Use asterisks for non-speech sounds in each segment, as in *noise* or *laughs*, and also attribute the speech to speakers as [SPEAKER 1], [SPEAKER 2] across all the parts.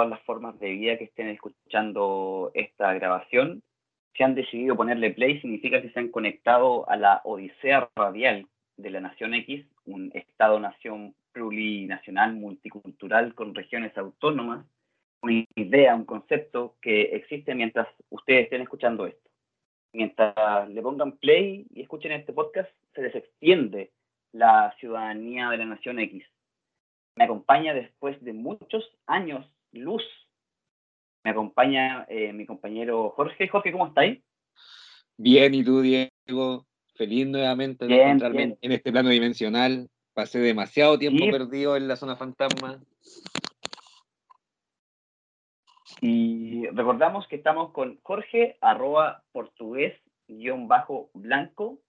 [SPEAKER 1] todas las formas de vida que estén escuchando esta grabación. Si han decidido ponerle play, significa que se han conectado a la Odisea Radial de la Nación X, un Estado-nación plurinacional, multicultural, con regiones autónomas, una idea, un concepto que existe mientras ustedes estén escuchando esto. Mientras le pongan play y escuchen este podcast, se les extiende la ciudadanía de la Nación X. Me acompaña después de muchos años luz. Me acompaña eh, mi compañero Jorge. Jorge, ¿cómo estáis?
[SPEAKER 2] Bien, ¿y tú, Diego? Feliz nuevamente de encontrarme en este plano dimensional. Pasé demasiado tiempo perdido en la zona fantasma.
[SPEAKER 1] Y recordamos que estamos con Jorge, arroba portugués, guion bajo blanco.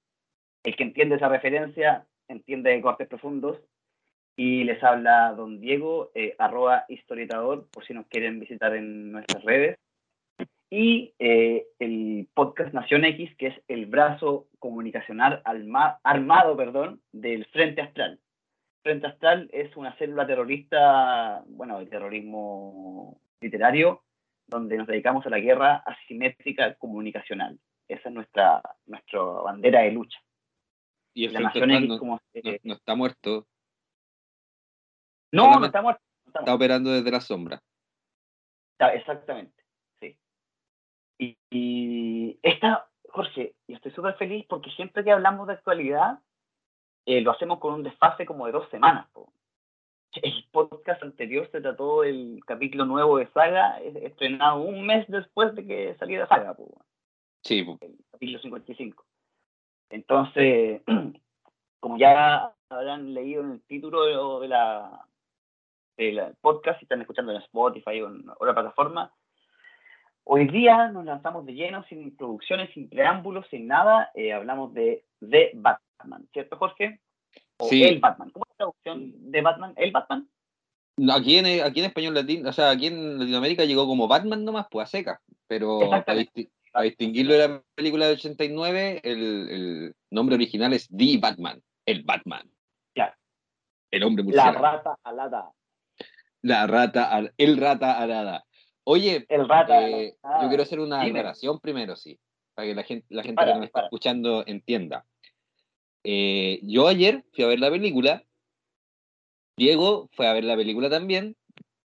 [SPEAKER 1] El que entiende esa referencia entiende de cortes profundos. Y les habla don Diego, eh, arroba historietador, por si nos quieren visitar en nuestras redes. Y eh, el podcast Nación X, que es el brazo comunicacional armado perdón, del Frente Astral. Frente Astral es una célula terrorista, bueno, de terrorismo literario, donde nos dedicamos a la guerra asimétrica comunicacional. Esa es nuestra, nuestra bandera de lucha.
[SPEAKER 2] Y el la no, está muerto.
[SPEAKER 1] No, no está muerto.
[SPEAKER 2] está, operando desde la sombra.
[SPEAKER 1] exactamente, sí. Y, esta, Jorge, y estoy súper feliz porque siempre que hablamos de actualidad, eh, lo hacemos con un desfase como de dos semanas. El podcast anterior se trató del capítulo nuevo de Saga, estrenado un mes después de que saliera Saga.
[SPEAKER 2] Sí.
[SPEAKER 1] El capítulo 55. Entonces, *clears throat* como ya habrán leído en el título de la, del podcast, si están escuchando en Spotify o en otra plataforma, hoy día nos lanzamos de lleno, sin introducciones, sin preámbulos, sin nada. Eh, hablamos de The Batman, ¿cierto, Jorge? O sí. El Batman. ¿Cómo es la traducción de Batman? ¿El Batman?
[SPEAKER 2] Aquí en, aquí en español latino, o sea, aquí en Latinoamérica llegó como Batman nomás, pues a seca. Pero a distinguirlo de la película de 89, el, el nombre original es The Batman, el Batman.
[SPEAKER 1] Claro.
[SPEAKER 2] El hombre
[SPEAKER 1] La rata alada.
[SPEAKER 2] La rata, el rata alada. Oye,
[SPEAKER 1] el rata
[SPEAKER 2] eh, yo quiero hacer una aclaración primero, sí, para que la gente, la gente que me está escuchando entienda. Eh, yo ayer fui a ver la película, Diego fue a ver la película también,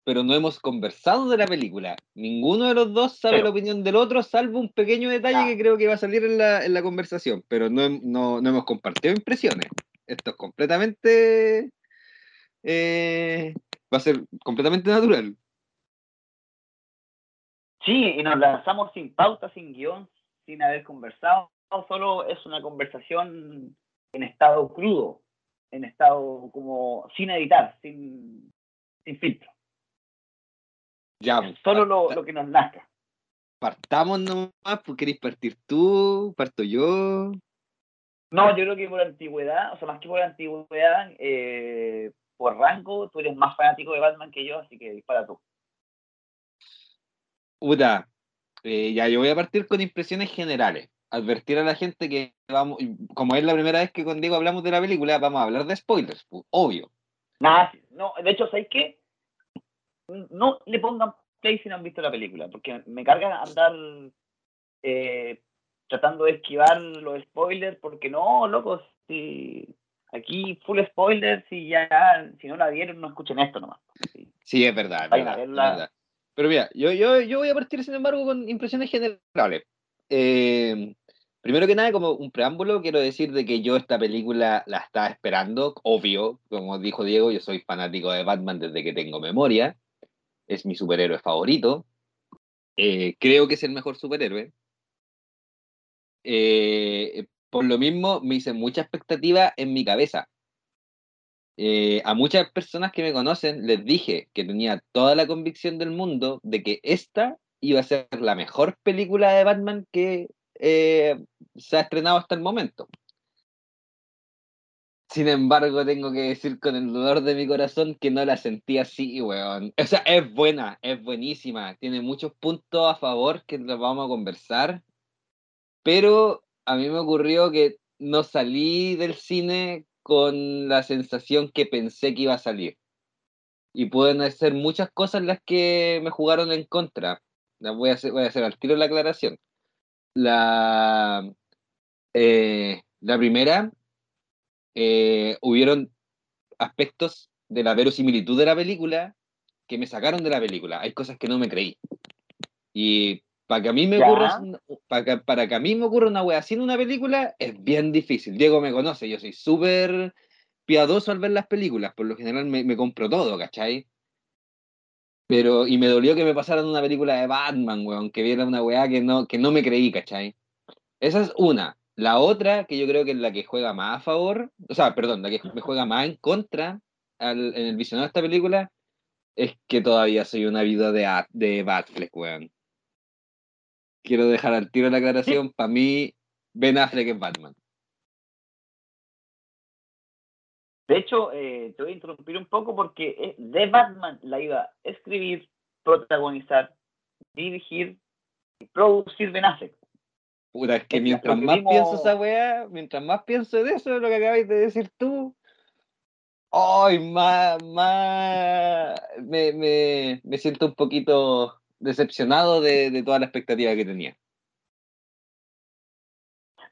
[SPEAKER 2] pero no hemos conversado de la película. Ninguno de los dos sabe la opinión del otro, salvo un pequeño detalle que creo que va a salir en la, en la conversación, pero no, no, no, hemos compartido impresiones. Esto es completamente... Eh, va a ser completamente natural.
[SPEAKER 1] Sí, y nos lanzamos sin pauta, sin guion, sin haber conversado. Solo es una conversación en estado crudo, en estado como sin editar, sin, sin filtro.
[SPEAKER 2] Ya,
[SPEAKER 1] Solo lo, que nos nazca.
[SPEAKER 2] Partamos nomás, pues queréis partir tú, parto yo.
[SPEAKER 1] No, yo creo que por antigüedad, o sea, más que por antigüedad, eh, por rango, tú eres más fanático de Batman que yo, así que dispara tú.
[SPEAKER 2] Puta, eh, ya yo voy a partir con impresiones generales. Advertir a la gente que vamos, como es la primera vez que con Diego hablamos de la película, vamos a hablar de spoilers, obvio.
[SPEAKER 1] Nada, no, de hecho, ¿sabes qué? no le pongan play si no han visto la película, porque me carga andar eh, tratando de esquivar los spoilers, porque no, locos, si aquí full spoilers y ya, si no la vieron, no escuchen esto nomás.
[SPEAKER 2] Sí, es verdad. Pero mira, yo, yo, yo voy a partir, sin embargo, con impresiones generales. Eh, primero que nada, como un preámbulo, quiero decir de que yo esta película la estaba esperando, obvio, como dijo Diego, yo soy fanático de Batman desde que tengo memoria es mi superhéroe favorito. Eh, creo que es el mejor superhéroe. Eh, por lo mismo, me hice mucha expectativa en mi cabeza. Eh, a muchas personas que me conocen les dije que tenía toda la convicción del mundo de que esta iba a ser la mejor película de Batman que se ha estrenado hasta el momento. Sin embargo, tengo que decir con el dolor de mi corazón que no la sentí así, weón. O sea, es buena, es buenísima. Tiene muchos puntos a favor que los vamos a conversar. Pero a mí me ocurrió que no salí del cine con la sensación que pensé que iba a salir. y pueden ser muchas cosas las que me jugaron en contra. Las voy a hacer, voy a hacer al tiro la aclaración. La, eh, la primera, eh, hubieron aspectos de la verosimilitud de la película que me sacaron de la película. Hay cosas que no me creí. Y para que a mí me ocurra, para que, para que a mí me ocurra una wea así en una película, es bien difícil. Diego me conoce, yo soy súper piadoso al ver las películas, por lo general me, me, compro todo, ¿cachai? Pero, y me dolió que me pasaran una película de Batman, weón, que viera una weá que no, que no me creí, ¿cachai? Esa es una. La otra, que yo creo que es la que juega más a favor, o sea, perdón, la que me juega más en contra al, en el visionado de esta película, es que todavía soy una vida de, de Batfleck, weón. Quiero dejar al tiro la aclaración, *laughs* para mí, Ben Affleck es Batman.
[SPEAKER 1] De hecho, eh, te voy a interrumpir un poco porque de Batman la iba a escribir, protagonizar, dirigir y producir Ben Affleck.
[SPEAKER 2] Puta, es que mientras más pienso esa weá, mientras más pienso de eso, lo que acabáis de decir tú, ¡ay, más, más! Me, me, me, siento un poquito decepcionado de, de toda la expectativa que tenía.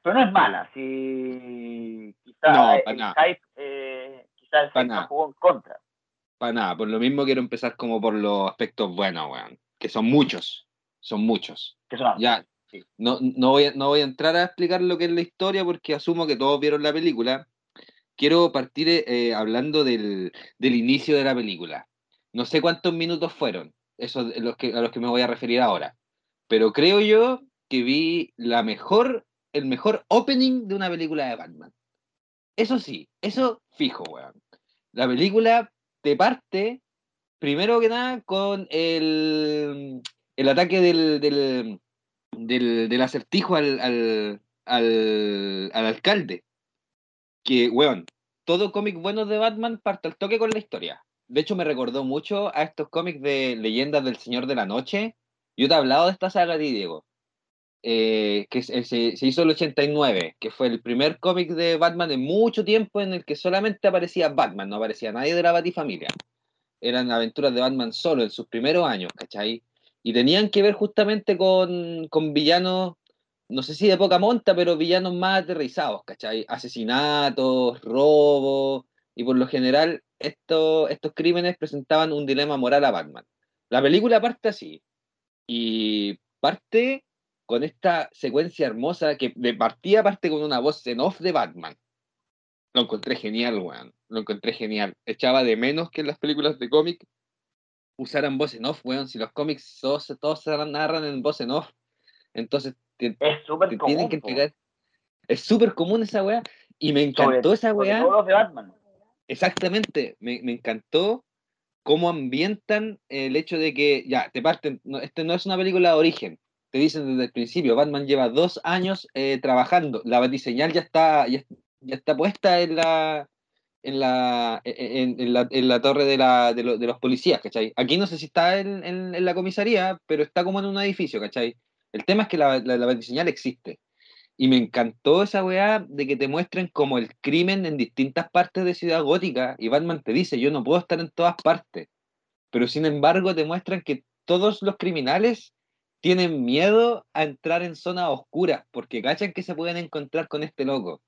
[SPEAKER 1] Pero no es mala, si quizás el hype, eh, quizás el hype jugó en contra.
[SPEAKER 2] Para nada, por lo mismo quiero empezar como por los aspectos buenos, weón, que son muchos, son muchos.
[SPEAKER 1] ¿Qué son?
[SPEAKER 2] Ya, no, no, voy a, no voy a entrar a explicar lo que es la historia porque asumo que todos vieron la película. Quiero partir eh, hablando del, del, inicio de la película. No sé cuántos minutos fueron, eso los que, a los que me voy a referir ahora. Pero creo yo que vi la mejor, el mejor opening de una película de Batman. Eso sí, eso fijo, weón. La película te parte, primero que nada, con el, el ataque del, del del, del acertijo al, al, al, al, alcalde. Que, weón, todo cómic bueno de Batman parte al toque con la historia. De hecho, me recordó mucho a estos cómics de leyendas del Señor de la Noche. Yo te he hablado de esta saga de Diego. Eh, que se, se, hizo el 89, que fue el primer cómic de Batman en mucho tiempo en el que solamente aparecía Batman, no aparecía nadie de la Batifamilia. Eran aventuras de Batman solo en sus primeros años, ¿cachai? Y tenían que ver justamente con, con villanos, no sé si de poca monta, pero villanos más aterrizados, ¿cachai? Asesinatos, robos, y por lo general estos, estos crímenes presentaban un dilema moral a Batman. La película parte así, y parte con esta secuencia hermosa que de partida parte con una voz en off de Batman. Lo encontré genial, weón. Lo encontré genial. Echaba de menos que en las películas de cómic usaran voz en off, weón. Si los cómics todos, todos se narran en voz en off, entonces
[SPEAKER 1] es súper común.
[SPEAKER 2] Que explicar. Es súper común esa weá. Y me encantó esa weá.
[SPEAKER 1] de Batman.
[SPEAKER 2] Exactamente. Me, encantó cómo ambientan el hecho de que, ya, te parten. No, este no es una película de origen. Te dicen desde el principio, Batman lleva dos años eh, trabajando. La batiseñal ya está, ya, está puesta en la, en la, en, la, en la torre de, la, de, los policías, ¿cachai? Aquí no sé si está en, en, la comisaría, pero está como en un edificio, ¿cachai? El tema es que la, la, la señal existe. Y me encantó esa weá de que te muestren como el crimen en distintas partes de Ciudad Gótica. Y Batman te dice, yo no puedo estar en todas partes. Pero sin embargo te muestran que todos los criminales tienen miedo a entrar en zonas oscuras porque cachan que se pueden encontrar con este loco.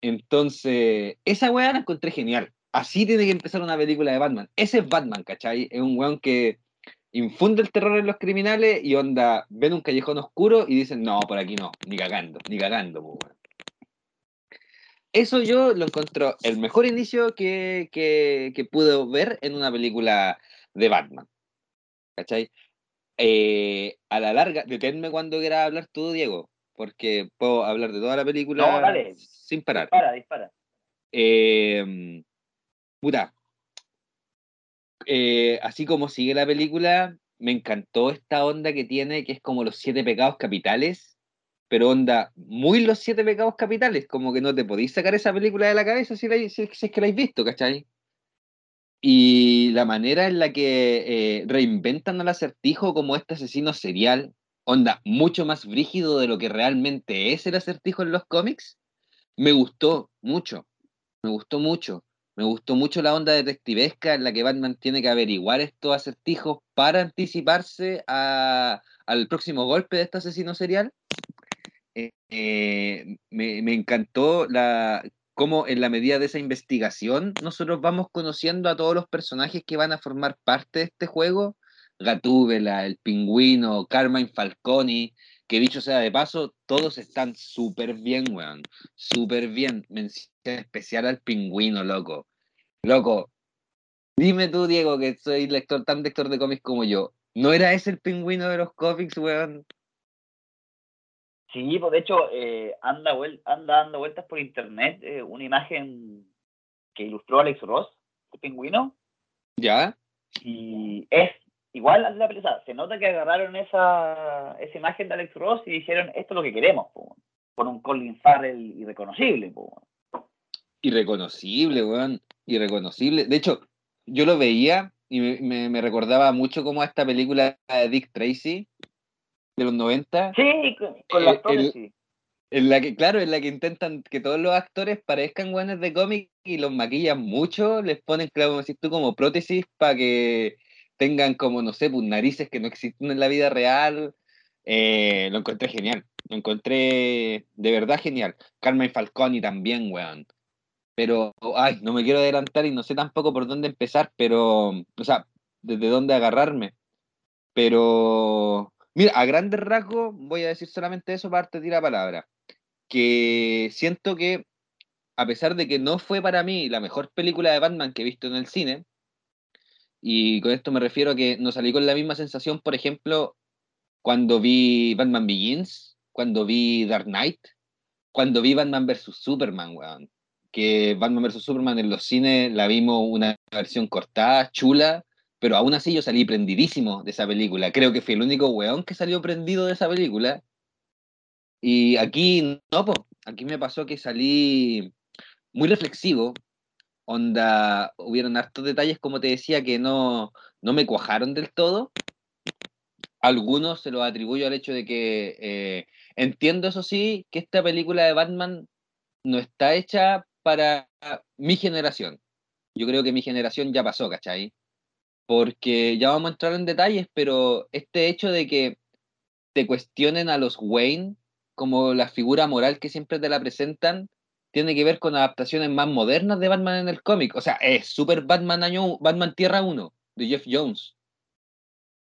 [SPEAKER 2] Entonces, esa weá la encontré genial. Así tiene que empezar una película de Batman. Ese es Batman, ¿cachai? Es un weón que infunde el terror en los criminales y onda, ven un callejón oscuro y dicen, no, por aquí no, ni cagando, ni cagando, weón. Eso yo lo encuentro el mejor inicio que, que, que pude ver en una película de Batman. ¿Cachai? Eh, a la larga, deténme cuando quieras hablar tú, Diego, porque puedo hablar de toda la película sin parar.
[SPEAKER 1] Dispara, dispara.
[SPEAKER 2] Eh, puta. Eh, así como sigue la película, me encantó esta onda que tiene, que es como los siete pecados capitales, pero onda muy los siete pecados capitales, como que no te podéis sacar esa película de la cabeza si, si, es que la habéis visto, ¿cachai? Y la manera en la que eh, reinventan al acertijo como este asesino serial, onda, mucho más brígido de lo que realmente es el acertijo en los cómics, me gustó mucho, me gustó mucho. Me gustó mucho la onda detectivesca en la que Batman tiene que averiguar estos acertijos para anticiparse al próximo golpe de este asesino serial. Eh, eh, me, me, encantó la, cómo en la medida de esa investigación nosotros vamos conociendo a todos los personajes que van a formar parte de este juego. Gatúbela, el pingüino, Carmine Falconi, que dicho sea de paso, todos están súper bien, weón. Súper bien. Mención especial al pingüino, loco. Loco, dime tú, Diego, que soy lector, tan lector de cómics como yo. ¿No era ese el pingüino de los cómics, weón?
[SPEAKER 1] Sí, pues de hecho, eh, anda, anda dando vueltas por internet eh, una imagen que ilustró Alex Ross, el pingüino.
[SPEAKER 2] ¿Ya?
[SPEAKER 1] Y es igual la película. Se nota que agarraron esa, esa imagen de Alex Ross y dijeron, esto es lo que queremos, con un Colin Farrell irreconocible.
[SPEAKER 2] Irreconocible, weón. Irreconocible. De hecho, yo lo veía y me, me, recordaba mucho como a esta película de Dick Tracy de los 90.
[SPEAKER 1] Sí, con, con los actores, sí.
[SPEAKER 2] En la que, claro, en la que intentan que todos los actores parezcan buenos de cómic y los maquillan mucho, les ponen, claro, como decís tú, como prótesis para que tengan como, no sé, pues narices que no existen en la vida real. Eh, lo encontré genial. Lo encontré de verdad genial. Carmen Falconi también, weón. Pero, ay, no me quiero adelantar y no sé tampoco por dónde empezar, pero, o sea, desde dónde agarrarme. Pero, mira, a grandes rasgos voy a decir solamente eso para te la palabra. Que siento que, a pesar de que no fue para mí la mejor película de Batman que he visto en el cine, y con esto me refiero a que no salí con la misma sensación, por ejemplo, cuando vi Batman Begins, cuando vi Dark Knight, cuando vi Batman vs. Superman, weón. Que Batman vs. Superman en los cines la vimos una versión cortada, chula, pero aún así yo salí prendidísimo de esa película. Creo que fui el único weón que salió prendido de esa película. Y aquí no, po. aquí me pasó que salí muy reflexivo, onda, hubieron hartos detalles, como te decía, que no, no me cuajaron del todo. Algunos se los atribuyo al hecho de que eh, entiendo, eso sí, que esta película de Batman no está hecha para mi generación. Yo creo que mi generación ya pasó, ¿cachai? Porque ya vamos a entrar en detalles, pero este hecho de que te cuestionen a los Wayne como la figura moral que siempre te la presentan, tiene que ver con adaptaciones más modernas de Batman en el cómic. O sea, es Super Batman año Batman Tierra 1 de Jeff Jones.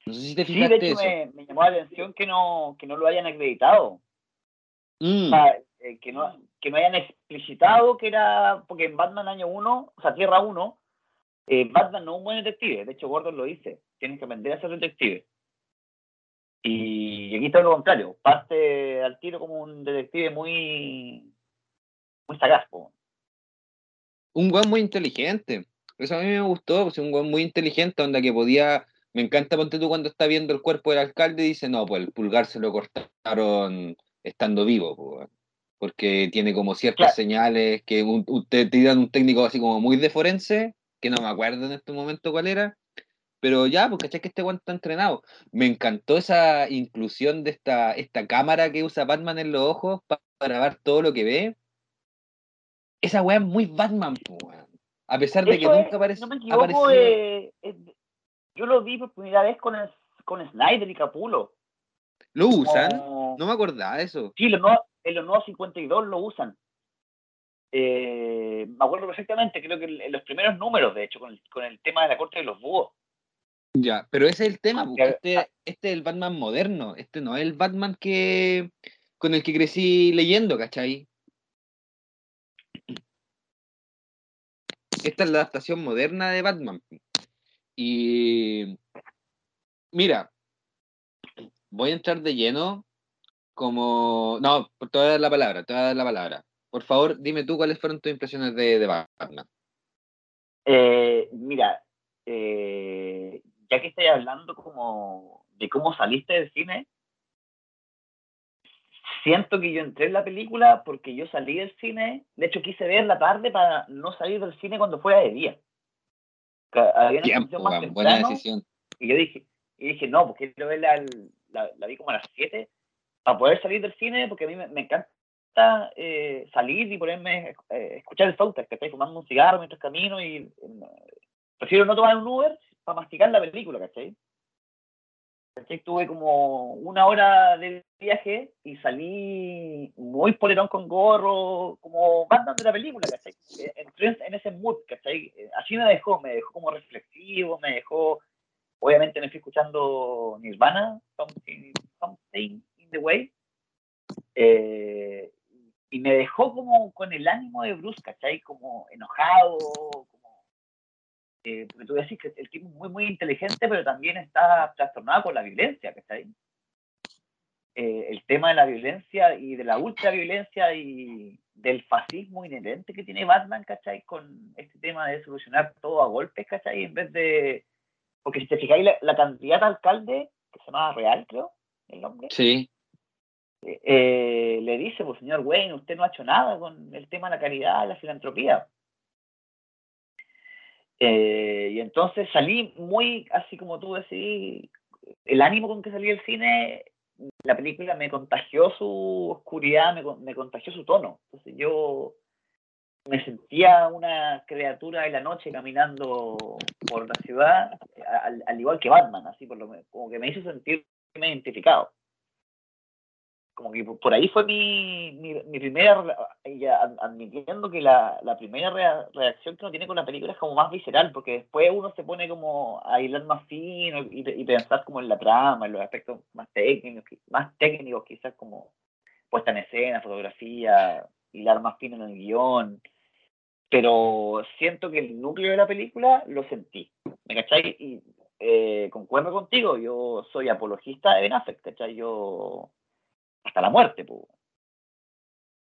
[SPEAKER 1] No sé si te fijaste. Sí, de hecho Me, llamó la atención que no, que no lo hayan acreditado. Mm. O sea, eh, que, no, que no hayan explicitado que era. Porque en Batman año 1, o sea, Tierra 1, eh, Batman no es un buen detective. De hecho, Gordon lo dice. Tienen que aprender a ser detective. Y aquí está lo contrario. Parte al tiro como un detective muy muy sagaz.
[SPEAKER 2] Un weón muy inteligente. Eso a mí me gustó, pues, un weón muy inteligente, donde que podía. Me encanta, ponte tú cuando está viendo el cuerpo del alcalde y dice, no, pues el pulgar se lo cortaron estando vivo, porque tiene como ciertas señales que usted te dan un técnico así como muy de forense, que no me acuerdo en este momento cuál era, pero ya, porque ¿cachai que este weón está entrenado? Me encantó esa inclusión de esta, esta cámara que usa Batman en los ojos para grabar todo lo que ve esa weá es muy Batman, A pesar de que nunca apareció.
[SPEAKER 1] No me equivoco, eh, yo lo vi por primera vez con, con Snyder y Capulo.
[SPEAKER 2] ¿Lo usan? No me acordaba de eso.
[SPEAKER 1] Sí, los nuevos, en los nuevos 52 lo usan. Eh, me acuerdo perfectamente, creo que en los primeros números, de hecho, con el, con el tema de la corte de los búhos.
[SPEAKER 2] Ya, pero ese es el tema, este, este, es el Batman moderno, este no es el Batman que con el que crecí leyendo, ¿cachai? Esta es la adaptación moderna de Batman. Y mira, voy a entrar de lleno como... No, te voy a dar la palabra, te la palabra. Por favor, dime tú cuáles fueron tus impresiones de, Batman.
[SPEAKER 1] Eh, mira, eh, ya que estoy hablando como de cómo saliste del cine, siento que yo entré en la película porque yo salí del cine, de hecho quise ver la tarde para no salir del cine cuando fuera de día. Había
[SPEAKER 2] una más buena decisión.
[SPEAKER 1] Y yo dije, y dije, no, porque quiero verla, la, la, vi como a las 7 para poder salir del cine porque a mí me, encanta eh, salir y ponerme eh, escuchar el soundtrack, que estoy fumando un cigarro mientras camino y prefiero no tomar un Uber para masticar la película, ¿cachai? Tuve como una hora de viaje y salí muy polerón con gorro, como banda de la película, ¿cachai? Entré en ese mood, ¿cachai? Así me dejó, me dejó como reflexivo, me dejó... Obviamente me fui escuchando Nirvana, Something, something in the Way, eh, y me dejó como con el ánimo de Bruce, ¿cachai? Como enojado, eh, porque tú decís que el tipo es muy, muy inteligente, pero también está trastornado con la violencia, ¿cachai? Eh, el tema de la violencia y de la ultraviolencia y del fascismo inherente que tiene Batman, ¿cachai? Con este tema de solucionar todo a golpes, ¿cachai? En vez de... Porque si te fijáis, la, candidata alcalde, que se llama Real, creo, el nombre.
[SPEAKER 2] Sí.
[SPEAKER 1] Eh, le dice, pues señor Wayne, usted no ha hecho nada con el tema de la caridad, la filantropía. Eh, y entonces salí muy, así como tú decís, el ánimo con que salí del cine, la película me contagió su oscuridad, me, me contagió su tono. Entonces yo me sentía una criatura de la noche caminando por la ciudad, al, igual que Batman, así por lo como que me hizo sentirme identificado como que por ahí fue mi, mi, primera, admitiendo que la, la primera reacción que uno tiene con la película es como más visceral, porque después uno se pone como a hilar más fino y, y pensar como en la trama, en los aspectos más técnicos, más técnicos quizás como puesta en escena, fotografía, hilar más fino en el guion, pero siento que el núcleo de la película lo sentí, ¿me cachai? Y eh, concuerdo contigo, yo soy apologista de Ben Affleck, ¿cachai? Yo hasta la muerte. pues.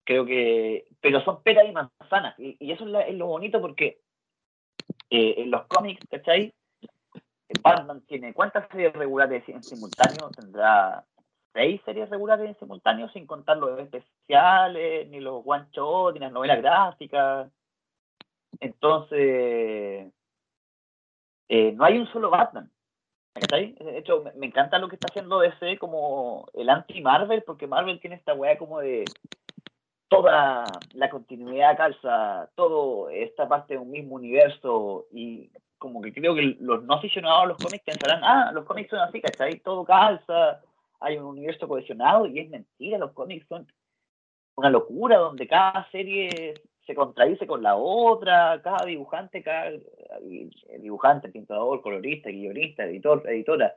[SPEAKER 1] Creo que, pero son peras y manzanas, y, eso es, lo bonito porque eh, en los cómics, ¿cachai? Batman tiene cuántas series regulares en simultáneo, tendrá seis series regulares en simultáneo, sin contar los especiales, ni los one shot, ni las novelas gráficas. Entonces, eh, no hay un solo Batman. De hecho, me, encanta lo que está haciendo DC como el anti-Marvel, porque Marvel tiene esta weá como de toda la continuidad calza, todo esta parte de un mismo universo y como que creo que los no aficionados a los cómics pensarán, ah, los cómics son así, ¿cachai? Todo calza, hay un universo cohesionado y es mentira, los cómics son una locura donde cada serie se contradice con la otra, cada dibujante, cada dibujante, pintador, colorista, guionista, editor, editora,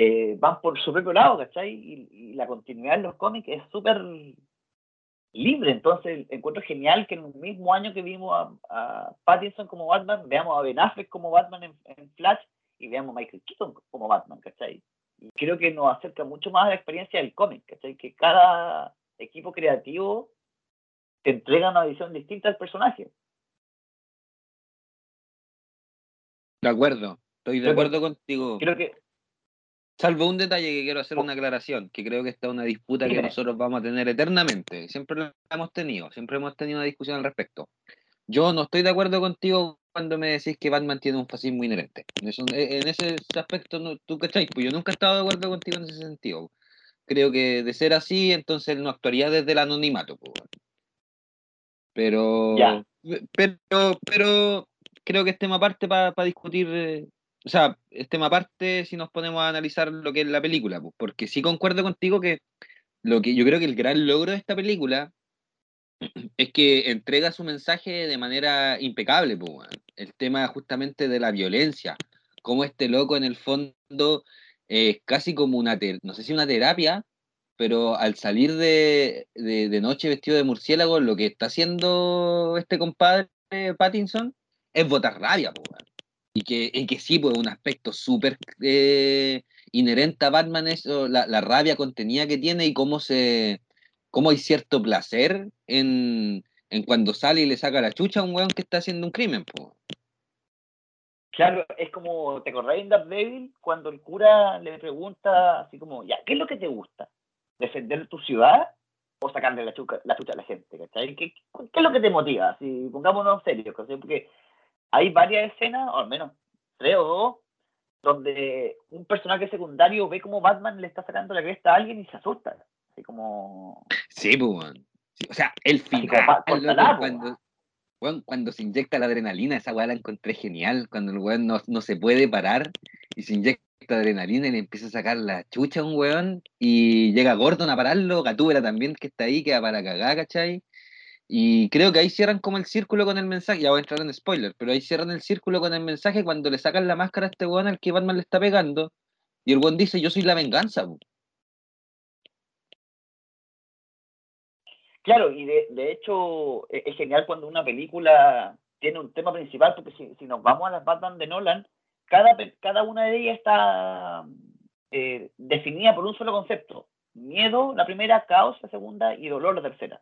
[SPEAKER 1] eh, van por su propio lado, ¿cachai? Y, la continuidad en los cómics es súper libre, entonces encuentro genial que en un mismo año que vimos a, Pattinson como Batman, veamos a Ben Affleck como Batman en, Flash y veamos a Michael Keaton como Batman, ¿cachai? Y creo que nos acerca mucho más a la experiencia del cómic, ¿cachai? Que cada equipo creativo te entrega una visión distinta al personaje.
[SPEAKER 2] De acuerdo, estoy de acuerdo contigo.
[SPEAKER 1] Creo que.
[SPEAKER 2] Salvo un detalle que quiero hacer una aclaración, que creo que esta es una disputa que nosotros vamos a tener eternamente. Siempre la hemos tenido, siempre hemos tenido una discusión al respecto. Yo no estoy de acuerdo contigo cuando me decís que Batman tiene un fascismo inherente. En, ese aspecto, no, tú cachai, pues yo nunca he estado de acuerdo contigo en ese sentido. Creo que de ser así, entonces él no actuaría desde el anonimato. Pues. Pero, pero, pero creo que es tema aparte para discutir, eh, o sea, es tema aparte si nos ponemos a analizar lo que es la película, pues, porque sí concuerdo contigo que lo que yo creo que el gran logro de esta película *clears throat* es que entrega su mensaje de manera impecable, pues, el tema justamente de la violencia, como este loco en el fondo es casi como una, no sé si una terapia, pero al salir de, noche vestido de murciélago, lo que está haciendo este compadre Pattinson es botar rabia, y que, y que sí, pues un aspecto súper eh, inherente a Batman es la, la, rabia contenida que tiene y cómo se cómo hay cierto placer en, cuando sale y le saca la chucha a un weón que está haciendo un crimen, pues.
[SPEAKER 1] Claro, es como, ¿te acordás de Daredevil? Cuando el cura le pregunta así como, ya, ¿qué es lo que te gusta? defender tu ciudad o sacarle la, chuca, la chucha a la gente, ¿cachai? ¿Qué, es lo que te motiva? Si pongámonos en serio, Porque hay varias escenas, o al menos tres o dos, donde un personaje secundario ve como Batman le está sacando la cresta a alguien y se asusta. Así como...
[SPEAKER 2] Sí, pues, o sea, el final, cuando, cuando se inyecta la adrenalina, esa weá la encontré genial, cuando el weón no, no, se puede parar y se inyecta adrenalina y le empieza a sacar la chucha a un weón y llega Gordon a pararlo, Gatúbela también que está ahí, queda para cagar, ¿cachai? Y creo que ahí cierran como el círculo con el mensaje, ya voy a entrar en spoiler, pero ahí cierran el círculo con el mensaje cuando le sacan la máscara a este weón al que Batman le está pegando y el weón dice, yo soy la venganza.
[SPEAKER 1] Claro, y de, de hecho e, es, genial cuando una película tiene un tema principal, porque si, si nos vamos a las Batman de Nolan, cada, cada una de ellas está eh, definida por un solo concepto. Miedo, la primera, caos, la segunda, y dolor, la tercera.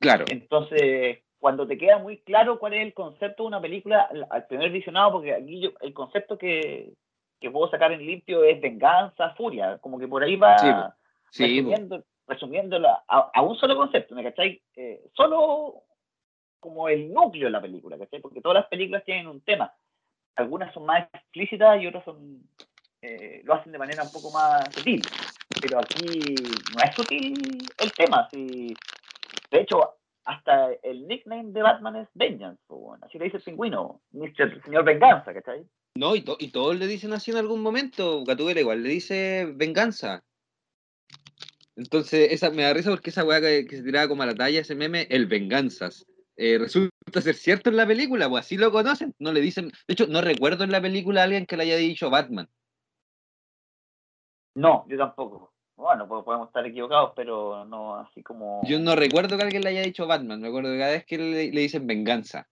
[SPEAKER 2] Claro.
[SPEAKER 1] Entonces, cuando te queda muy claro cuál es el concepto de una película, al primer visionado, porque aquí yo, el concepto que, que puedo sacar en limpio es venganza, furia, como que por ahí va sí, resumiéndolo a, un solo concepto, ¿me cachai? Eh, solo como el núcleo de la película, ¿cachai? Porque todas las películas tienen un tema. Algunas son más explícitas y otras son eh, lo hacen de manera un poco más sutil. Pero aquí no es sutil el tema. Si, de hecho, hasta el nickname de Batman es Vengeance, así le dice el pingüino, Mr. Señor Venganza, ¿cachai?
[SPEAKER 2] No, y, y todos le dicen así en algún momento, Gatubela igual, le dice venganza. Entonces, esa me da risa porque esa weá que, se tiraba como a la talla, ese meme, el venganzas. Eh, resulta ser cierto en la película, pues así lo conocen, no le dicen. De hecho, no recuerdo en la película a alguien que le haya dicho Batman.
[SPEAKER 1] No, yo tampoco. Bueno, podemos estar equivocados, pero no así como.
[SPEAKER 2] Yo no recuerdo que alguien le haya dicho Batman, me acuerdo que cada vez que le, le dicen venganza.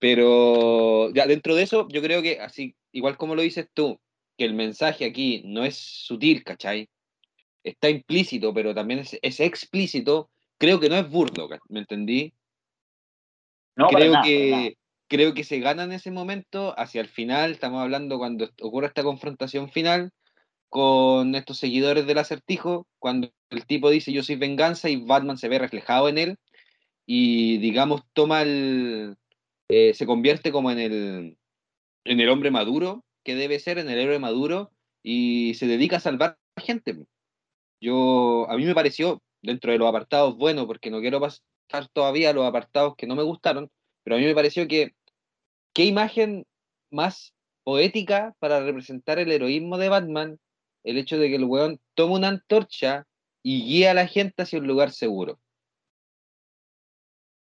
[SPEAKER 2] Pero ya dentro de eso, yo creo que así, igual como lo dices tú, que el mensaje aquí no es sutil, ¿cachai? Está implícito, pero también es, explícito. Creo que no es burdo, ¿me entendí? No, creo que creo que se gana en ese momento, hacia el final, estamos hablando cuando ocurre esta confrontación final con estos seguidores del acertijo, cuando el tipo dice yo soy venganza y Batman se ve reflejado en él y digamos toma el, eh, se convierte como en el, en el hombre maduro que debe ser, en el héroe maduro, y se dedica a salvar a gente. Yo, a mí me pareció, dentro de los apartados, bueno, porque no quiero pasar todavía los apartados que no me gustaron, pero a mí me pareció que qué imagen más poética para representar el heroísmo de Batman, el hecho de que el weón toma una antorcha y guía a la gente hacia un lugar seguro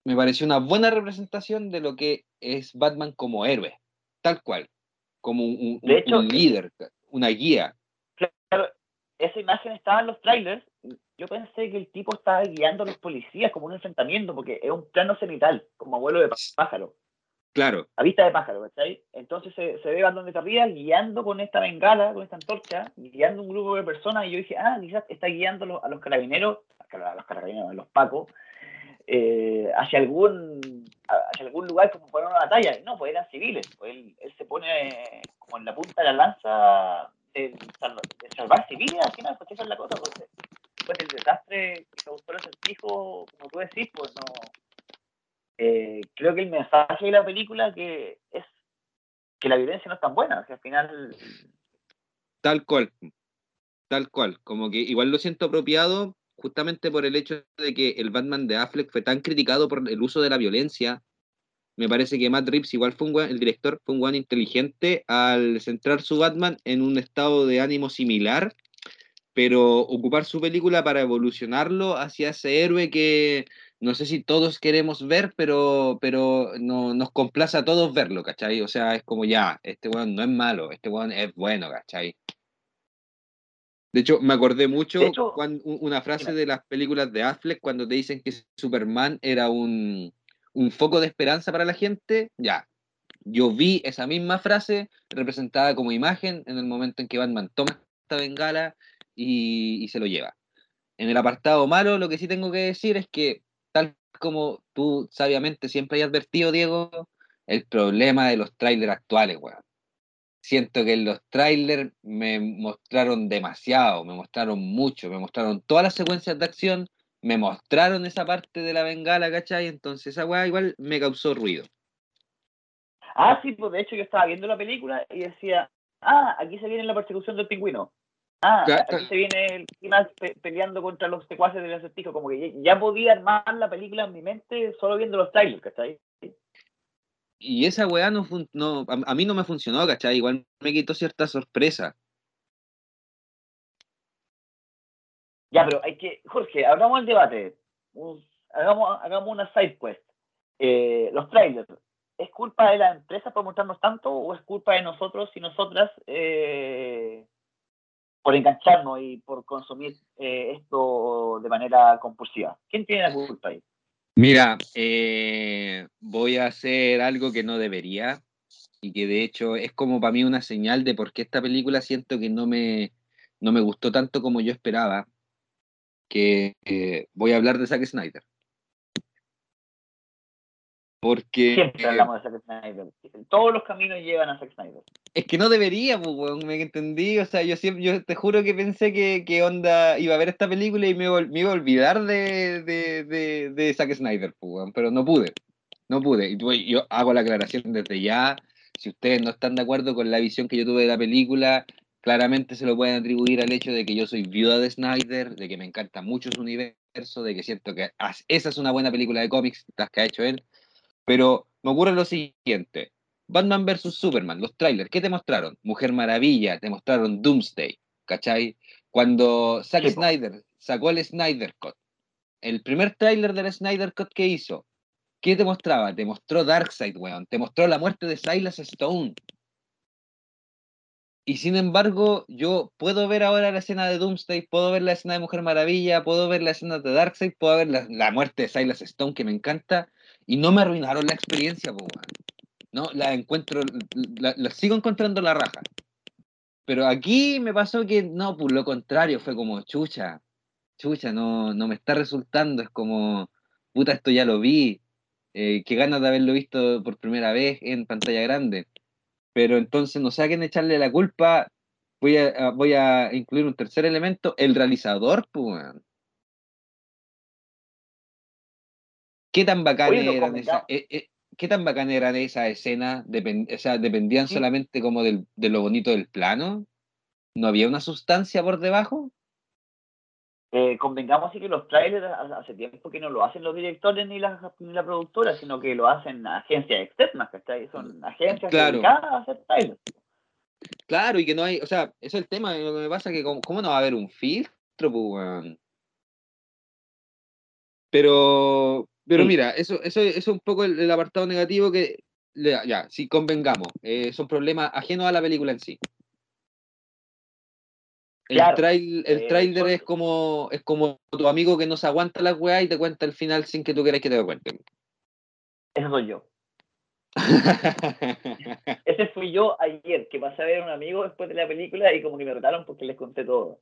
[SPEAKER 2] me pareció una buena representación de lo que es Batman como héroe, tal cual, como un, líder, una guía.
[SPEAKER 1] Claro, esa imagen estaba en los trailers. Yo pensé que el tipo estaba guiando a los policías como un enfrentamiento, porque es un plano cenital, como abuelo de pájaro.
[SPEAKER 2] Claro.
[SPEAKER 1] A vista de pájaro, ¿cachai? Entonces se, se ve Batman de arriba guiando con esta bengala, con esta antorcha, guiando un grupo de personas, y yo dije, ah, quizás está guiando a los carabineros, a los carabineros, a los pacos, eh, hacia algún hacia algún lugar como para una batalla. No, pues eran civiles. Pues él, se pone como en la punta de la lanza de, salvar civiles, al final, pues esa es la cosa. Pues, después del desastre que causó el acertijo, como tú decís, pues no. Eh, creo que el mensaje de la película que es que la violencia no es tan buena, que al final.
[SPEAKER 2] Tal cual. Tal cual. Como que igual lo siento apropiado justamente por el hecho de que el Batman de Affleck fue tan criticado por el uso de la violencia. Me parece que Matt Reeves igual fue un el director fue un buen inteligente al centrar su Batman en un estado de ánimo similar, pero ocupar su película para evolucionarlo hacia ese héroe que no sé si todos queremos ver, pero, pero no, nos complace a todos verlo, ¿cachai? O sea, es como ya, este weón no es malo, este weón es bueno, ¿cachai? De hecho, me acordé mucho cuando, una frase de las películas de Affleck cuando te dicen que Superman era un, foco de esperanza para la gente. Ya, yo vi esa misma frase representada como imagen en el momento en que Batman toma esta bengala y, y se lo lleva. En el apartado malo, lo que sí tengo que decir es que, como tú sabiamente siempre has advertido, Diego, el problema de los trailers actuales, weón siento que los trailers me mostraron demasiado, me mostraron mucho, me mostraron todas las secuencias de acción, me mostraron esa parte de la bengala, ¿cachai? Entonces esa weá igual me causó ruido.
[SPEAKER 1] Ah, sí, pues de hecho yo estaba viendo la película y decía, ah, aquí se viene la persecución del pingüino. Ah, aquí se viene el final peleando contra los secuaces del acertijo, como que ya podía armar la película en mi mente solo viendo los trailers, ¿cachai?
[SPEAKER 2] Y esa weá no, no a, mí no me funcionó, ¿cachai? Igual me quitó cierta sorpresa.
[SPEAKER 1] Ya, pero hay que, Jorge, hagamos el debate. hagamos, hagamos una side quest. Eh, los trailers, ¿es culpa de la empresa por mostrarnos tanto o es culpa de nosotros y nosotras eh, por engancharnos y por consumir eh, esto de manera compulsiva? ¿Quién tiene la culpa ahí?
[SPEAKER 2] Mira, voy a hacer algo que no debería y que de hecho es como para mí una señal de por qué esta película siento que no me, no me gustó tanto como yo esperaba, que voy a hablar de Zack Snyder. Porque.
[SPEAKER 1] Siempre hablamos de Zack Snyder. Todos los caminos llevan a Zack Snyder.
[SPEAKER 2] Es que no debería, pues, weón, me entendí. O sea, yo siempre, yo te juro que pensé que, que onda iba a ver esta película y me, me iba a olvidar de, de, de, de Zack Snyder, pues, weón, pero no pude. No pude. Y pues, yo hago la aclaración desde ya. Si ustedes no están de acuerdo con la visión que yo tuve de la película, claramente se lo pueden atribuir al hecho de que yo soy viuda de Snyder, de que me encanta mucho su universo, de que siento que esa es una buena película de cómics, las que ha hecho él pero me ocurre lo siguiente. Batman vs. Superman, los trailers, ¿qué te mostraron? Mujer Maravilla, te mostraron Doomsday, ¿cachai? Cuando Zack Snyder sacó el Snyder Cut, el primer trailer del Snyder Cut que hizo, ¿qué te mostraba? Te mostró Darkseid, weón, te mostró la muerte de Silas Stone. Y sin embargo, yo puedo ver ahora la escena de Doomsday, puedo ver la escena de Mujer Maravilla, puedo ver la escena de Darkseid, puedo ver la, la muerte de Silas Stone, que me encanta, y no me arruinaron la experiencia, po, No, la encuentro, la, sigo encontrando la raja. Pero aquí me pasó que no, por lo contrario, fue como chucha, chucha, no, no me está resultando, es como, puta, esto ya lo vi, eh, qué ganas de haberlo visto por primera vez en pantalla grande. Pero entonces no sé a quién echarle la culpa, voy a, incluir un tercer elemento, el realizador, pues, ¿Qué tan bacán eran esa, eh, eh, ¿Qué tan bacán eran esas escenas? o sea, ¿Dependían solamente como del, de lo bonito del plano? ¿No había una sustancia por debajo?
[SPEAKER 1] Eh, convengamos sí que los trailers hace tiempo que no lo hacen los directores ni la, ni la productora, sino que lo hacen agencias externas, que son agencias
[SPEAKER 2] claro.
[SPEAKER 1] dedicadas a hacer trailers.
[SPEAKER 2] Claro, y que no hay, o sea, eso es el tema, lo que me pasa que cómo, no va a haber un filtro, pues, Pero, pero mira, eso, eso, es un poco el, apartado negativo que, ya, si convengamos, eh, son problemas ajenos a la película en sí. El, trail, el eh, trailer es como es como tu amigo que no se aguanta la weá y te cuenta el final sin que tú quieras que te lo cuenten.
[SPEAKER 1] Eso soy yo. *laughs* Ese fui yo ayer, que pasé a ver a un amigo después de la película y como que me retaron porque les conté todo.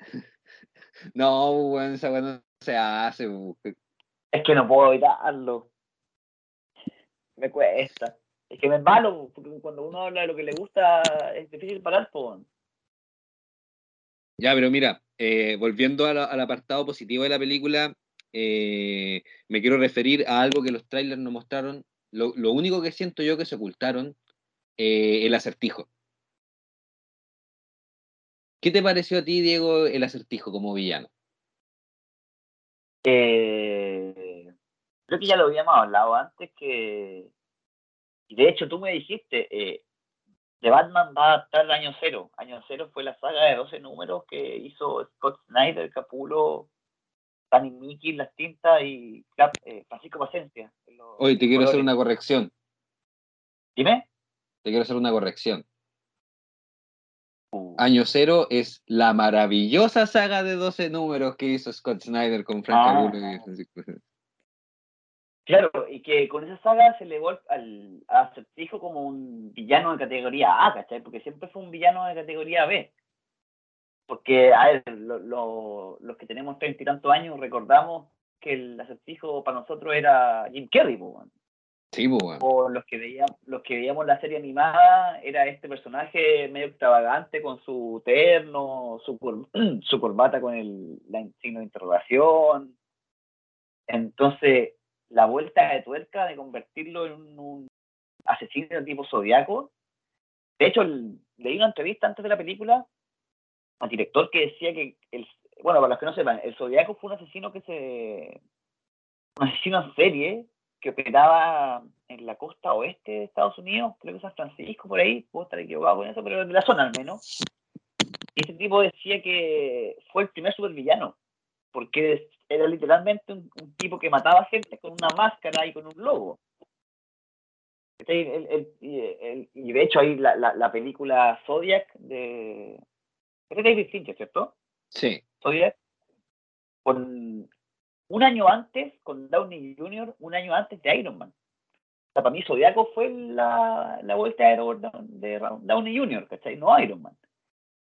[SPEAKER 1] *laughs*
[SPEAKER 2] No, bueno, esa weá no se hace.
[SPEAKER 1] Es que no puedo evitarlo. Me cuesta. Es que me malo, porque cuando uno habla de lo que le gusta es difícil parar.
[SPEAKER 2] Ya, pero mira, eh, volviendo al apartado positivo de la película, eh, me quiero referir a algo que los trailers nos mostraron. Lo, único que siento yo que se ocultaron, eh, el acertijo. ¿Qué te pareció a ti, Diego, el acertijo como villano?
[SPEAKER 1] Eh, creo que ya lo habíamos hablado antes, que y de hecho tú me dijiste, eh, The Batman va a adaptar año cero. Año cero fue la saga de 12 números que hizo Scott Snyder, Capulo, Danny Mickey, Las Tintas y eh, Francisco Pacencia.
[SPEAKER 2] Oye, te quiero hacer una corrección.
[SPEAKER 1] Dime.
[SPEAKER 2] Te quiero hacer una corrección. Uh. Año Cero es la maravillosa saga de 12 números que hizo Scott Snyder con Frank ah.
[SPEAKER 1] Claro, y que con esa saga se le al, al acertijo como un villano de categoría A, ¿cachai? Porque siempre fue un villano de categoría B. Porque, a ver, los que tenemos treinta y tantos años recordamos que el acertijo para nosotros era Jim Carrey, pues,
[SPEAKER 2] Sí, pues,
[SPEAKER 1] O los que, veíamos, los que veíamos la serie animada era este personaje medio extravagante con su terno, su, *clears throat* su corbata con el la signo de interrogación. Entonces, la vuelta de tuerca de convertirlo en un, asesino de tipo zodiaco. De hecho, leí una entrevista antes de la película al director que decía que, el, bueno, para los que no sepan, el Zodiaco fue un asesino que se, un asesino en serie que operaba en la costa oeste de Estados Unidos, creo que San Francisco, por ahí, puedo estar equivocado con eso, pero de la zona al menos. Y ese tipo decía que fue el primer supervillano, porque era literalmente un, tipo que mataba gente con una máscara y con un logo. y de hecho ahí la, la, película Zodiac de... Es David Fincher, ¿cierto?
[SPEAKER 2] Sí.
[SPEAKER 1] Zodiac. Con, un año antes, con Downey Jr., un año antes de Iron Man. O sea, para mí Zodiaco fue la, la vuelta de, de Downey Jr., ¿cachai? No Iron Man.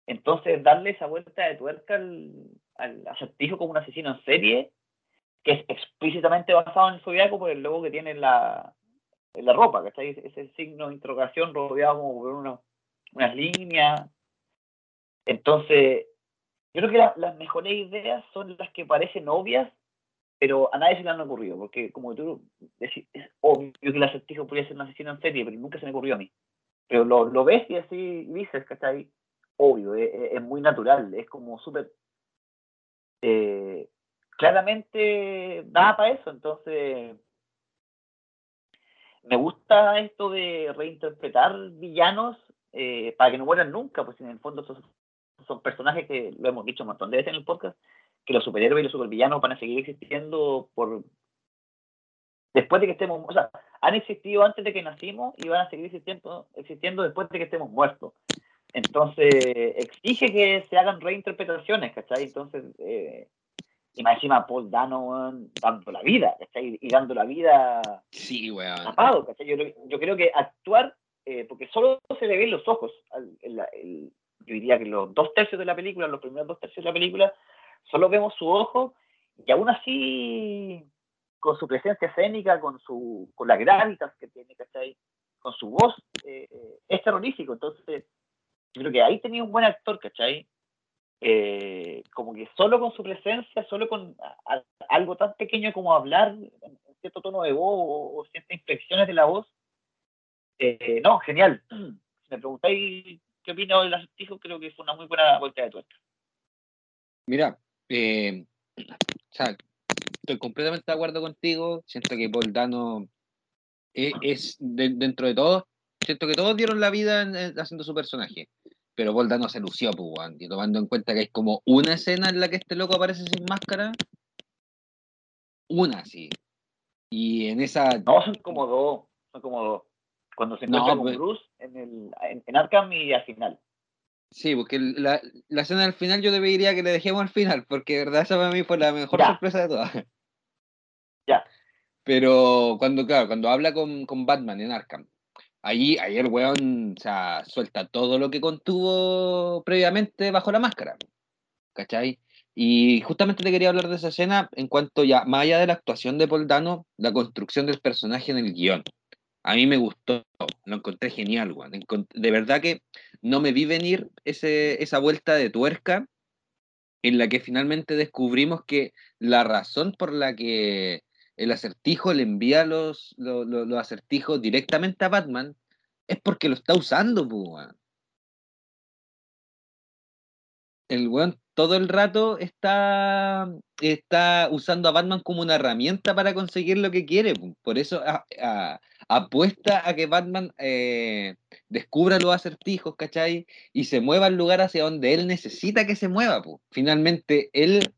[SPEAKER 1] Entonces, darle esa vuelta de tuerca al, al acertijo como un asesino en serie, que es explícitamente basado en Zodiaco por el logo que tiene en la, en la ropa, ¿cachai? Ese signo de interrogación rodeado como por unas líneas. Entonces, yo creo que las mejores ideas son las que parecen obvias, pero a nadie se le han ocurrido, porque como tú decís, es obvio que el acertijo podría ser un asesino en serie, pero nunca se me ocurrió a mí. Pero lo, lo ves y así dices, ¿cachai? Obvio, es, muy natural, es como súper... Eh, claramente da para eso, entonces me gusta esto de reinterpretar villanos eh, para que no mueran nunca, pues en el fondo son, son personajes que lo hemos dicho un montón de veces en el podcast, que los superhéroes y los supervillanos van a seguir existiendo por después de que estemos, o sea, han existido antes de que nacimos y van a seguir existiendo después de que estemos muertos. Entonces, exige que se hagan reinterpretaciones, ¿cachai? Entonces, eh, y más encima Paul Dano dando la vida, ¿cachai? Y dando la vida
[SPEAKER 2] sí, weón.
[SPEAKER 1] tapado, ¿cachai? Yo, yo, creo que actuar, eh, porque solo se le ven los ojos, yo diría que los dos tercios de la película, los primeros dos tercios de la película, solo vemos su ojo y aún así, con su presencia escénica, con, su, con la gravitas que tiene, ¿cachai? Con su voz, eh, es terrorífico. Entonces, yo creo que ahí tenía un buen actor, ¿cachai? Eh, como que solo con su presencia, solo con algo tan pequeño como hablar en cierto tono de voz o, ciertas inflexiones de la voz, eh, no, genial. *clears throat* Si me preguntáis qué opino del acertijo, creo que fue una muy buena vuelta de tuerca.
[SPEAKER 2] Mira, eh, estoy completamente de acuerdo contigo. Siento que Paul Dano es, dentro de todo, siento que todos dieron la vida haciendo su personaje. Pero Paul Dano se lució, pues, y tomando en cuenta que hay como una escena en la que este loco aparece sin máscara. Una, sí. Y en esa.
[SPEAKER 1] No, son como dos. Son como dos. Cuando se encuentra con pues Bruce en, el, en, en Arkham y al final.
[SPEAKER 2] Sí, porque la, la escena del final yo debería que le dejemos al final, porque de verdad esa para mí fue la mejor sorpresa de todas.
[SPEAKER 1] Ya.
[SPEAKER 2] Pero cuando, claro, cuando habla con, con Batman en Arkham, ahí, ahí weón o sea, suelta todo lo que contuvo previamente bajo la máscara. ¿Cachai? Y justamente te quería hablar de esa escena en cuanto ya, más allá de la actuación de Paul Dano, la construcción del personaje en el guion. A mí me gustó, lo encontré genial, Juan. De verdad que no me vi venir ese, esa vuelta de tuerca en la que finalmente descubrimos que la razón por la que el acertijo le envía los, los, acertijos directamente a Batman es porque lo está usando, El weón todo el rato está, está usando a Batman como una herramienta para conseguir lo que quiere. Por eso apuesta a que Batman eh, descubra los acertijos, ¿cachai? Y se mueva al lugar hacia donde él necesita que se mueva. Finalmente, él,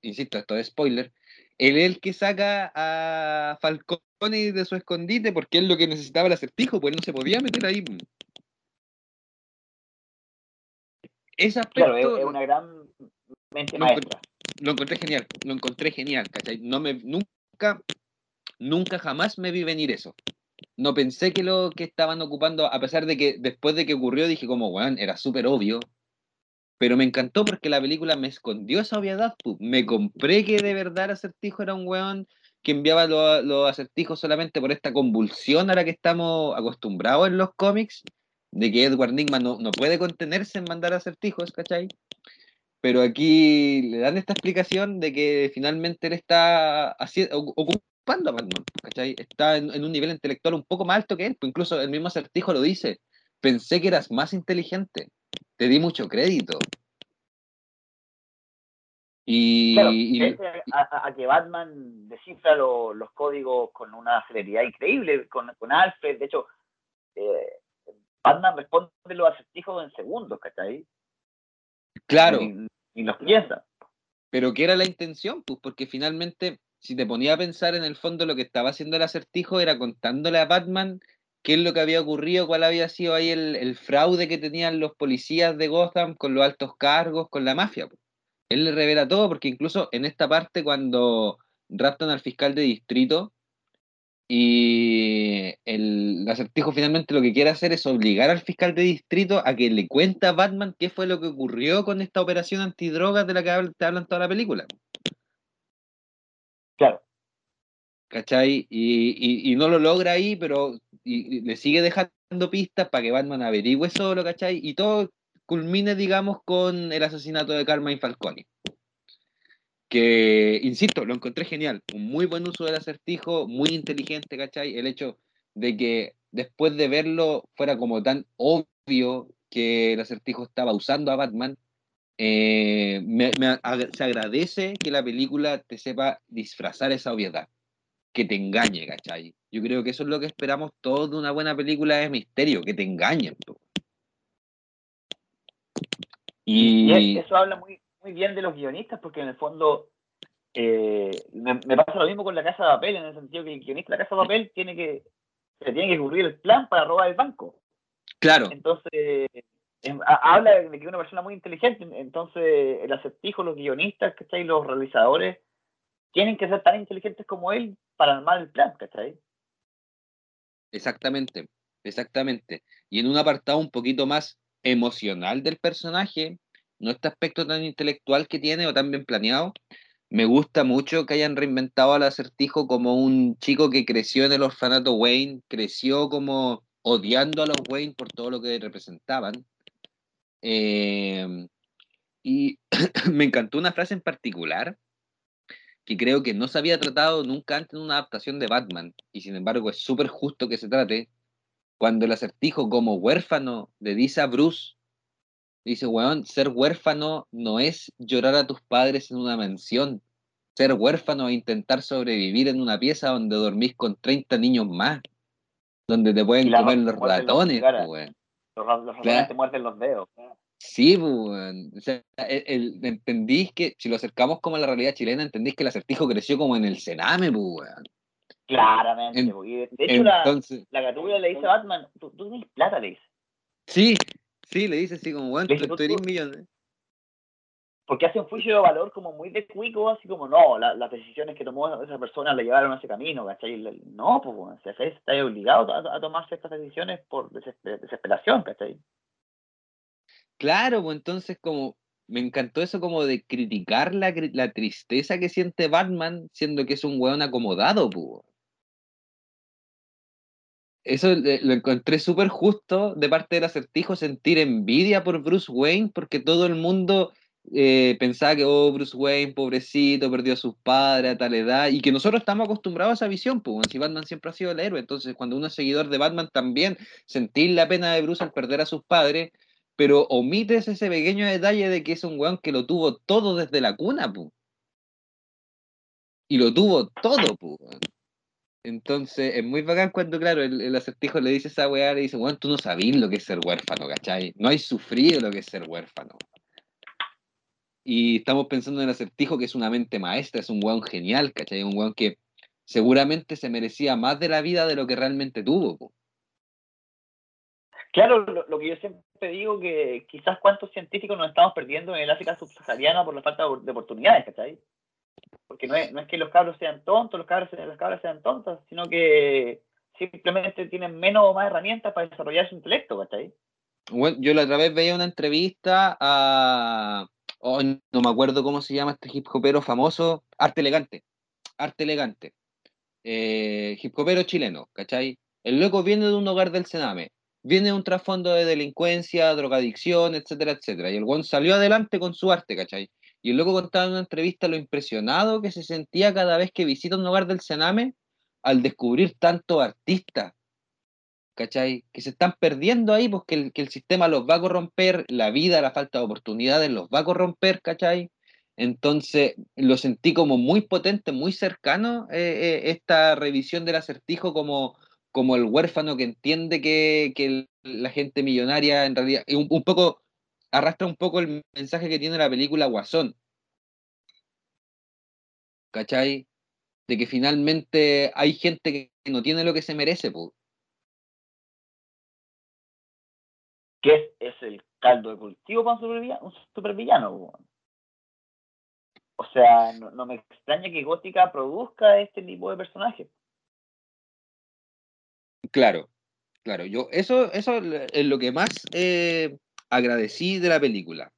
[SPEAKER 2] insisto, esto es spoiler, él es el que saca a Falcone de su escondite porque es lo que necesitaba el acertijo, pues él no se podía meter ahí.
[SPEAKER 1] Ese aspecto, claro, es una gran mente maestra.
[SPEAKER 2] lo encontré genial, lo encontré genial, ¿cachai? No me, nunca, nunca jamás me vi venir eso. No pensé que lo que estaban ocupando, a pesar de que después de que ocurrió dije como, weón, era súper obvio. Pero me encantó porque la película me escondió esa obviedad. Me compré que de verdad el acertijo era un weón que enviaba los acertijos solamente por esta convulsión a la que estamos acostumbrados en los cómics de que Edward Nigma no, puede contenerse en mandar acertijos, ¿cachai? Pero aquí le dan esta explicación de que finalmente él está ocupando a Batman, ¿cachai? Está en, un nivel intelectual un poco más alto que él, pues incluso el mismo acertijo lo dice. Pensé que eras más inteligente, te di mucho crédito,
[SPEAKER 1] Y, a, que Batman descifra los códigos con una celeridad increíble, con, con Alfred. De hecho, eh, Batman responde los acertijos en segundos, ¿cachai?
[SPEAKER 2] Claro.
[SPEAKER 1] Y, los piensa.
[SPEAKER 2] Pero ¿qué era la intención? Pues porque finalmente, si te ponía a pensar en el fondo, lo que estaba haciendo el acertijo era contándole a Batman qué es lo que había ocurrido, cuál había sido ahí el, el fraude que tenían los policías de Gotham con los altos cargos, con la mafia. Él le revela todo porque incluso en esta parte cuando raptan al fiscal de distrito y el acertijo finalmente lo que quiere hacer es obligar al fiscal de distrito a que le cuente a Batman qué fue lo que ocurrió con esta operación antidrogas de la que te hablan toda la película.
[SPEAKER 1] Claro.
[SPEAKER 2] ¿Cachai? Y, no lo logra ahí, pero le sigue dejando pistas para que Batman averigüe solo, ¿cachai? Y todo culmine, digamos, con el asesinato de Carmine Falcone. Que, insisto, lo encontré genial. Un muy buen uso del acertijo, muy inteligente, ¿cachai? El hecho de que después de verlo fuera como tan obvio que el acertijo estaba usando a Batman, eh, se agradece que la película te sepa disfrazar esa obviedad, que te engañe, ¿cachai? Yo creo que eso es lo que esperamos todos de una buena película de misterio, que te engañen.
[SPEAKER 1] Y, eso habla muy, muy bien de los guionistas, porque en el fondo eh, me, pasa lo mismo con la Casa de Papel, en el sentido que el guionista de la Casa de Papel tiene que, se tiene que cubrir el plan para robar el banco.
[SPEAKER 2] Claro.
[SPEAKER 1] Entonces, habla de que es una persona muy inteligente, entonces el acertijo, los guionistas, ¿cachai? Los realizadores tienen que ser tan inteligentes como él para armar el plan, ¿cachai?
[SPEAKER 2] Exactamente, exactamente. Y en un apartado un poquito más emocional del personaje, no este aspecto tan intelectual que tiene o tan bien planeado. Me gusta mucho que hayan reinventado al acertijo como un chico que creció en el orfanato Wayne, creció como odiando a los Wayne por todo lo que representaban. Em, y *clears throat* me encantó una frase en particular que creo que no se había tratado nunca antes en una adaptación de Batman, y sin embargo es súper justo que se trate, cuando el acertijo como huérfano le dice a Bruce, dice, weón, ser huérfano no es llorar a tus padres en una mansión. Ser huérfano es intentar sobrevivir en una pieza donde dormís con 30 niños más, donde te pueden comer los ratones,
[SPEAKER 1] weón. Los, ratones te muerden los dedos.
[SPEAKER 2] Sí, weón. O sea, entendís que, si lo acercamos como a la realidad chilena, entendís que el acertijo creció como en el Sename, weón.
[SPEAKER 1] Claramente, de hecho entonces, la, la le dice a Batman, tú, tú tienes plata, le dice.
[SPEAKER 2] Sí, sí, le dice así como, bueno, tú, eres millones.
[SPEAKER 1] Porque hace un juicio de valor como muy de cuico, así como, no, las decisiones que tomó esa persona le llevaron a ese camino, ¿cachai? No, pues, bueno, está obligado a, tomarse estas decisiones por desesperación, ¿cachai?
[SPEAKER 2] Claro, pues entonces como me encantó eso como de criticar la, la tristeza que siente Batman siendo que es un weón acomodado, pues. Eso lo encontré súper justo de parte del acertijo, sentir envidia por Bruce Wayne, porque todo el mundo eh, pensaba que, oh, Bruce Wayne, pobrecito, perdió a sus padres a tal edad, y que nosotros estamos acostumbrados a esa visión, pues, si Batman siempre ha sido el héroe, entonces cuando uno es seguidor de Batman también, sentir la pena de Bruce al perder a sus padres, pero omites ese pequeño detalle de que es un weón que lo tuvo todo desde la cuna, pues. Y lo tuvo todo, pues. Entonces, es muy bacán cuando, claro, el, acertijo le dice a esa weá, le dice, bueno, tú no sabís lo que es ser huérfano, ¿cachai? No hay sufrido lo que es ser huérfano. Y estamos pensando en el acertijo que es una mente maestra, es un weón genial, ¿cachai? Un weón que seguramente se merecía más de la vida de lo que realmente tuvo.
[SPEAKER 1] Claro, lo, que yo siempre digo que quizás cuántos científicos nos estamos perdiendo en el África subsahariana por la falta de oportunidades, ¿cachai? Porque no es, que los cabros sean tontos, los cabros, las cabras sean tontas, sino que simplemente tienen menos o más herramientas para desarrollar su intelecto, ¿cachai?
[SPEAKER 2] Bueno, yo la otra vez veía una entrevista a. Oh, no me acuerdo cómo se llama este hip hopero famoso. Arte Elegante. Arte Elegante. Eh, hip hopero chileno, ¿cachai? El loco viene de un hogar del Sename. Viene un trasfondo de delincuencia, drogadicción, etcétera, etcétera. Y el guan salió adelante con su arte, ¿cachai? Y luego contaba en una entrevista lo impresionado que se sentía cada vez que visita un hogar del Sename al descubrir tantos artistas, ¿cachai? Que se están perdiendo ahí porque el, que el sistema los va a corromper, la vida, la falta de oportunidades los va a corromper, ¿cachai? Entonces lo sentí como muy potente, muy cercano eh, eh, esta revisión del acertijo como, como el huérfano que entiende que, la gente millonaria en realidad, un, un, poco, arrastra un poco el mensaje que tiene la película Guasón. ¿Cachai? De que finalmente hay gente que no tiene lo que se merece, pues.
[SPEAKER 1] ¿Qué es, el caldo de cultivo para un supervillano? O sea, no, me extraña que Gótica produzca este tipo de personaje.
[SPEAKER 2] Claro, claro. Yo, eso, eso es lo que más eh, agradecí de la película.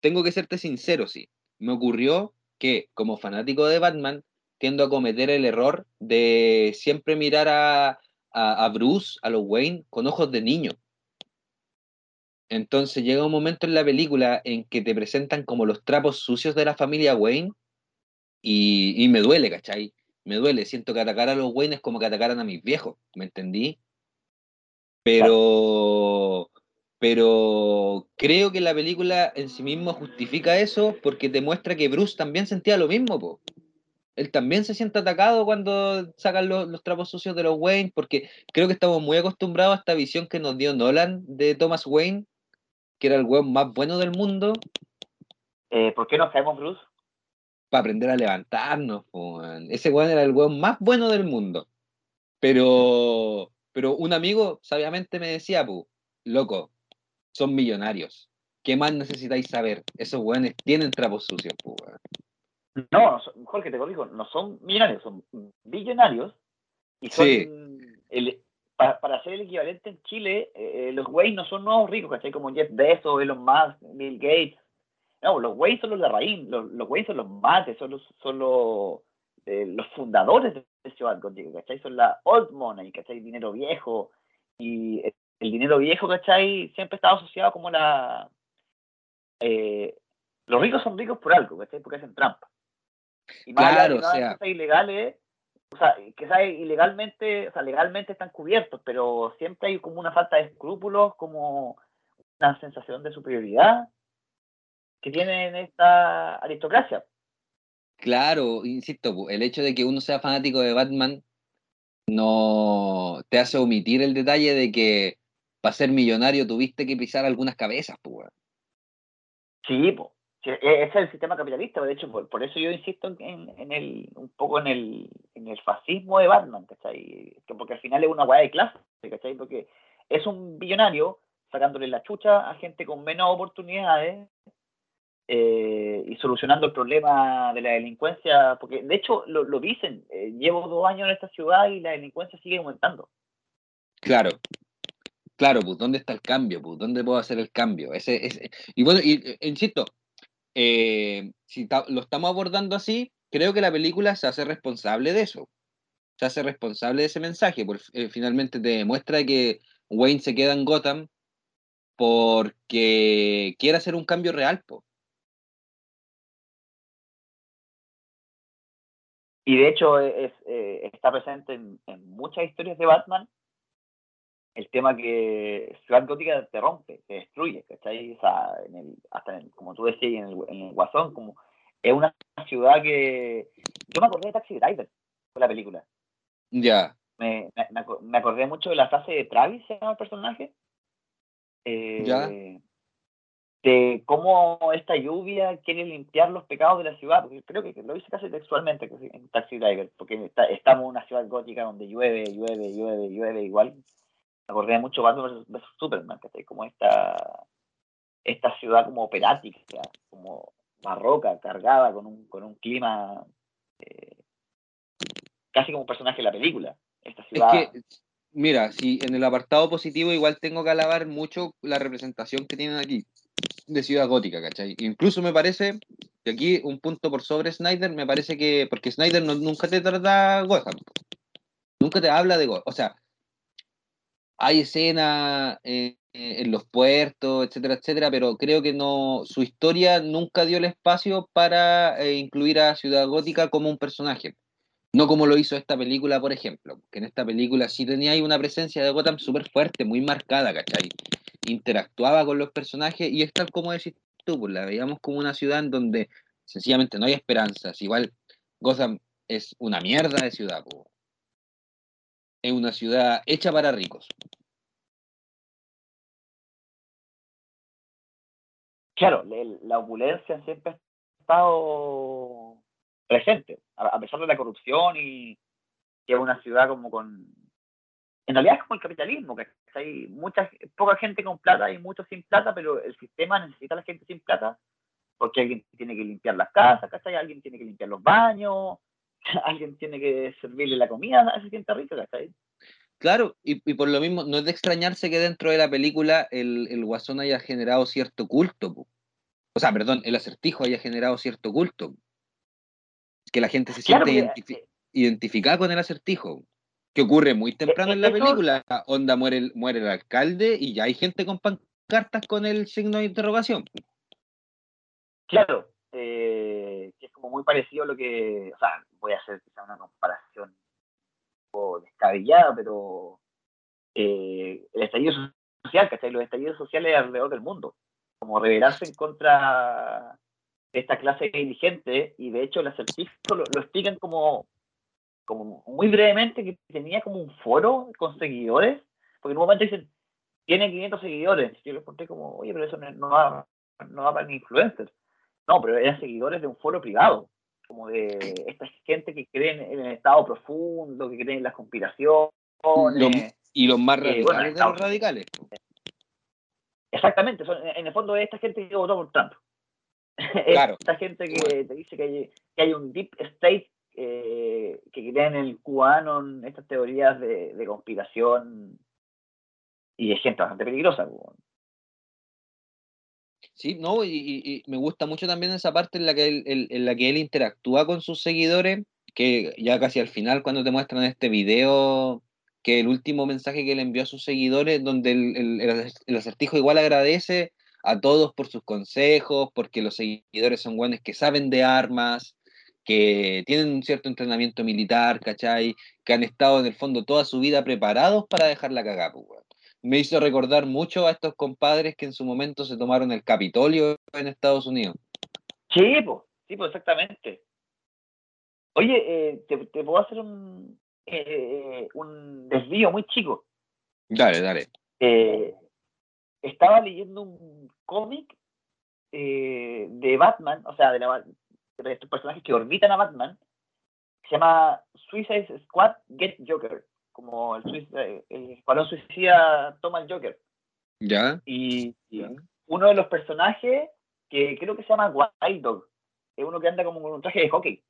[SPEAKER 2] Tengo que serte sincero, sí. Me ocurrió que, como fanático de Batman, tiendo a cometer el error de siempre mirar a, a Bruce, a los Wayne, con ojos de niño. Entonces llega un momento en la película en que te presentan como los trapos sucios de la familia Wayne y, me duele, ¿cachai? Me duele, siento que atacar a los Wayne es como que atacaran a mis viejos, ¿me entendí? Pero, pero creo que la película en sí misma justifica eso porque te muestra que Bruce también sentía lo mismo, po. Él también se siente atacado cuando sacan los, los, trapos sucios de los Wayne, porque creo que estamos muy acostumbrados a esta visión que nos dio Nolan de Thomas Wayne, que era el weón más bueno del mundo.
[SPEAKER 1] Eh, ¿Por qué no caemos, Bruce?
[SPEAKER 2] Para aprender a levantarnos, Ese weón era el weón más bueno del mundo. Pero, pero un amigo sabiamente me decía, pu, loco, son millonarios. ¿Qué más necesitáis saber? Esos weones tienen trapos sucios, pu,
[SPEAKER 1] No, Jorge, te digo, no son millonarios, son billonarios. Y son el, para, ser el equivalente en Chile, eh, los Wayne no son nuevos ricos, ¿cachai? Como Jeff Bezos, Elon Musk, Bill Gates. No, los Wayne son los de raíz, los, los Wayne son los mates, son los, son los, eh, los fundadores de Ciudad Gótica, ¿cachai? Son la old money, ¿cachai? Dinero viejo. Y el dinero viejo, ¿cachai? Siempre estado asociado como la... Eh, los ricos son ricos por algo, ¿cachai? Porque hacen trampa. Y más claro, o sea... ilegales, o sea, quizás ilegalmente, o sea, legalmente están cubiertos, pero siempre hay como una falta de escrúpulos, como una sensación de superioridad que tienen esta aristocracia.
[SPEAKER 2] Claro, insisto, el hecho de que uno sea fanático de Batman no te hace omitir el detalle de que para ser millonario tuviste que pisar algunas cabezas, pues.
[SPEAKER 1] Sí, pues. Ese es el sistema capitalista, de hecho, por, eso yo insisto en, el, un poco en el, en el fascismo de Batman, ¿cachai? Porque al final es una hueá de clase, ¿cachai? Porque es un billonario sacándole la chucha a gente con menos oportunidades eh, y solucionando el problema de la delincuencia, porque de hecho lo, lo dicen, eh, llevo dos años en esta ciudad y la delincuencia sigue aumentando.
[SPEAKER 2] Claro, claro, pues ¿dónde está el cambio? Pues ¿dónde puedo hacer el cambio? Ese, ese, y bueno, y, eh, insisto, eh, si lo estamos abordando así, creo que la película se hace responsable de eso. Se hace responsable de ese mensaje, porque eh, finalmente te demuestra que Wayne se queda en Gotham porque quiere hacer un cambio real.
[SPEAKER 1] Y de hecho es, eh, está presente en, muchas historias de Batman el tema que Ciudad Gótica te rompe, te destruye, ¿cachai? O sea, en el, hasta en como tú decías, en el, en el Guasón, como es una ciudad que... Yo me acordé de Taxi Driver, con la película.
[SPEAKER 2] Ya.
[SPEAKER 1] Me, me, me, acordé mucho de la frase de Travis, se llama el personaje. Eh, ya. De cómo esta lluvia quiere limpiar los pecados de la ciudad, porque creo que lo hice casi textualmente en Taxi Driver, porque estamos en una ciudad gótica donde llueve, llueve, llueve, llueve igual acordé mucho Batman vs Superman, que como esta, esta ciudad como operática, como barroca, cargada con un, con un clima eh, casi como un personaje de la película. Esta ciudad. Es que,
[SPEAKER 2] mira, si en el apartado positivo igual tengo que alabar mucho la representación que tienen aquí de ciudad gótica, ¿cachai? Incluso me parece que aquí un punto por sobre Snyder, me parece que, porque Snyder nunca te trata Gotham, nunca te habla de Gotham, o sea, hay escenas eh, en los puertos, etcétera, etcétera, pero creo que no, su historia nunca dio el espacio para eh, incluir a Ciudad Gótica como un personaje. No como lo hizo esta película, por ejemplo, que en esta película sí tenía ahí una presencia de Gotham súper fuerte, muy marcada, ¿cachai? Interactuaba con los personajes y es tal como decís tú, pues la veíamos como una ciudad en donde Sencillamente no hay esperanzas. Igual Gotham es una mierda de ciudad. Es una ciudad hecha para ricos.
[SPEAKER 1] Claro, la opulencia siempre ha estado presente, a pesar de la corrupción y que es una ciudad como con... En realidad es como el capitalismo, que hay mucha, poca gente con plata y muchos sin plata, pero el sistema necesita a la gente sin plata porque alguien tiene que limpiar las casas, ¿cachai? Alguien tiene que limpiar los baños, *laughs* alguien tiene que servirle la comida a esa gente rica, ¿cachai?
[SPEAKER 2] Claro, y, por lo mismo, no es de extrañarse que dentro de la película el, el guasón haya generado cierto culto. O sea, perdón, el acertijo haya generado cierto culto. Que la gente se siente eh, identificada con el acertijo. Que ocurre muy temprano en la película. Onda muere el, muere el alcalde y ya hay gente con pancartas con el signo de interrogación.
[SPEAKER 1] Claro, eh, que es como muy parecido a lo que. O sea, voy a hacer quizá una comparación descabellada, pero eh, el estallido social, ¿cachai? Los estallidos sociales alrededor del mundo, como rebelarse en contra esta clase dirigente, y de hecho el acertijo lo, explican como, como muy brevemente que tenía como un foro con seguidores, porque en un momento dicen, tiene 500 seguidores, yo les conté como, oye, pero eso no, va, no va para influencers. No, pero eran seguidores de un foro privado como de esta gente que cree en el estado profundo, que cree en las conspiraciones.
[SPEAKER 2] y los más radicales de los radicales.
[SPEAKER 1] Exactamente, en el fondo es esta gente que votó por Trump. *laughs* Claro. esta gente que te dice que hay, que hay un deep state eh, que cree en el cubano, en estas teorías de, de conspiración y es gente bastante peligrosa.
[SPEAKER 2] Sí, no, y, me gusta mucho también esa parte en la que él, en la que él interactúa con sus seguidores, que ya casi al final cuando te muestran este video, que el último mensaje que le envió a sus seguidores, donde el, acertijo igual agradece a todos por sus consejos, porque los seguidores son buenos que saben de armas, que tienen un cierto entrenamiento militar, ¿cachai? Que han estado en el fondo toda su vida preparados para dejar la cagada, pues, me hizo recordar mucho a estos compadres que en su momento se tomaron el Capitolio en Estados Unidos.
[SPEAKER 1] Sí, pues, sí, pues exactamente. Oye, eh, te, puedo hacer un, eh, un desvío muy chico.
[SPEAKER 2] Dale, dale.
[SPEAKER 1] Eh, estaba leyendo un cómic de Batman, o sea, de, de estos personajes que orbitan a Batman, se llama Suicide Squad Get Joker como el, el escuadrón suicida toma el Joker.
[SPEAKER 2] ¿Ya?
[SPEAKER 1] Y, uno de los personajes que creo que se llama Wild Dog, es uno que anda como con un traje de hockey.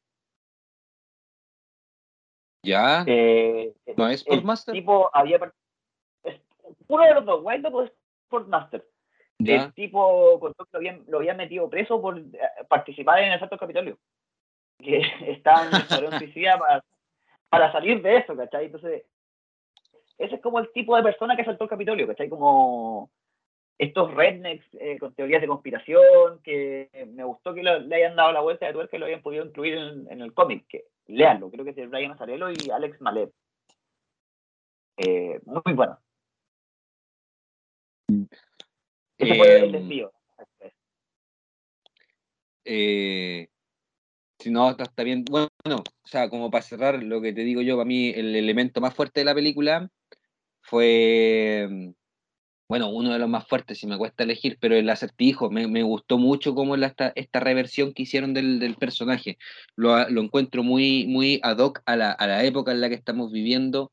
[SPEAKER 2] ¿Ya?
[SPEAKER 1] Eh,
[SPEAKER 2] ¿No es Sportmaster?
[SPEAKER 1] Tipo, había, uno de los dos, Wild Dog o Sportmaster. El tipo contó que lo habían, lo habían metido preso por eh, participar en el asalto del Capitolio. Que *laughs* estaban en el *laughs* suicida para, para salir de eso, ¿cachai? Entonces, ese es como el tipo de persona que asaltó el Capitolio, ¿cachai? Como estos rednecks eh, con teorías de conspiración, que me gustó que le hayan dado la vuelta de tuerca que lo habían podido incluir en, el cómic, que leanlo, creo que es de Brian Azarello y Alex Maleb. Eh, muy bueno. Ese fue el em, desvío.
[SPEAKER 2] Eh, si no, está bien. Bueno, o sea, como para cerrar lo que te digo yo, para mí el elemento más fuerte de la película fue, bueno, uno de los más fuertes, si me cuesta elegir, pero el acertijo, me, me gustó mucho cómo la, esta, esta, reversión que hicieron del, del personaje. Lo, lo, encuentro muy, muy ad hoc a la, a la época en la que estamos viviendo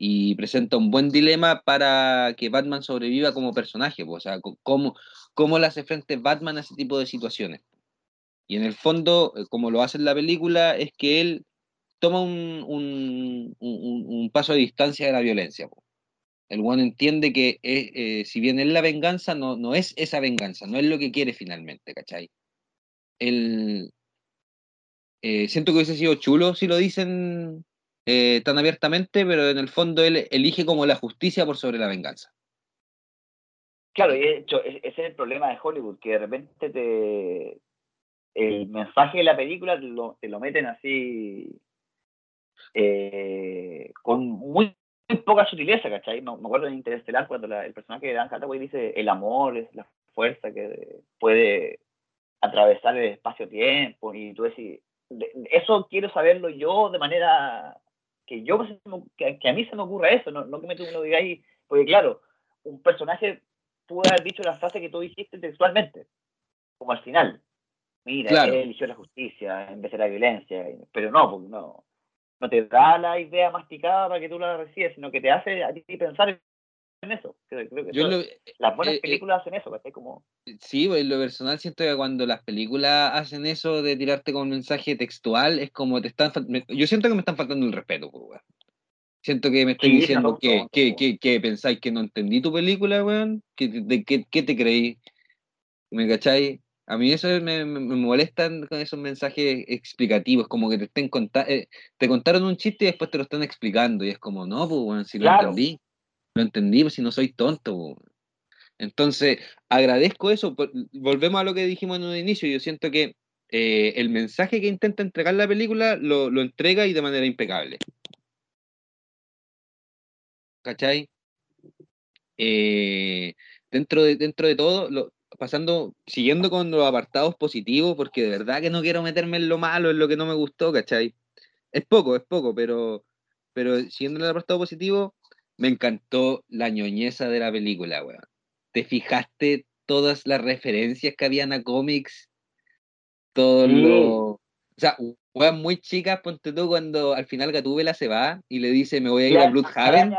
[SPEAKER 2] y presenta un buen dilema para que Batman sobreviva como personaje, o sea, cómo, cómo le hace frente Batman a ese tipo de situaciones. Y en el fondo, eh, como lo hace en la película, es que él toma un, un, un, paso de distancia de la violencia. El one entiende que eh, eh, si bien es la venganza, no, no es esa venganza, no es lo que quiere finalmente, ¿cachai? El, siento que hubiese sido chulo si lo dicen tan abiertamente, pero en el fondo él elige como la justicia por sobre la venganza.
[SPEAKER 1] Claro, y de hecho, ese es el problema de Hollywood, que de repente te, el mensaje de la película te lo, te lo meten así con muy muy poca sutileza, ¿cachai? Me, acuerdo en Interestelar cuando el personaje de Dan Hathaway dice el amor es la fuerza que puede atravesar el espacio-tiempo y tú decís, eso quiero saberlo yo de manera que yo que, a mí se me ocurra eso, no, no que me tú lo digáis, porque claro, un personaje pudo haber dicho la frase que tú dijiste textualmente, como al final. Mira, él eligió la justicia en vez de la violencia, pero no, porque no, no te da la idea masticada para que tú la recibes, sino que te hace a ti pensar en eso. las buenas eh, eh, películas hacen eso, Como...
[SPEAKER 2] Sí, pues, en lo personal siento que cuando las películas hacen eso de tirarte con un mensaje textual, es como te están... Yo siento que me están faltando el respeto, pues, Siento que me están diciendo que, que, que, pensáis que no entendí tu película, weón. ¿Qué, de, qué, qué te creí? ¿Me cacháis? A mí eso me, me, molestan con esos mensajes explicativos, como que te estén contando, eh, te contaron un chiste y después te lo están explicando, y es como, no, pues, bueno, si lo entendí, lo entendí, pues si no soy tonto. Pues". Entonces, agradezco eso, volvemos a lo que dijimos en un inicio, yo siento que eh, el mensaje que intenta entregar la película lo, lo entrega y de manera impecable. ¿Cachai? Eh, dentro, de, dentro de todo, pasando, siguiendo con los apartados positivos, porque de verdad que no quiero meterme en lo malo, en lo que no me gustó, ¿cachai? Es poco, es poco, pero, pero siguiendo en el apartado positivo, me encantó la ñoñeza de la película, weón. ¿Te fijaste todas las referencias que habían a cómics? Todo lo... O sea, weón, muy chicas, ponte tú cuando al final Gatúbela se va y le dice, me voy a ir a Bloodhaven.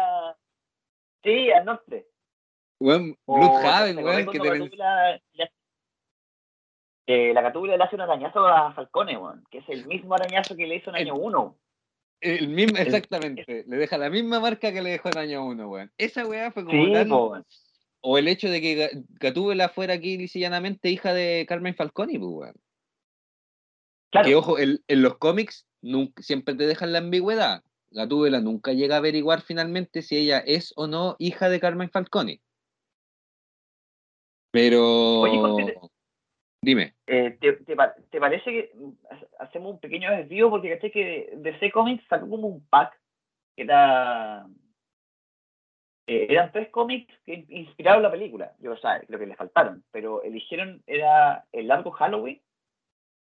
[SPEAKER 1] Sí, al norte.
[SPEAKER 2] Weón, Bloodhaven, weón, que te
[SPEAKER 1] la, eh, la Gatúbela le hace un arañazo a Falcone, weón, que es el mismo arañazo que le hizo en año 1.
[SPEAKER 2] El mismo, exactamente. le deja la misma marca que le dejó en año 1, weón. Esa weá fue como sí, O el hecho de que Gatúbela fuera aquí llanamente hija de Carmen Falcone, pues, weón. Claro. Que ojo, en, en los cómics nunca, siempre te dejan la ambigüedad. Gatúbela nunca llega a averiguar finalmente si ella es o no hija de Carmen Falcone. Pero. Oye, Dime.
[SPEAKER 1] Eh, ¿te, te, parece que hacemos un pequeño desvío? Porque caché que DC Comics sacó como un pack que era. Eh, eran tres cómics que inspiraron la película. Yo, o sea, creo que les faltaron, pero eligieron, era el largo Halloween.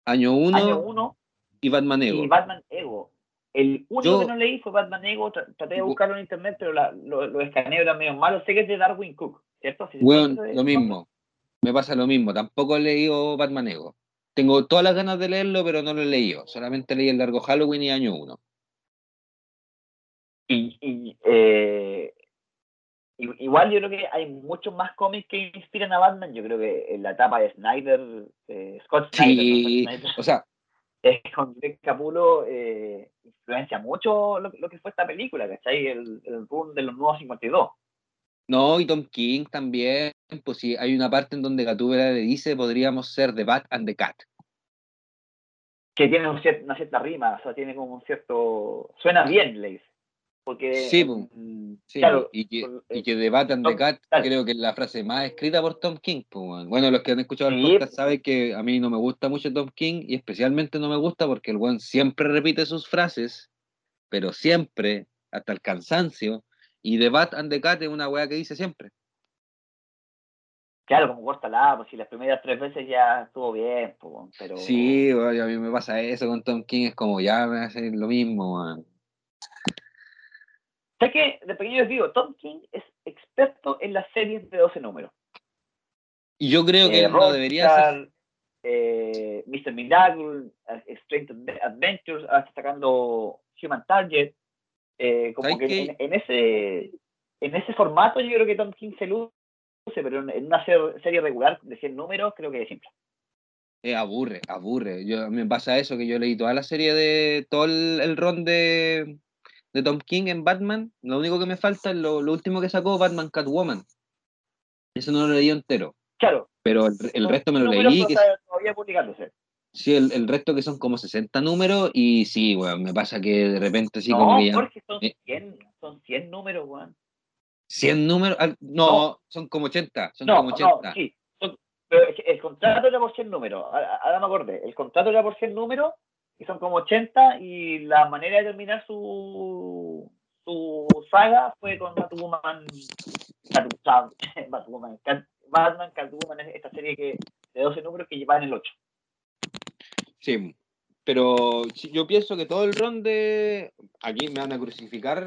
[SPEAKER 2] Año 1.
[SPEAKER 1] Año uno,
[SPEAKER 2] y Batman Ego.
[SPEAKER 1] Y Batman Ego. El único que no leí fue Batman Ego. Traté de buscarlo en internet, pero los lo, lo escaneos eran medio malos. Sé que es de Darwin Cook. ¿cierto?
[SPEAKER 2] bueno, lo mismo. Me pasa lo mismo. Tampoco he leído Batman Ego. Tengo todas las ganas de leerlo, pero no lo he leído. Solamente leí el largo Halloween y año 1.
[SPEAKER 1] Y, eh, igual yo creo que hay muchos más cómics que inspiran a Batman. Yo creo que en la etapa de Snyder, eh, Scott
[SPEAKER 2] Snyder, o sea,
[SPEAKER 1] con Greg Capulo eh, influencia mucho lo, que fue esta película, ¿cachai? El, el boom de los nuevos 52.
[SPEAKER 2] No, y Tom King también, pues sí, hay una parte en donde Gatúbela le dice podríamos ser The Bat and the Cat.
[SPEAKER 1] Que tiene una cierta rima, o sea, tiene como un cierto... Suena bien, le dice. Porque,
[SPEAKER 2] sí, pues, sí claro, y, que, y que The Bat and the Cat creo que es la frase más escrita por Tom King. Pues, bueno, los que han escuchado el podcast saben que a mí no me gusta mucho Tom King y especialmente no me gusta porque el buen siempre repite sus frases, pero siempre, hasta el cansancio, y The Bat and the Cat es una weá que dice siempre.
[SPEAKER 1] Claro, como corta la, pues si las primeras tres veces ya estuvo bien, pues, pero...
[SPEAKER 2] Sí, a mí me pasa eso con Tom King, es como ya me hace lo mismo, man.
[SPEAKER 1] Sé que, de pequeño les digo, Tom King es experto en las series de 12 números.
[SPEAKER 2] Y yo creo que eh, no debería ser...
[SPEAKER 1] Eh, Mr. Miracle, Strange Adventures, ahora está sacando Human Target, eh, como que en, ese, en ese formato yo creo que Tom King se luce, pero en una serie regular de 100 números creo que es simple.
[SPEAKER 2] Eh, aburre, aburre. Yo, me pasa eso, que yo leí toda la serie de todo el, el ron de, de, Tom King en Batman. Lo único que me falta es lo, último que sacó Batman Catwoman. Eso no lo leí entero.
[SPEAKER 1] Claro.
[SPEAKER 2] Pero el, resto me lo leí. Que...
[SPEAKER 1] Todavía publicándose.
[SPEAKER 2] Sí, el, el, resto que son como 60 números y sí, weón, me pasa que de repente sí como que
[SPEAKER 1] ya... Jorge, son 100, eh, son 100 números, weón.
[SPEAKER 2] 100 números, no, son como 80, son como 80.
[SPEAKER 1] No, sí, pero el contrato era por 100 números, ahora me acordé, el contrato era por 100 números y son como 80 y la manera de terminar su, su saga fue con Batwoman, Batwoman, Batman, Catwoman, esta serie que de 12 números que llevan el 8.
[SPEAKER 2] Sí, pero yo pienso que todo el ron de. Aquí me van a crucificar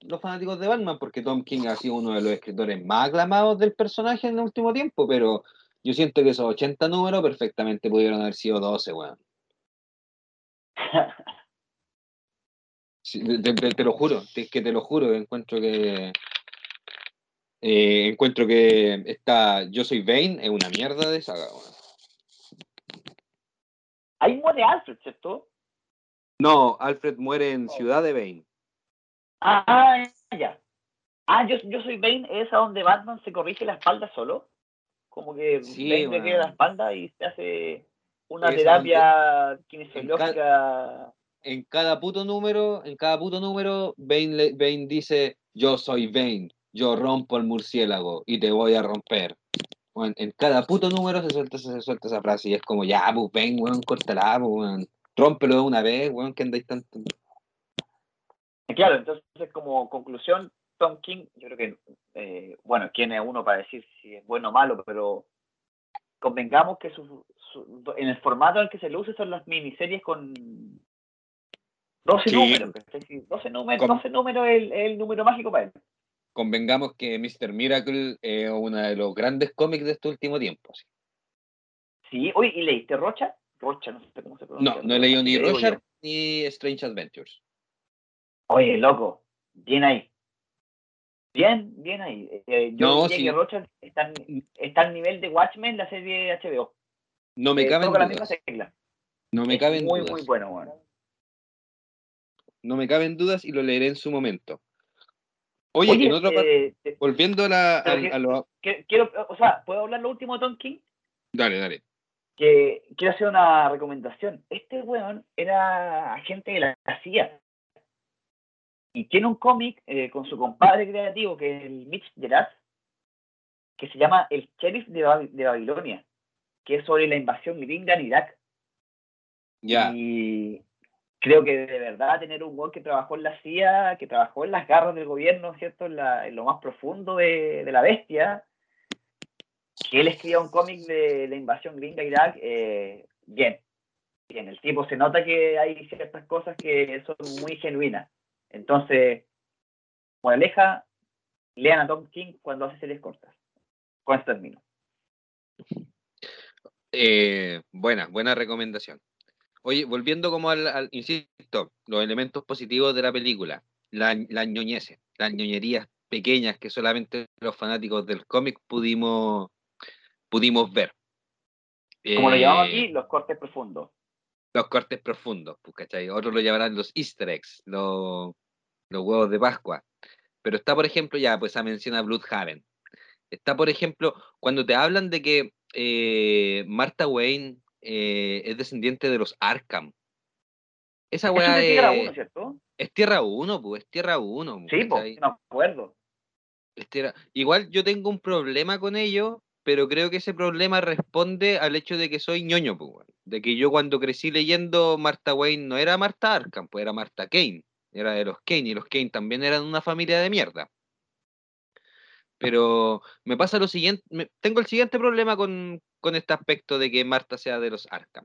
[SPEAKER 2] los fanáticos de Batman, porque Tom King ha sido uno de los escritores más aclamados del personaje en el último tiempo, pero yo siento que esos 80 números perfectamente pudieron haber sido 12, weón. *laughs* te, lo juro, es que te lo juro, encuentro que. Eh, encuentro que esta Yo soy Bane es una mierda de saga, weón.
[SPEAKER 1] Ahí muere Alfred, ¿cierto?
[SPEAKER 2] No, Alfred muere en Ciudad de Bane.
[SPEAKER 1] Ah, ya. Ah, yo, yo soy Bane, es a donde Batman se corrige la espalda solo. Como que Bane le queda la espalda y se hace una terapia kinesiológica.
[SPEAKER 2] En cada, puto número, en cada puto número, Bane, Bane dice, yo soy Bane, yo rompo el murciélago y te voy a romper en cada puto número se suelta, se suelta esa frase y es como, ya, pues weón, córtala, pues, weón. Rómpelo de una vez, weón, que andáis tanto.
[SPEAKER 1] Claro, entonces como conclusión, Tom King, yo creo que, eh, bueno, quién es uno para decir si es bueno o malo, pero convengamos que en el formato en el que se usa son las miniseries con 12 números. 12 números, 12 números es el número mágico para él
[SPEAKER 2] convengamos que Mr. Miracle es uno de los grandes cómics de este último tiempo.
[SPEAKER 1] Sí, oye, ¿y leíste Rocha? Rocha, no sé cómo se pronuncia.
[SPEAKER 2] No, no he leído ni Rocha ni Strange Adventures.
[SPEAKER 1] Oye, loco, bien ahí. Bien, bien ahí. Eh, yo no, diría que Rocha está, está, al nivel de Watchmen, la serie de HBO.
[SPEAKER 2] No me eh, caben dudas. No me caben
[SPEAKER 1] muy,
[SPEAKER 2] dudas.
[SPEAKER 1] Muy, muy bueno, bueno.
[SPEAKER 2] No me caben dudas y lo leeré en su momento. Oye, en otra parte, eh, volviendo a, la, lo...
[SPEAKER 1] quiero, o sea, ¿puedo hablar lo último de Tom King?
[SPEAKER 2] Dale, dale.
[SPEAKER 1] Que quiero hacer una recomendación. Este weón era agente de la CIA. Y tiene un cómic eh, con su compadre creativo, que es el Mitch Gerard, que se llama El Sheriff de, Babilonia, que es sobre la invasión gringa en Irak.
[SPEAKER 2] Ya.
[SPEAKER 1] Y creo que de verdad tener un gol que trabajó en la CIA, que trabajó en las garras del gobierno, ¿cierto? En, lo más profundo de, la bestia, que él escriba un cómic de la invasión gringa a Irak, eh, bien, bien, el tipo se nota que hay ciertas cosas que son muy genuinas. Entonces, moraleja, lean a Tom King cuando hace series cortas. Con esto termino.
[SPEAKER 2] Eh, buena, buena recomendación. Oye, volviendo como al, insisto, los elementos positivos de la película, las la ñoñeces, las ñoñerías pequeñas que solamente los fanáticos del cómic pudimos, pudimos ver.
[SPEAKER 1] Como lo llamamos aquí, eh, los cortes profundos.
[SPEAKER 2] Los cortes profundos, pues, ¿cachai? Otros lo llamarán los easter eggs, los, los huevos de Pascua. Pero está, por ejemplo, ya, pues, a menciona Bloodhaven. Está, por ejemplo, cuando te hablan de que eh, Martha Wayne eh, es descendiente de los Arkham. Esa weá
[SPEAKER 1] es. Tierra 1, ¿cierto?
[SPEAKER 2] Es Tierra 1, pues, es Tierra 1.
[SPEAKER 1] Sí, pues, no acuerdo.
[SPEAKER 2] Igual yo tengo un problema con ello, pero creo que ese problema responde al hecho de que soy ñoño, pues, de que yo cuando crecí leyendo Martha Wayne no era Martha Arkham, pues era Martha Kane, era de los Kane, y los Kane también eran una familia de mierda. Pero me pasa lo siguiente, tengo el siguiente problema con, este aspecto de que Marta sea de los Arkham.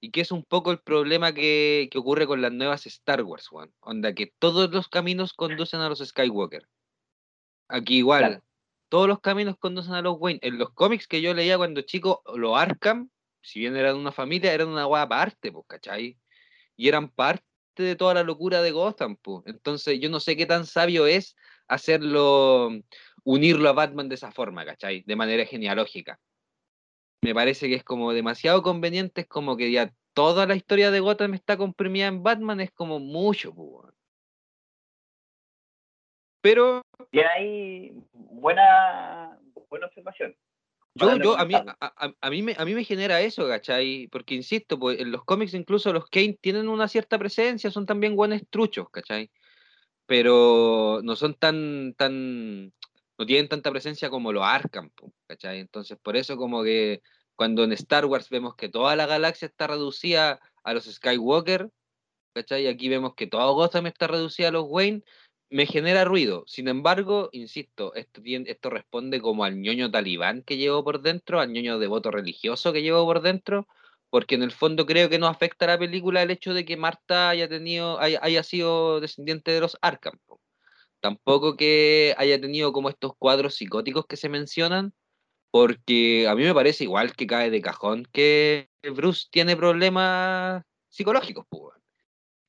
[SPEAKER 2] Y que es un poco el problema que, ocurre con las nuevas Star Wars, Juan. Onda que todos los caminos conducen a los Skywalker. Aquí igual, todos los caminos conducen a los Wayne. En los cómics que yo leía cuando chico, los Arkham, si bien eran una familia, eran una guapa parte, pues, ¿cachai? Y eran parte de toda la locura de Gotham, pues. Entonces, yo no sé qué tan sabio es hacerlo unirlo a Batman de esa forma, ¿cachai? De manera genealógica. Me parece que es como demasiado conveniente, es como que ya toda la historia de Gotham está comprimida en Batman, es como mucho. Pero.
[SPEAKER 1] Tiene ahí buena, buena observación.
[SPEAKER 2] Yo, yo, a mí, a, mí me, a mí me genera eso, ¿cachai? Porque insisto, pues en los cómics incluso los Kane tienen una cierta presencia, son también buenos truchos, ¿cachai? Pero no son tan, tan, no tienen tanta presencia como los Arkham, ¿cachai? Entonces, por eso como que cuando en Star Wars vemos que toda la galaxia está reducida a los Skywalker, ¿cachai? Aquí vemos que todo Gotham está reducida a los Wayne, me genera ruido. Sin embargo, insisto, esto, esto responde como al ñoño talibán que llevo por dentro, al ñoño devoto religioso que llevo por dentro, porque en el fondo creo que no afecta a la película el hecho de que Marta haya tenido, haya, sido descendiente de los Arkham. Tampoco que haya tenido como estos cuadros psicóticos que se mencionan, porque a mí me parece igual que cae de cajón que Bruce tiene problemas psicológicos, pues.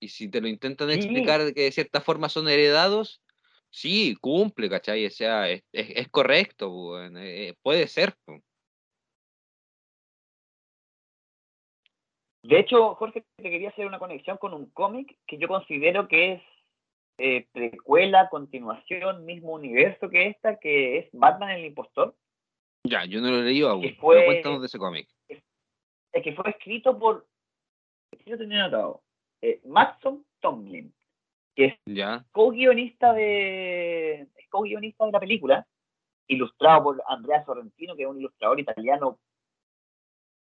[SPEAKER 2] Y si te lo intentan explicar que de cierta forma son heredados, sí, cumple, ¿cachai? O sea, es, correcto, pues, eh, puede ser.
[SPEAKER 1] De hecho, Jorge, te quería hacer una conexión con un cómic que yo considero que es eh, precuela, continuación, mismo universo que esta, que es Batman el Impostor.
[SPEAKER 2] Ya, yo no lo he leído aún. Fue, cuéntanos de ese cómic.
[SPEAKER 1] Es, que fue escrito por. Yo tenía notado. Eh, Maxon Tomlin, que es co-guionista de. co-guionista de la película, ilustrado por Andrea Sorrentino, que es un ilustrador italiano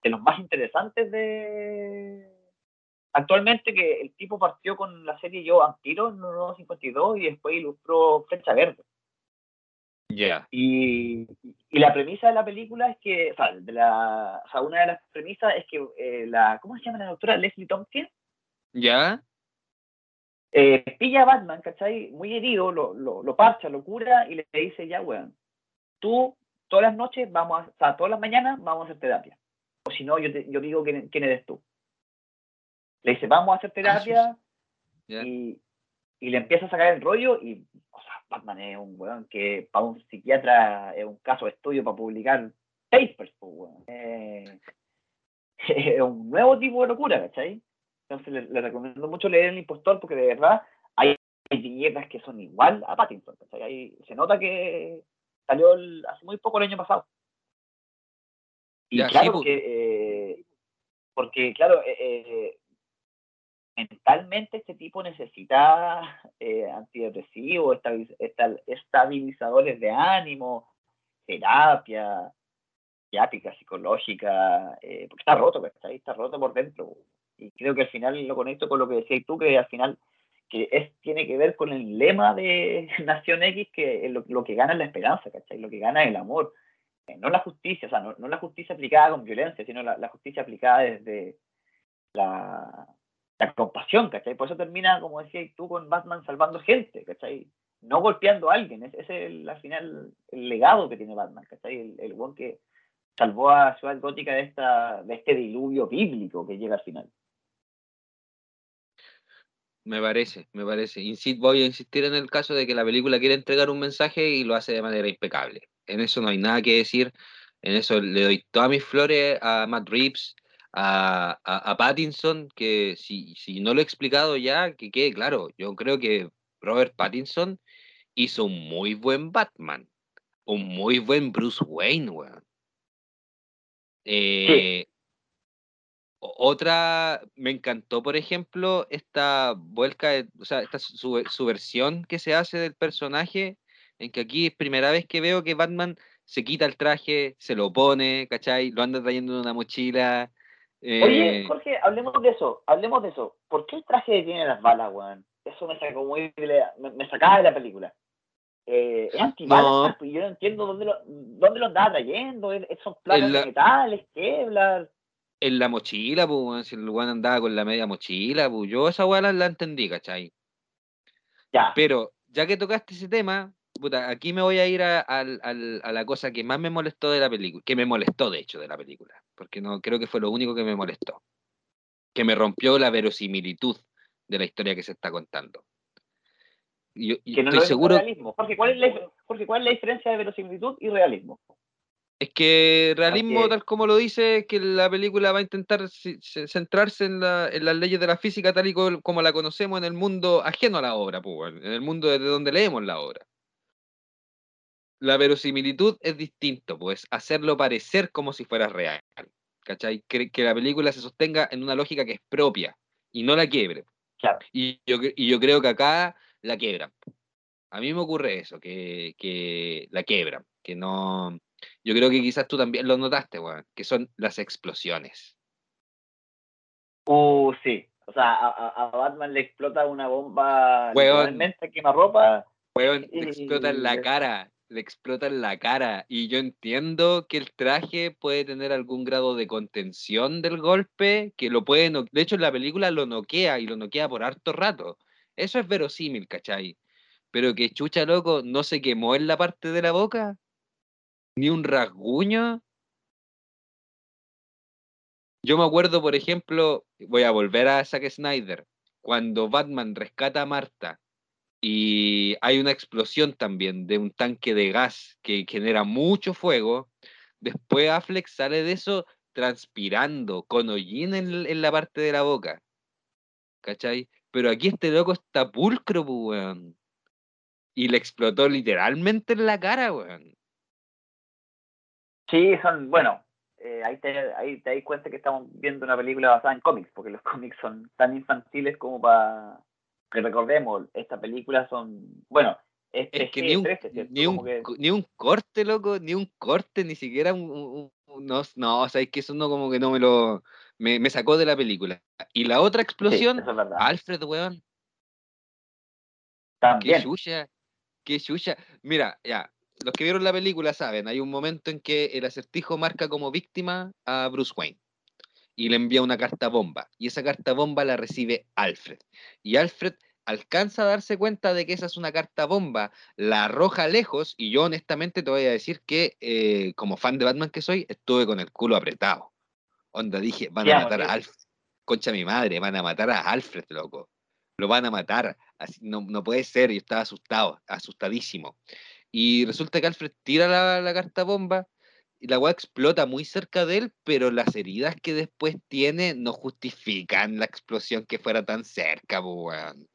[SPEAKER 1] de los más interesantes de actualmente que el tipo partió con la serie Yo Vampiro en 1952 y después ilustró Flecha Verde.
[SPEAKER 2] Ya.
[SPEAKER 1] Y, y, la premisa de la película es que, o sea, de la, o sea una de las premisas es que eh, la, ¿cómo se llama la doctora? Leslie Thompson.
[SPEAKER 2] Ya.
[SPEAKER 1] Eh, pilla a Batman, ¿cachai? Muy herido, lo, lo, lo parcha, lo cura y le dice, ya, weón, tú todas las noches vamos a, o sea, todas las mañanas vamos a hacer terapia o si no, yo, yo digo quién, quién, eres tú. Le dice, vamos a hacer ah, terapia y, y, le empieza a sacar el rollo y, o sea, Batman es un weón que para un psiquiatra es un caso de estudio para publicar papers, pues, weón. Eh, *laughs* es un nuevo tipo de locura, ¿cachai? Entonces le, recomiendo mucho leer El Impostor porque de verdad hay, viñetas que son igual a Pattinson, ¿cachai? se nota que salió hace muy poco el año pasado. Y claro, eh, porque, claro, eh, eh, mentalmente este tipo necesita antidepresivos, estabilizadores de ánimo, terapia, terapia psicológica, porque está roto, está, está roto por dentro. Y creo que al final lo conecto con lo que decías tú, que al final que es, tiene que ver con el lema de *laughs* Nación X, que lo, lo que gana es la esperanza, ¿cachai? Lo que gana es el amor. Eh, no la justicia, o sea, no, la justicia aplicada con violencia, sino la, justicia aplicada desde la, compasión, ¿cachai? Por eso termina, como decías tú, con Batman salvando gente, ¿cachai? No golpeando a alguien, ese es el, al final el legado que tiene Batman, ¿cachai? El, el buen que salvó a Ciudad Gótica de, esta, de este diluvio bíblico que llega al final.
[SPEAKER 2] Me parece, me parece. voy a insistir en el caso de que la película quiere entregar un mensaje y lo hace de manera impecable en eso no hay nada que decir. En eso le doy todas mis flores a Matt Reeves, a, a, Pattinson, que si, si, no lo he explicado ya, que quede claro. Yo creo que Robert Pattinson hizo un muy buen Batman, un muy buen Bruce Wayne, weón. Eh, otra, me encantó, por ejemplo, esta vuelca, o sea, esta su, versión que se hace del personaje en que aquí es primera vez que veo que Batman se quita el traje, se lo pone, ¿cachai? Lo anda trayendo en una mochila.
[SPEAKER 1] Oye, eh, Jorge, hablemos de eso, hablemos de eso. ¿Por qué el traje tiene las balas, weón? Eso me sacó muy... Me, sacaba de la película. Eh, es antibalas, pues, yo no entiendo dónde lo, dónde lo andaba trayendo, son placas de metales, Kevlar.
[SPEAKER 2] En la mochila, pues, si el weón andaba con la media mochila, pues, yo esa weá la, la entendí, ¿cachai? Ya. Pero, ya que tocaste ese tema, aquí me voy a ir a, la cosa que más me molestó de la película, que me molestó de hecho de la película, porque no creo que fue lo único que me molestó, que me rompió la verosimilitud de la historia que se está contando.
[SPEAKER 1] Yo, que no estoy seguro. Realismo. Porque ¿cuál, es la, ¿cuál es la diferencia de verosimilitud y realismo?
[SPEAKER 2] Es que realismo, tal como lo dice, es que la película va a intentar centrarse en, las leyes de la física tal y como, la conocemos en el mundo ajeno a la obra, pues, en el mundo desde donde leemos la obra la verosimilitud es distinto, pues hacerlo parecer como si fuera real. ¿Cachai? Que, que, la película se sostenga en una lógica que es propia y no la quiebre. Y, yo, y yo creo que acá la quiebran. A mí me ocurre eso, que, que la quiebran, que no... Yo creo que quizás tú también lo notaste, weón, que son las explosiones.
[SPEAKER 1] Uh, sí, O sea, a, Batman le explota una bomba realmente quema ropa.
[SPEAKER 2] le explota en la cara, le explota en la cara. Y yo entiendo que el traje puede tener algún grado de contención del golpe, que lo puede, de hecho en la película lo noquea y lo noquea por harto rato. Eso es verosímil, ¿cachai? Pero que chucha loco no se quemó en la parte de la boca, ni un rasguño. Yo me acuerdo, por ejemplo, voy a volver a Zack Snyder, cuando Batman rescata a Marta y hay una explosión también de un tanque de gas que genera mucho fuego. Después Affleck sale de eso transpirando, con hollín en, la parte de la boca. ¿Cachai? Pero aquí este loco está pulcro, weón. Y le explotó literalmente en la cara, weón.
[SPEAKER 1] Sí, son, bueno, eh, ahí, te, ahí te das cuenta que estamos viendo una película basada en cómics, porque los *laughs* cómics son tan infantiles como para que recordemos, esta película son, bueno,
[SPEAKER 2] este es que ni un, ni, un, ni un corte, loco, ni un corte, ni siquiera un, no, no, o sea, es que eso no como que no me lo, me, me sacó de la película. Y la otra explosión, Alfred, weón. También. Qué chucha, qué chucha. Mira, ya, los que vieron la película saben, hay un momento en que el acertijo marca como víctima a Bruce Wayne y le envía una carta bomba. Y esa carta bomba la recibe Alfred. Y Alfred alcanza a darse cuenta de que esa es una carta bomba, la arroja lejos y yo honestamente te voy a decir que eh, como fan de Batman que soy, estuve con el culo apretado. Onda, dije, van a matar a Alfred. Concha mi madre, van a matar a Alfred, loco. Lo van a matar. Así, no, no puede ser. Yo estaba asustado, asustadísimo. Y resulta que Alfred tira la, carta bomba y la weá explota muy cerca de él, pero las heridas que después tiene no justifican la explosión que fuera tan cerca, weón.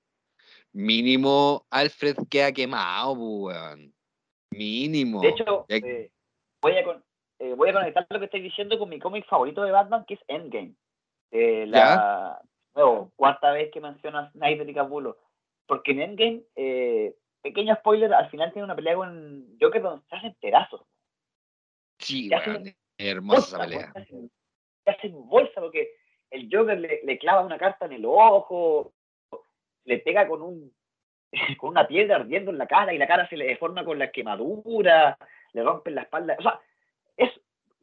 [SPEAKER 2] Mínimo Alfred queda quemado, weón. Mínimo.
[SPEAKER 1] De hecho, eh, voy, a eh, voy a conectar lo que estoy diciendo con mi cómic favorito de Batman, que es Endgame. Eh, la cuarta vez que mencionas Snyder y Capulo. Porque en Endgame eh, pequeño spoiler, al final tiene una pelea con Joker donde se hacen pedazos.
[SPEAKER 2] Sí, hermosa pelea.
[SPEAKER 1] Se hacen bolsa porque el Joker le, clava una carta en el ojo, le pega con un *laughs* con una piedra ardiendo en la cara y la cara se le deforma con la quemadura, le rompen la espalda. O sea, es,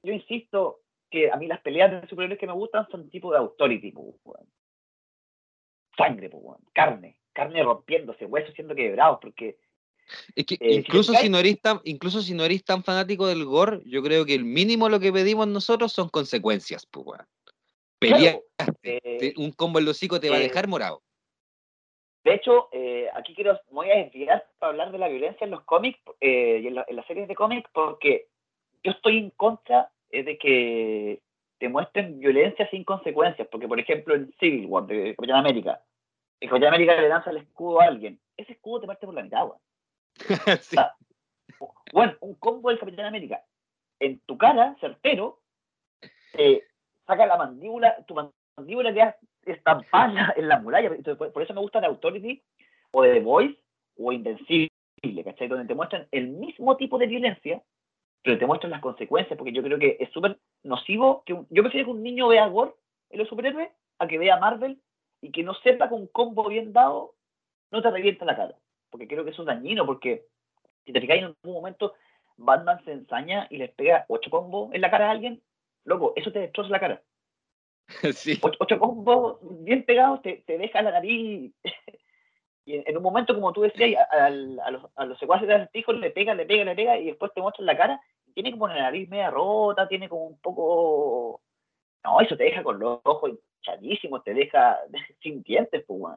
[SPEAKER 1] yo insisto que a mí las peleas de superhéroes que me gustan son tipo de authority, sangre, carne carne rompiéndose, huesos siendo quebrados, porque...
[SPEAKER 2] Es que eh, incluso, si no eres tan, incluso si no eres tan fanático del gore, yo creo que el mínimo lo que pedimos nosotros son consecuencias, pues. Eh, un combo en los hocico te va a eh, dejar morado.
[SPEAKER 1] De hecho, aquí quiero, voy a desviar para hablar de la violencia en los cómics y en, las series de cómics, porque yo estoy en contra de que te muestren violencia sin consecuencias, porque por ejemplo en Civil War de Capitán América, el Capitán América le lanza el escudo a alguien, ese escudo te parte por la mitad, bueno, *laughs* un combo del Capitán América en tu cara, certero, te saca la mandíbula, tu mandíbula queda estampada *laughs* en la muralla. Por eso me gusta de Authority o de The Voice o Invencible, ¿cachai? Donde te muestran el mismo tipo de violencia, pero te muestran las consecuencias, porque yo creo que es súper nocivo. que Yo prefiero que un niño vea Gore en los superhéroes a que vea Marvel y que no sepa que un combo bien dado no te revienta la cara. Porque creo que eso es dañino, porque si te fijáis en algún momento, Batman se ensaña y les pega ocho combos en la cara a alguien, loco, eso te destroza la cara. *laughs* Sí. Ocho, combos bien pegados te, te deja la nariz. y *laughs* en, un momento, como tú decías, a, los, a los secuaces de hijos le pega, le pega, le pega, y después te muestran la cara. Tiene como la nariz media rota, tiene como un poco. No, eso te deja con los ojos chadísimo, te deja *laughs* sin dientes, pues,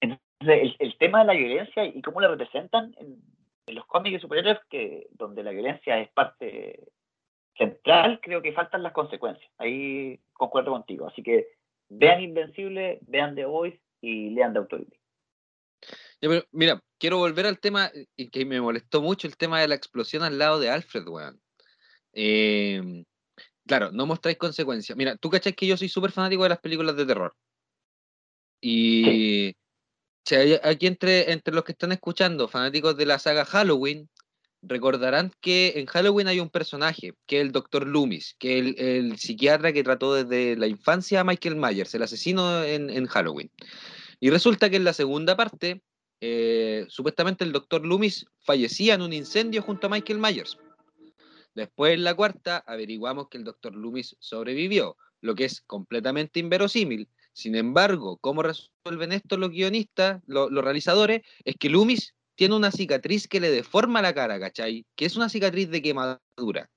[SPEAKER 1] Entonces, el, tema de la violencia y cómo la representan en, los cómics de superhéroes, que, donde la violencia es parte central, creo que faltan las consecuencias. Ahí concuerdo contigo. Así que vean Invencible, vean The Voice y lean The Authority.
[SPEAKER 2] mira, quiero volver al tema y que me molestó mucho el tema de la explosión al lado de Alfred, weón. Eh, claro, no mostráis consecuencias. Mira, tú cachás que yo soy súper fanático de las películas de terror. Y aquí entre, entre los que están escuchando, fanáticos de la saga Halloween, recordarán que en Halloween hay un personaje, que es el Dr. Loomis, que es el, psiquiatra que trató desde la infancia a Michael Myers, el asesino en, Halloween. Y resulta que en la segunda parte, eh, supuestamente el Dr. Loomis fallecía en un incendio junto a Michael Myers. Después en la cuarta averiguamos que el Dr. Loomis sobrevivió, lo que es completamente inverosímil. Sin embargo, ¿cómo resuelven esto los guionistas, los realizadores? Es que Loomis tiene una cicatriz que le deforma la cara, ¿cachai? Que es una cicatriz de quemadura.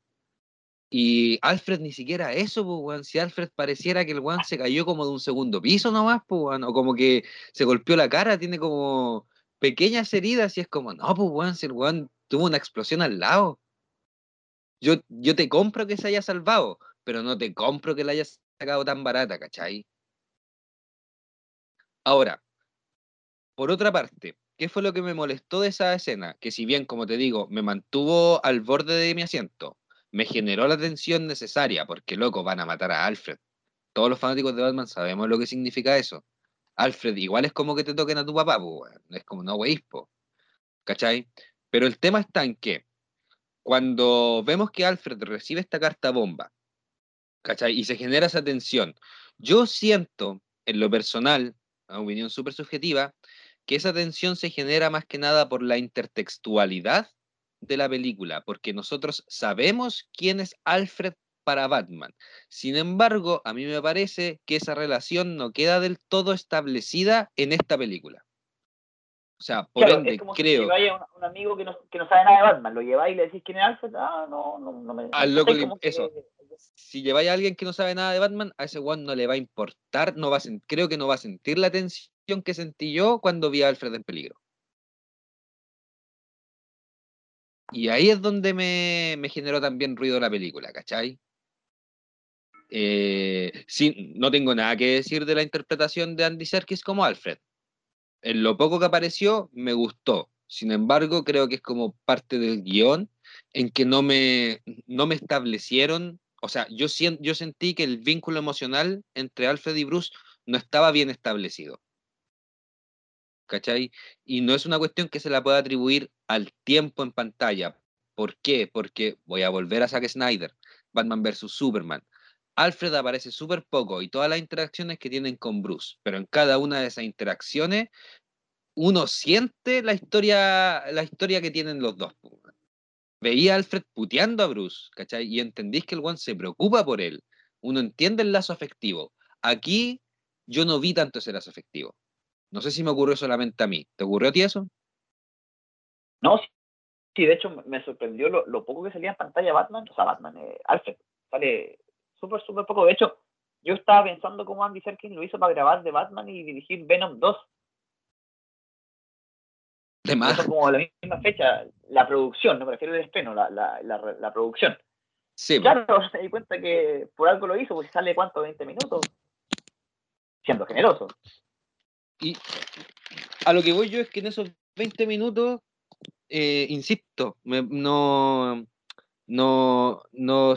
[SPEAKER 2] Y Alfred ni siquiera eso, pues. Si Alfred pareciera que el weón se cayó como de un segundo piso nomás, pues, weón. O como que se golpeó la cara, tiene como pequeñas heridas y es como, no, pues, si el weón tuvo una explosión al lado. Yo, yo te compro que se haya salvado, pero no te compro que la hayas sacado tan barata, ¿cachai? Ahora, por otra parte, ¿Qué fue lo que me molestó de esa escena? Que si bien, como te digo, me mantuvo al borde de mi asiento, me generó la tensión necesaria, porque loco, van a matar a Alfred. Todos los fanáticos de Batman sabemos lo que significa eso. Alfred, igual es como que te toquen a tu papá, pues, es como no wey, ¿cachai? Pero el tema está en que cuando vemos que Alfred recibe esta carta bomba, ¿cachai? Y se genera esa tensión, yo siento, en lo personal, a opinión súper subjetiva, que esa tensión se genera más que nada por la intertextualidad de la película, porque nosotros sabemos quién es Alfred para Batman. Sin embargo, a mí me parece que esa relación no queda del todo establecida en esta película. O sea, por ende, creo. Si
[SPEAKER 1] vaya un, amigo que no, que no, sabe nada de Batman, lo lleváis y le decís quién es Alfred, ah, no, no, no me.
[SPEAKER 2] Al loco, eso. Si lleváis a alguien que no sabe nada de Batman, a ese one no le va a importar, no va a creo que no va a sentir la tensión que sentí yo cuando vi a Alfred en peligro. Y ahí es donde me, me generó también ruido la película, ¿cachai? Eh, no tengo nada que decir de la interpretación de Andy Serkis como Alfred. En lo poco que apareció, me gustó. Sin embargo, creo que es como parte del guion en que no me, no me establecieron, o sea, yo, yo sentí que el vínculo emocional entre Alfred y Bruce no estaba bien establecido. ¿cachai? Y no es una cuestión que se la pueda atribuir al tiempo en pantalla. ¿Por qué? Porque voy a volver a Zack Snyder, Batman vs. Superman. Alfred aparece súper poco y todas las interacciones que tienen con Bruce, pero en cada una de esas interacciones uno siente la historia, la historia que tienen los dos. Veía a Alfred puteando a Bruce, ¿cachai? Y entendís que el one se preocupa por él. Uno entiende el lazo afectivo. Aquí yo no vi tanto ese lazo afectivo. No sé si me ocurrió solamente a mí. ¿Te ocurrió a ti eso?
[SPEAKER 1] No, sí, de hecho me sorprendió lo, poco que salía en pantalla Batman, o sea, Batman, eh, Alfred, sale súper, súper poco. De hecho, yo estaba pensando cómo Andy Serkis lo hizo para grabar de Batman y dirigir Venom 2.
[SPEAKER 2] De más.
[SPEAKER 1] como la misma fecha, la producción, no me refiero al estreno, la, la, la, producción.
[SPEAKER 2] Sí,
[SPEAKER 1] claro, *laughs* se di cuenta que por algo lo hizo, porque sale cuánto, 20 minutos, siendo generoso.
[SPEAKER 2] Y a lo que voy yo es que en esos 20 minutos, eh, insisto, no, no, no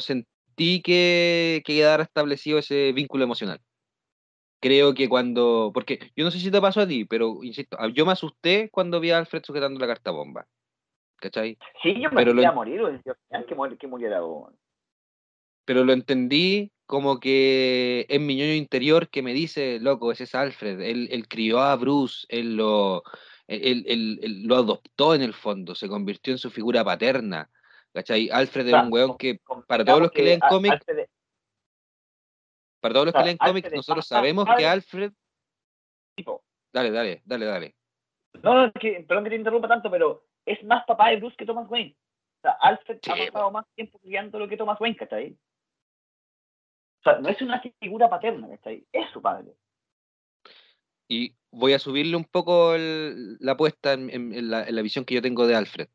[SPEAKER 2] sentí que, quedara establecido ese vínculo emocional. Creo que cuando, porque yo no sé si te pasó a ti, pero insisto, yo me asusté cuando vi a Alfred sujetando la carta bomba. ¿Cachai?
[SPEAKER 1] Sí, yo me quería morir, que, que muriera.
[SPEAKER 2] Pero lo entendí como que es mi ñoño interior que me dice, loco, ese es Alfred, él, crió a Bruce, él lo, él, lo adoptó en el fondo, se convirtió en su figura paterna. ¿Cachai? Alfred es un weón que, para todos los que, leen cómics, para todos los que leen cómics, nosotros sabemos que Alfred... Dale, dale, dale, dale.
[SPEAKER 1] No, no, que, perdón que te interrumpa tanto, pero es más papá de Bruce que Thomas Wayne. O sea, Alfred ha pasado más tiempo criando lo que Thomas Wayne, ¿cachai? O sea, no es una figura paterna, ahí, Es su padre.
[SPEAKER 2] Y voy a subirle un poco la apuesta en, la, visión que yo tengo de Alfred,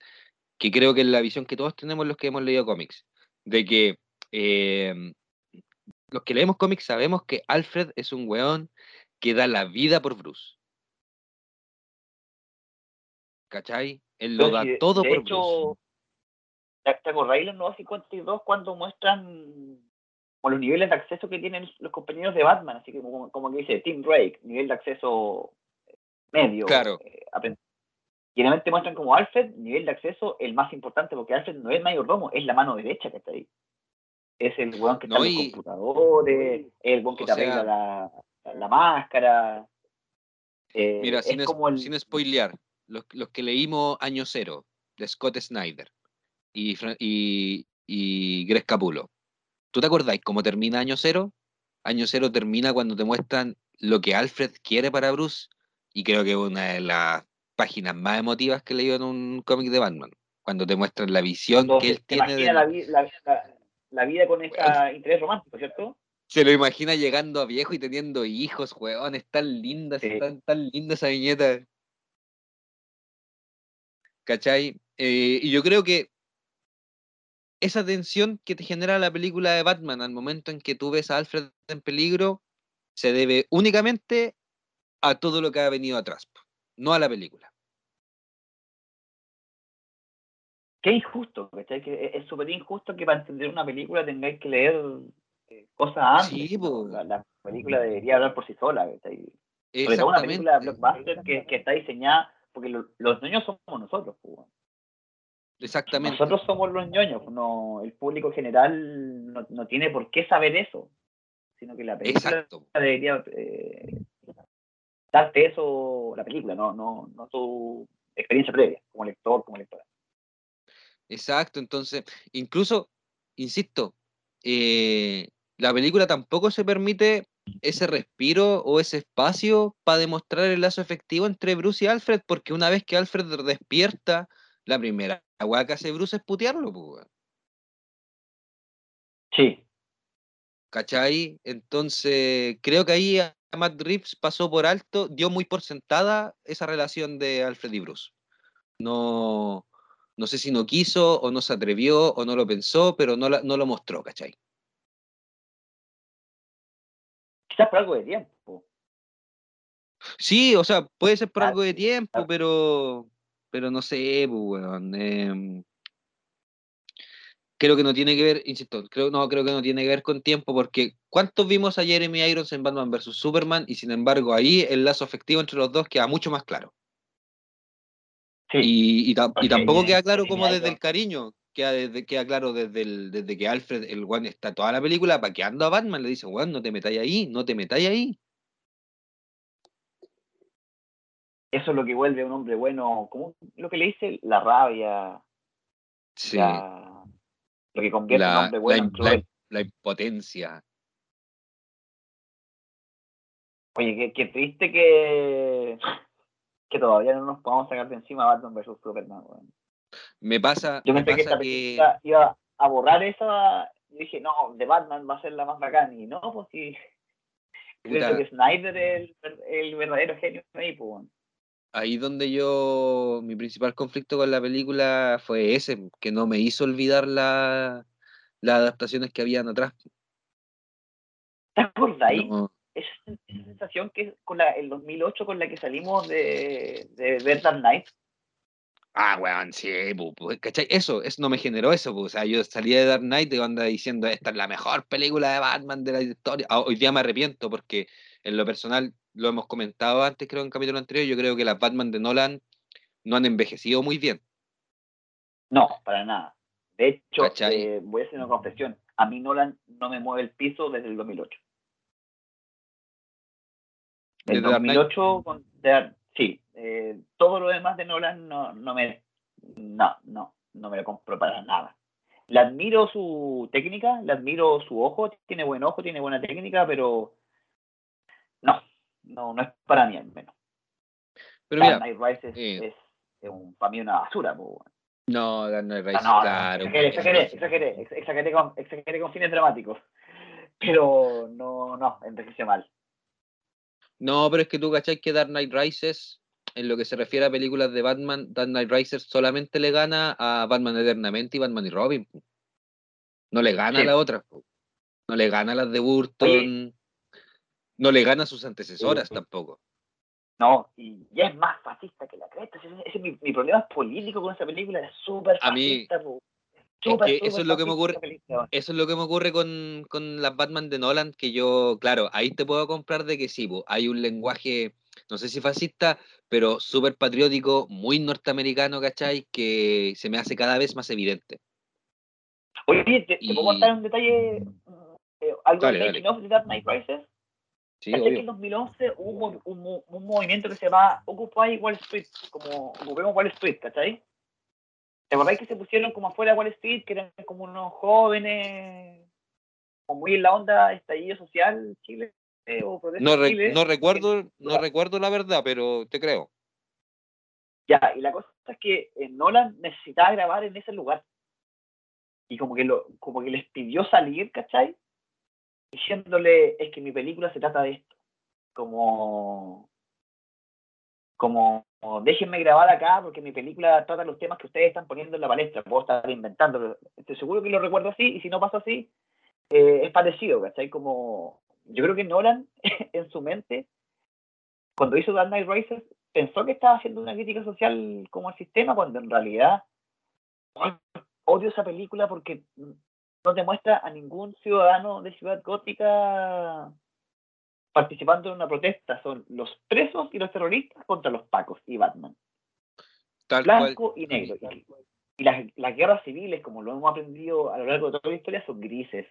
[SPEAKER 2] que creo que es la visión que todos tenemos los que hemos leído cómics, de que em, los que leemos cómics sabemos que Alfred es un weón que da la vida por Bruce. ¿Cachai? Él lo da todo por Bruce.
[SPEAKER 1] ¿Te acordáis los nuevos 52 cuando muestran los niveles de acceso que tienen los compañeros de Batman, así que como, que dice Team Drake, nivel de acceso medio.
[SPEAKER 2] Claro.
[SPEAKER 1] Eh, Y realmente muestran como Alfred, nivel de acceso, el más importante, porque Alfred no es mayordomo, es la mano derecha que está ahí. Es el weón que está en los computadores, el weón que te arregla la, la, máscara.
[SPEAKER 2] Eh, Mira, sin, sin spoilear, los, los, que leímos Año Cero, de Scott Snyder y, y, y Greg Capulo, ¿tú te acordáis cómo termina Año Cero? Año Cero termina cuando te muestran lo que Alfred quiere para Bruce, y creo que es una de las páginas más emotivas que he leído en un cómic de Batman, cuando te muestran la visión que él tiene de...
[SPEAKER 1] La, la, la, vida con este interés romántico, ¿cierto?
[SPEAKER 2] Se lo imagina llegando a viejo y teniendo hijos, weón, es tan linda, tan, tan linda esa viñeta. ¿Cachai? Eh, y yo creo que esa tensión que te genera la película de Batman al momento en que tú ves a Alfred en peligro se debe únicamente a todo lo que ha venido atrás no a la película.
[SPEAKER 1] Qué injusto, ¿cachai? Que es súper injusto que para entender una película tengáis que leer eh, cosas antes. Sí, la, película debería hablar por sí sola, ¿cachai? Sobre todo una película de blockbuster que, que está diseñada, porque los ñoños somos nosotros,
[SPEAKER 2] Exactamente.
[SPEAKER 1] Nosotros somos los ñoños, no, el público general no, no, tiene por qué saber eso, sino que la película debería eh, darte eso la película, no, no, no tu experiencia previa, como lector, como lectora.
[SPEAKER 2] Exacto, entonces, incluso, insisto, eh, la película tampoco se permite ese respiro o ese espacio para demostrar el lazo efectivo entre Bruce y Alfred, porque una vez que Alfred despierta, la primera agua que hace Bruce es putearlo, pues.
[SPEAKER 1] Sí.
[SPEAKER 2] ¿Cachai? Entonces, creo que ahí Matt Reeves pasó por alto, dio muy por sentada esa relación de Alfred y Bruce. No, no sé si no quiso o no se atrevió o no lo pensó, pero no, no lo mostró, ¿cachai?
[SPEAKER 1] Quizás por algo de tiempo.
[SPEAKER 2] Sí, o sea, puede ser por ah, algo de tiempo, pero, pero no sé, pues, weón creo que no tiene que ver, insisto, creo, no, creo que no tiene que ver con tiempo, porque ¿cuántos vimos a Jeremy Irons en Batman vs. Superman? Y sin embargo, ahí el lazo afectivo entre los dos queda mucho más claro. y, tampoco queda claro como desde el cariño, queda, desde, queda claro desde, el, desde que Alfred, el one está toda la película paqueando a Batman, le dice, Juan, no te metáis ahí, no te metáis ahí.
[SPEAKER 1] Eso es lo que vuelve a un hombre bueno, como lo que le dice la rabia,
[SPEAKER 2] sí
[SPEAKER 1] lo que convierte la, un hombre bueno
[SPEAKER 2] la, impotencia.
[SPEAKER 1] Oye, qué, triste que, que todavía no nos podamos sacar de encima Batman vs Superman.
[SPEAKER 2] Me pasa.
[SPEAKER 1] Yo pensé que esta película iba a borrar esa. Y dije, no, de Batman va a ser la más bacán. Y no, pues sí. Creo que Snyder es el, el verdadero genio ahí, pues
[SPEAKER 2] ahí donde yo, mi principal conflicto con la película fue ese, que no me hizo olvidar la, las adaptaciones que habían atrás.
[SPEAKER 1] ¿Te acuerdas ahí? Esa, sensación que con la, el 2008 con la que salimos de, de ver Dark Knight.
[SPEAKER 2] Ah, weón, sí, pues, ¿cachai? Eso, eso no me generó eso, pues, o sea, yo salía de Dark Knight y anda diciendo, esta es la mejor película de Batman de la historia. Ah, hoy día me arrepiento porque en lo personal lo hemos comentado antes, creo, en capítulo anterior, yo creo que las Batman de Nolan no han envejecido muy bien.
[SPEAKER 1] No, para nada. De hecho, eh, voy a hacer una confesión. A mí Nolan no me mueve el piso desde el 2008. El 2008, con, sí. Eh, todo lo demás de Nolan no, no me... No, no, no me lo compro para nada. Le admiro su técnica, le admiro su ojo, tiene buen ojo, tiene buena técnica, pero no, no, no es para mí al menos.
[SPEAKER 2] Pero mira,
[SPEAKER 1] Night Rises es, es, un, para mí una basura.
[SPEAKER 2] No, Dark Knight Rises, no, claro.
[SPEAKER 1] Exageré, exageré, exageré, con, exageré con fines dramáticos. Pero no, no, envejeció mal.
[SPEAKER 2] No, pero es que tú cachai que Dark Knight Rises, en lo que se refiere a películas de Batman, Dark Knight Rises solamente le gana a Batman Eternamente y Batman y Robin. No le gana a la otra. No le gana a las de Burton no le gana a sus antecesoras tampoco.
[SPEAKER 1] No, y ya es más fascista que la cresta. Ese, mi, problema es político con esa película, es súper fascista.
[SPEAKER 2] eso es lo que me ocurre, eso es lo que me ocurre con, con las Batman de Nolan, que yo, claro, ahí te puedo comprar de que sí, hay un lenguaje no sé si fascista, pero súper patriótico, muy norteamericano, ¿cachai? Que se me hace cada vez más evidente.
[SPEAKER 1] Oye, ¿te, puedo contar un detalle? Eh, algo de de Dark Knight Rises. Sí, que en 2011 hubo un, un, movimiento que se llama Occupy Wall Street, como Ocupemos Wall Street, ¿cachai? ¿Te acordáis que se pusieron como afuera de Wall Street, que eran como unos jóvenes, como muy en la onda estallido social Chile?
[SPEAKER 2] Eh, no, no recuerdo, no recuerdo la verdad, pero te creo.
[SPEAKER 1] Ya, y la cosa es que eh, Nolan necesitaba grabar en ese lugar. Y como que lo, como que les pidió salir, ¿cachai? Diciéndole, es que mi película se trata de esto. Como, como, déjenme grabar acá porque mi película trata los temas que ustedes están poniendo en la palestra. Puedo estar inventando. Estoy seguro que lo recuerdo así, y si no pasa así, eh, es parecido, ¿cachai? Como, yo creo que Nolan, *laughs* en su mente, cuando hizo Dark Knight Rises, pensó que estaba haciendo una crítica social como al sistema, cuando en realidad odio esa película porque no demuestra a ningún ciudadano de Ciudad Gótica participando en una protesta. Son los presos y los terroristas contra los pacos y Batman. Blanco y negro. Y, las, las, guerras civiles, como lo hemos aprendido a lo largo de toda la historia, son grises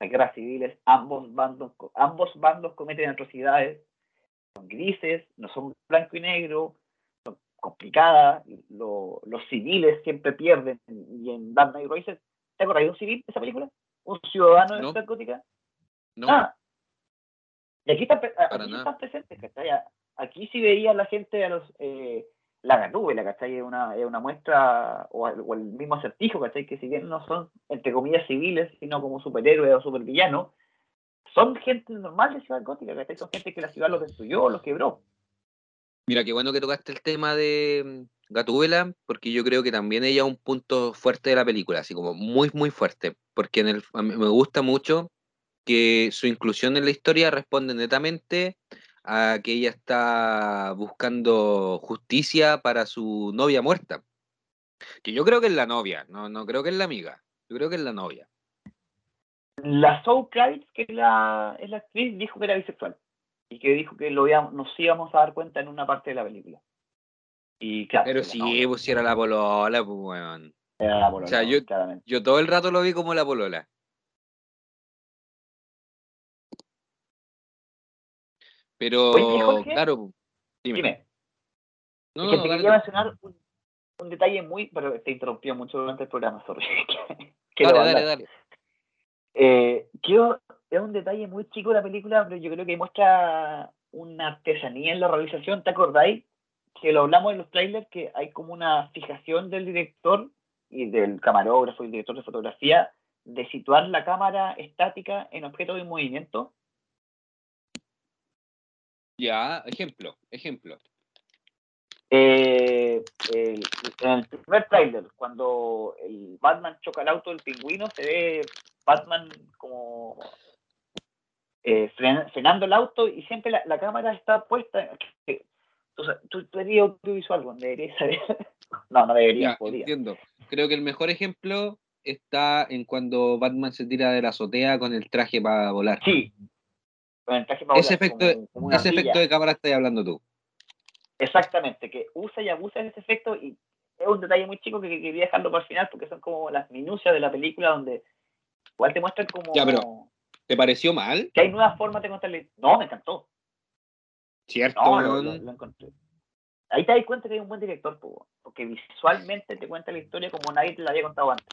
[SPEAKER 1] las guerras civiles, ambos bandos, ambos bandos cometen atrocidades, son grises, no son blanco y negro, son complicadas, los civiles siempre pierden, y en Dark Knight Rises, ¿te acuerdas de un civil esa película? ¿Un ciudadano de no. Ciudad Gótica? No. Ah. y aquí, está, aquí están presentes, Aquí sí veía la gente a los eh, la Gatúbela, ¿cachai? Es una, es una muestra, o, el mismo acertijo, ¿cachai? Que si bien no son, entre comillas, civiles, sino como superhéroes o supervillanos, son gente normal de Ciudad Gótica, ¿cachai? Son gente que la ciudad los destruyó, los quebró.
[SPEAKER 2] Mira, qué bueno que tocaste el tema de mm, Gatúbela, porque yo creo que también ella es un punto fuerte de la película, así como muy, muy fuerte, porque en el, me gusta mucho que su inclusión en la historia responde netamente a que ella está buscando justicia para su novia muerta. Que yo creo que es la novia, no, no creo que es la amiga, yo creo que es la novia.
[SPEAKER 1] La Soul Kravitz, que es la, es la actriz, dijo que era bisexual y que dijo que lo nos íbamos a dar cuenta en una parte de la película.
[SPEAKER 2] Y claro, Pero si pues, era la polola, pues bueno.
[SPEAKER 1] Era la polola.
[SPEAKER 2] O sea, yo, yo todo el rato lo vi como la polola. Pero, claro,
[SPEAKER 1] dime. No, te quería mencionar un, detalle muy, pero te interrumpió mucho durante el programa, sorry. *laughs*
[SPEAKER 2] dale, dale, dale.
[SPEAKER 1] Eh, es un detalle muy chico de la película, pero yo creo que muestra una artesanía en la realización. ¿Te acordáis? Que lo hablamos en los trailers, que hay como una fijación del director y del camarógrafo y director de fotografía de situar la cámara estática en objetos de movimiento
[SPEAKER 2] ya, ejemplo, ejemplo.
[SPEAKER 1] Eh, en el primer trailer, cuando el Batman choca el auto del pingüino, se ve Batman como eh, frenando el auto y siempre la, cámara está puesta. Entonces, tú, tú eres audiovisual, deberías saber. *laughs* no, no debería.
[SPEAKER 2] entiendo. Creo que el mejor ejemplo está en cuando Batman se tira de la azotea con el traje para volar.
[SPEAKER 1] Sí,
[SPEAKER 2] ese efecto, ese efecto de cámara estás hablando tú.
[SPEAKER 1] Exactamente, que usa y abusa de ese efecto y es un detalle muy chico que, quería dejarlo para el final porque son como las minucias de la película donde igual te muestran como...
[SPEAKER 2] Ya, pero ¿te pareció mal?
[SPEAKER 1] Que hay nuevas formas de contarle... No, me encantó.
[SPEAKER 2] Cierto.
[SPEAKER 1] Ahí te das cuenta que hay un buen director, porque visualmente te cuenta la historia como nadie te la había contado antes.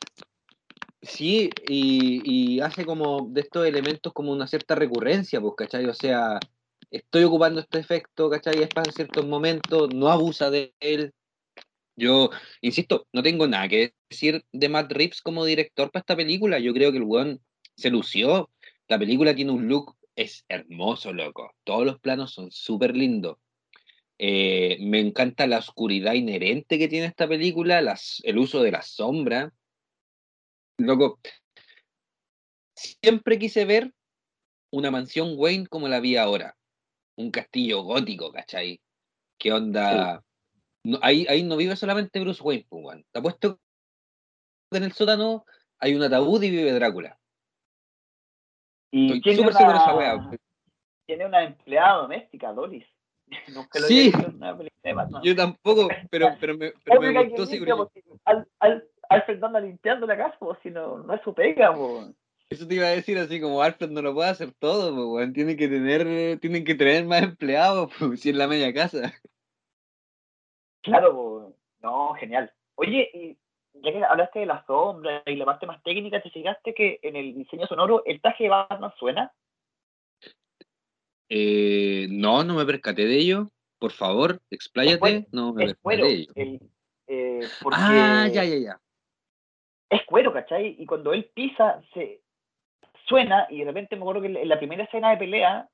[SPEAKER 2] Sí, y, hace como de estos elementos como una cierta recurrencia, pues, ¿cachai? O sea, estoy ocupando este efecto, ¿cachai? Es para ciertos momentos, no abusa de él. Yo, insisto, no tengo nada que decir de Matt Reeves como director para esta película. Yo creo que el weón se lució. La película tiene un look, es hermoso, loco. Todos los planos son súper lindos. Eh, me encanta la oscuridad inherente que tiene esta película, las, el uso de la sombra. Loco, siempre quise ver una mansión Wayne como la vi ahora. Un castillo gótico, ¿cachai? ¿Qué onda? ahí, ahí no vive solamente Bruce Wayne, pues, Te apuesto que en el sótano hay un ataúd y vive Drácula.
[SPEAKER 1] Y tiene una, Tiene una empleada doméstica, Doris. *laughs*
[SPEAKER 2] Nunca lo sí. una película de Batman. Yo tampoco, pero, *laughs* pero me, pero me gustó.
[SPEAKER 1] Al, al, Alfred anda limpiando la casa, pues, si no, no es su pega, pues.
[SPEAKER 2] Eso te iba a decir así como Alfred no lo puede hacer todo, pues, tienen que tener, tienen que tener más empleados, *laughs* pues, si es la media casa.
[SPEAKER 1] Claro, pues, no, genial. Oye, y ya que hablaste de la sombra y la parte más técnica, ¿te fijaste que en el diseño sonoro el traje de Batman suena?
[SPEAKER 2] Eh, no, no me percaté de ello. Por favor, expláyate. no me percaté de ello.
[SPEAKER 1] Eh, ah, ya, ya, ya. Es cuero, ¿cachai? Y cuando él pisa, se suena, y de repente me acuerdo que en la primera escena de pelea,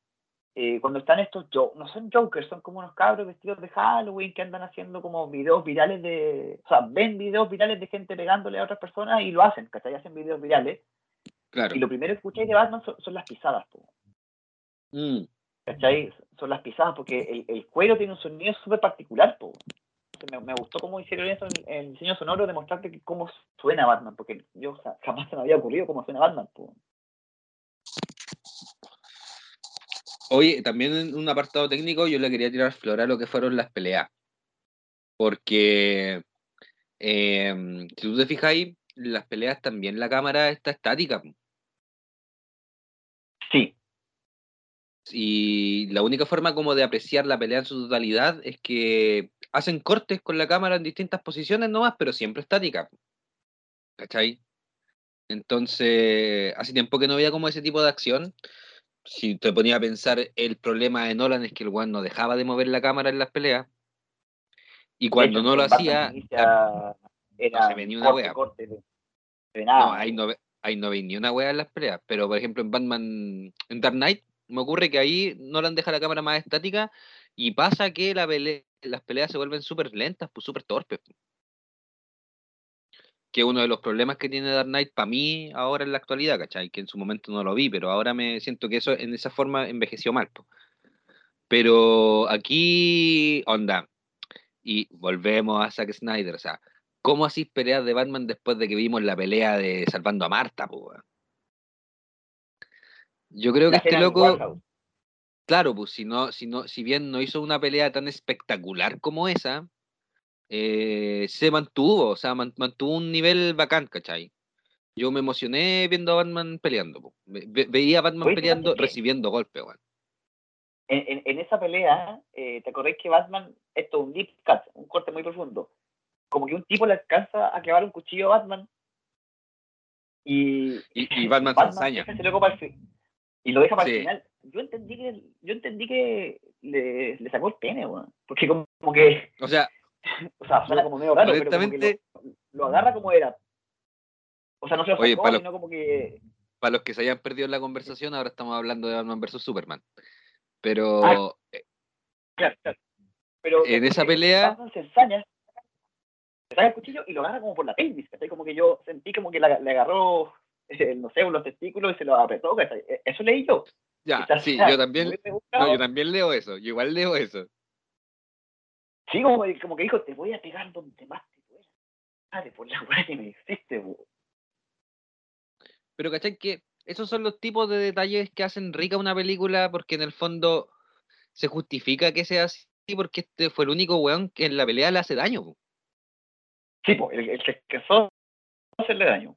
[SPEAKER 1] eh, cuando están estos, no son jokers, son como unos cabros vestidos de Halloween que andan haciendo como videos virales de, o sea, ven videos virales de gente pegándole a otras personas y lo hacen, ¿cachai? Hacen videos virales. Claro. Y lo primero que escucháis de Batman son, las pisadas, mm. ¿cachai? Son las pisadas, porque el, cuero tiene un sonido súper particular, po. Me, gustó cómo hicieron eso en, el diseño sonoro, demostrarte que cómo suena Batman, porque yo jamás se me había ocurrido cómo suena Batman. Po.
[SPEAKER 2] Oye, también en un apartado técnico yo le quería tirar flor a lo que fueron las peleas. Porque em, si tú te fijáis, las peleas también la cámara está estática.
[SPEAKER 1] Sí.
[SPEAKER 2] Y la única forma como de apreciar la pelea en su totalidad es que hacen cortes con la cámara en distintas posiciones nomás, pero siempre estática. ¿Cachai? Entonces, hace tiempo que no veía como ese tipo de acción si te ponía a pensar, el problema de Nolan es que el One no dejaba de mover la cámara en las peleas. Y cuando no lo hacía, no se ve ni una wea. no, ahí no, ahí no ve ni una wea en las peleas. Pero, por ejemplo, en Batman, en Dark Knight, me ocurre que ahí Nolan deja la cámara más estática y pasa que la las peleas se vuelven súper lentas, pues súper torpes que uno de los problemas que tiene Dark Knight para mí ahora en la actualidad, ¿cachai? Que en su momento no lo vi, pero ahora me siento que eso en esa forma envejeció mal. Pero aquí, onda, y volvemos a Zack Snyder, o sea, ¿cómo así peleas de Batman después de que vimos la pelea de Salvando a Marta, Yo creo que este loco, claro, pues si no, si no, si bien no hizo una pelea tan espectacular como esa, eh, se mantuvo, o sea, mantuvo un nivel bacán, ¿cachai? Yo me emocioné viendo a Batman peleando. veía a Batman peleando, recibiendo golpes, weón.
[SPEAKER 1] En, esa pelea, eh, ¿te acordás que Batman, esto un deep cut, un corte muy profundo? Como que un tipo le alcanza a clavar un cuchillo a Batman y,
[SPEAKER 2] y, Batman, se ensaña.
[SPEAKER 1] y lo deja para el final. Yo entendí que, yo entendí que le, le sacó el pene, weón. Porque como, como que.
[SPEAKER 2] O sea, *laughs*
[SPEAKER 1] o sea, suena como medio raro, pero como que lo, agarra como era. O sea, no se lo sacó, sino como que...
[SPEAKER 2] Para los que se hayan perdido en la conversación, ahora estamos hablando de Batman vs Superman. Pero... Ah, eh,
[SPEAKER 1] claro, claro. Pero
[SPEAKER 2] en esa pelea...
[SPEAKER 1] Batman se ensaña, se saca el cuchillo y lo agarra como por la pelvis, Como que yo sentí como que le agarró, eh, no sé, los testículos y se los apretó, e, Eso leí yo.
[SPEAKER 2] Ya, sí, yo también, no, yo también leo eso, yo igual leo eso.
[SPEAKER 1] Sí, como, como que dijo, te voy a pegar donde más te puedas. Dale, por la weá que me hiciste,
[SPEAKER 2] Pero ¿cachai? Que esos son los tipos de detalles que hacen rica una película porque en el fondo se justifica que sea así porque este fue el único weón que en la pelea le hace daño.
[SPEAKER 1] Sí, pues, el, que no hacerle daño.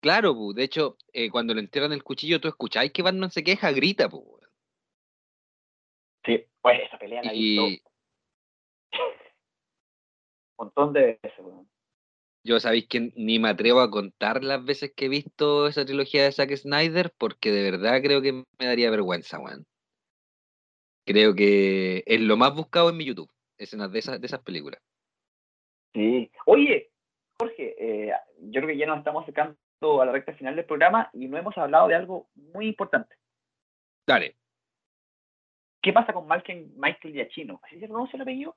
[SPEAKER 2] Claro, de hecho, eh, cuando le entierran el cuchillo, tú escucháis que Batman se queja, grita, pues.
[SPEAKER 1] Sí, pues esa pelea la y montón de veces,
[SPEAKER 2] Yo sabéis que ni me atrevo a contar las veces que he visto esa trilogía de Zack Snyder porque de verdad creo que me daría vergüenza, weón. Creo que es lo más buscado en mi YouTube, escenas de esas, de esas películas.
[SPEAKER 1] Sí. Oye, Jorge, eh, yo creo que ya nos estamos acercando a la recta final del programa y no hemos hablado de algo muy importante.
[SPEAKER 2] Dale.
[SPEAKER 1] ¿Qué pasa con Michael, Michael Giacchino? ¿Así se pronuncia el apellido?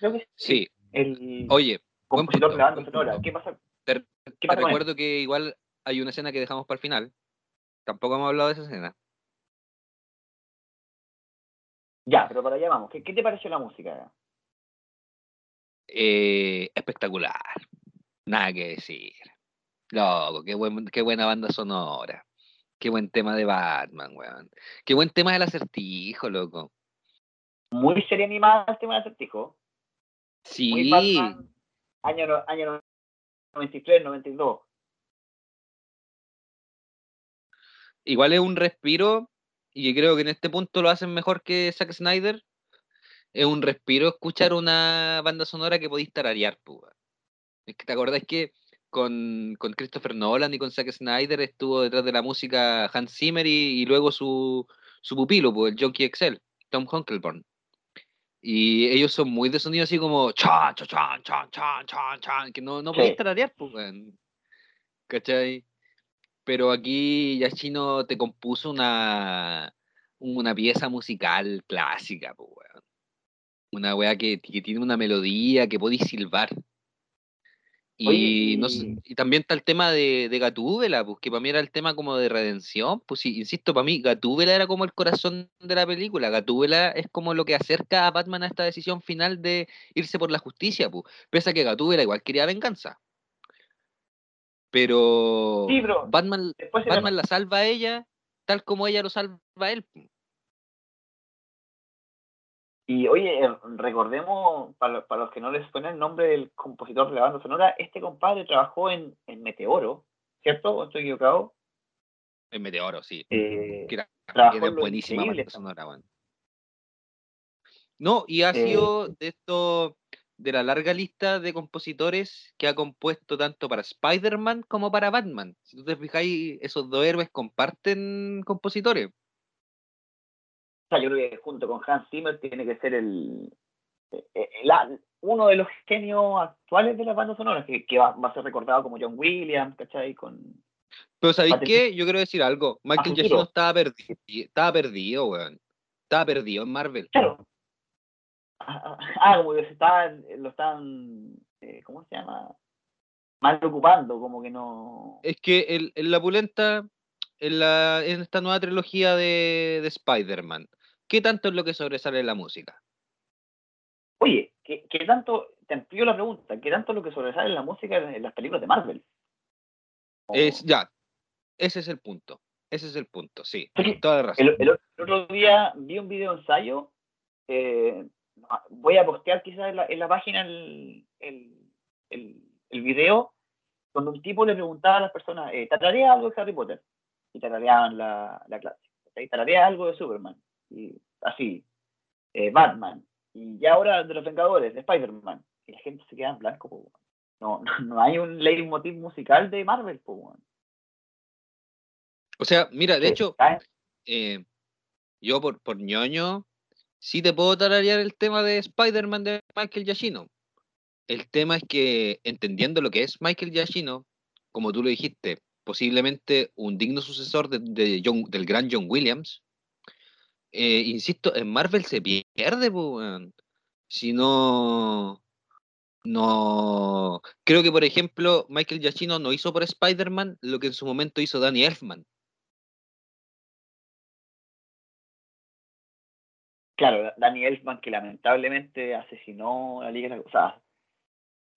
[SPEAKER 1] Creo que
[SPEAKER 2] sí.
[SPEAKER 1] El
[SPEAKER 2] Oye,
[SPEAKER 1] compositor de la banda sonora. ¿Qué pasa?
[SPEAKER 2] Te, recuerdo que igual hay una escena que dejamos para el final. Tampoco hemos hablado de esa escena.
[SPEAKER 1] Ya, pero para allá vamos. ¿Qué, te pareció la música?
[SPEAKER 2] Eh, espectacular. Nada que decir. Loco, qué, buen, qué buena banda sonora. Qué buen tema de Batman, weón. Qué buen tema del acertijo, loco.
[SPEAKER 1] muy serie animada el tema de acertijo.
[SPEAKER 2] Sí.
[SPEAKER 1] año, año 93, 92.
[SPEAKER 2] Igual es un respiro, y creo que en este punto lo hacen mejor que Zack Snyder. Es un respiro escuchar una banda sonora que podéis tararear, pues. Es que te acordás que con, con, Christopher Nolan y con Zack Snyder estuvo detrás de la música Hans Zimmer y, luego su, su pupilo, pues, el Junkie Excel, Tom Hunkelborn. Y ellos son muy de sonido así como chan, chan, chan, chan, chan, chan, chan, que no, no podéis tararear, pues, ¿cachai? Pero aquí Yashino te compuso una, una pieza musical clásica, pues. Una weá que, que tiene una melodía que podéis silbar. Y, no, y también está el tema de, de Gatúbela, pues, que para mí era el tema como de redención. Pues sí, insisto, para mí Gatúbela era como el corazón de la película. Gatúbela es como lo que acerca a Batman a esta decisión final de irse por la justicia, pues. Pese a que Gatúbela igual quería venganza. Pero Batman, Batman la salva a ella tal como ella lo salva a él.
[SPEAKER 1] Y oye, eh, recordemos, para, los que no les suena el nombre del compositor de la banda sonora, este compadre trabajó en, en Meteoro, ¿cierto? ¿O estoy equivocado?
[SPEAKER 2] En Meteoro, sí.
[SPEAKER 1] Eh,
[SPEAKER 2] que era, buenísima banda sonora, bueno. No, y ha eh, sido de esto, de la larga lista de compositores que ha compuesto tanto para Spider-Man como para Batman. Si tú te fijáis, esos dos héroes comparten compositores
[SPEAKER 1] yo creo que junto con Hans Zimmer tiene que ser el, eh, eh, uno de los genios actuales de las bandas sonoras, que, va, a ser recordado como John Williams, ¿cachai? Con,
[SPEAKER 2] Pero ¿sabéis qué? Yo quiero decir algo. Michael Jackson estaba perdido, estaba perdido, weón. Estaba perdido en Marvel.
[SPEAKER 1] Claro. Ah, ah, ah como que se estaban, lo están, eh, ¿cómo se llama? Mal ocupando, como que no...
[SPEAKER 2] Es que el, la pulenta, en, la, en esta nueva trilogía de, de Spider-Man, ¿Qué tanto es lo que sobresale en la música?
[SPEAKER 1] Oye, ¿qué, tanto, te amplío la pregunta, ¿qué tanto es lo que sobresale en la música en las películas de Marvel?
[SPEAKER 2] Es, ya, ese es el punto, ese es el punto, sí, toda razón.
[SPEAKER 1] El, otro día vi un video ensayo, eh, voy a postear quizás en la, página el, el, video, donde un tipo le preguntaba a las personas, eh, ¿tararía algo de Harry Potter? Y tarareaban la, la clase. ¿Tararía algo de Superman? Y así, eh, Batman, y ya ahora de los Vengadores, de Spider-Man, y la gente se queda en blanco, *laughs* no, no, hay un leitmotiv musical de Marvel,
[SPEAKER 2] O sea, mira, de hecho, eh, yo por, por ñoño, sí te puedo tararear el tema de Spider-Man de Michael Giacchino. El tema es que, entendiendo lo que es Michael Giacchino, como tú lo dijiste, posiblemente un digno sucesor de, del gran John Williams, eh, insisto, en Marvel se pierde, pues, Si no. No. Creo que, por ejemplo, Michael Giacchino no hizo por Spider-Man lo que en su momento hizo Danny Elfman.
[SPEAKER 1] Claro, Danny Elfman, que lamentablemente asesinó a la Liga de la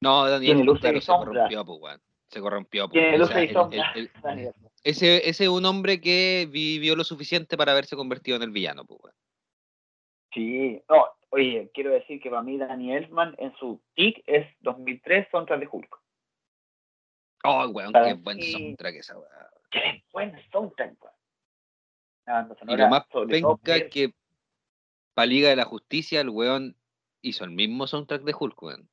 [SPEAKER 2] No, Danny Elfman se corrompió, pues, Se corrompió. *laughs* Ese, ese es un hombre que vivió lo suficiente para haberse convertido en el villano, pues,
[SPEAKER 1] Sí, no, oye, quiero decir que para mí Danny Elfman en su peak es 2003 contra de Hulk.
[SPEAKER 2] Oh, weón, qué buen soundtrack esa weón.
[SPEAKER 1] Qué buen soundtrack,
[SPEAKER 2] weón. Y lo más penca que para Liga de la Justicia el weón hizo el mismo soundtrack de Hulk, weón.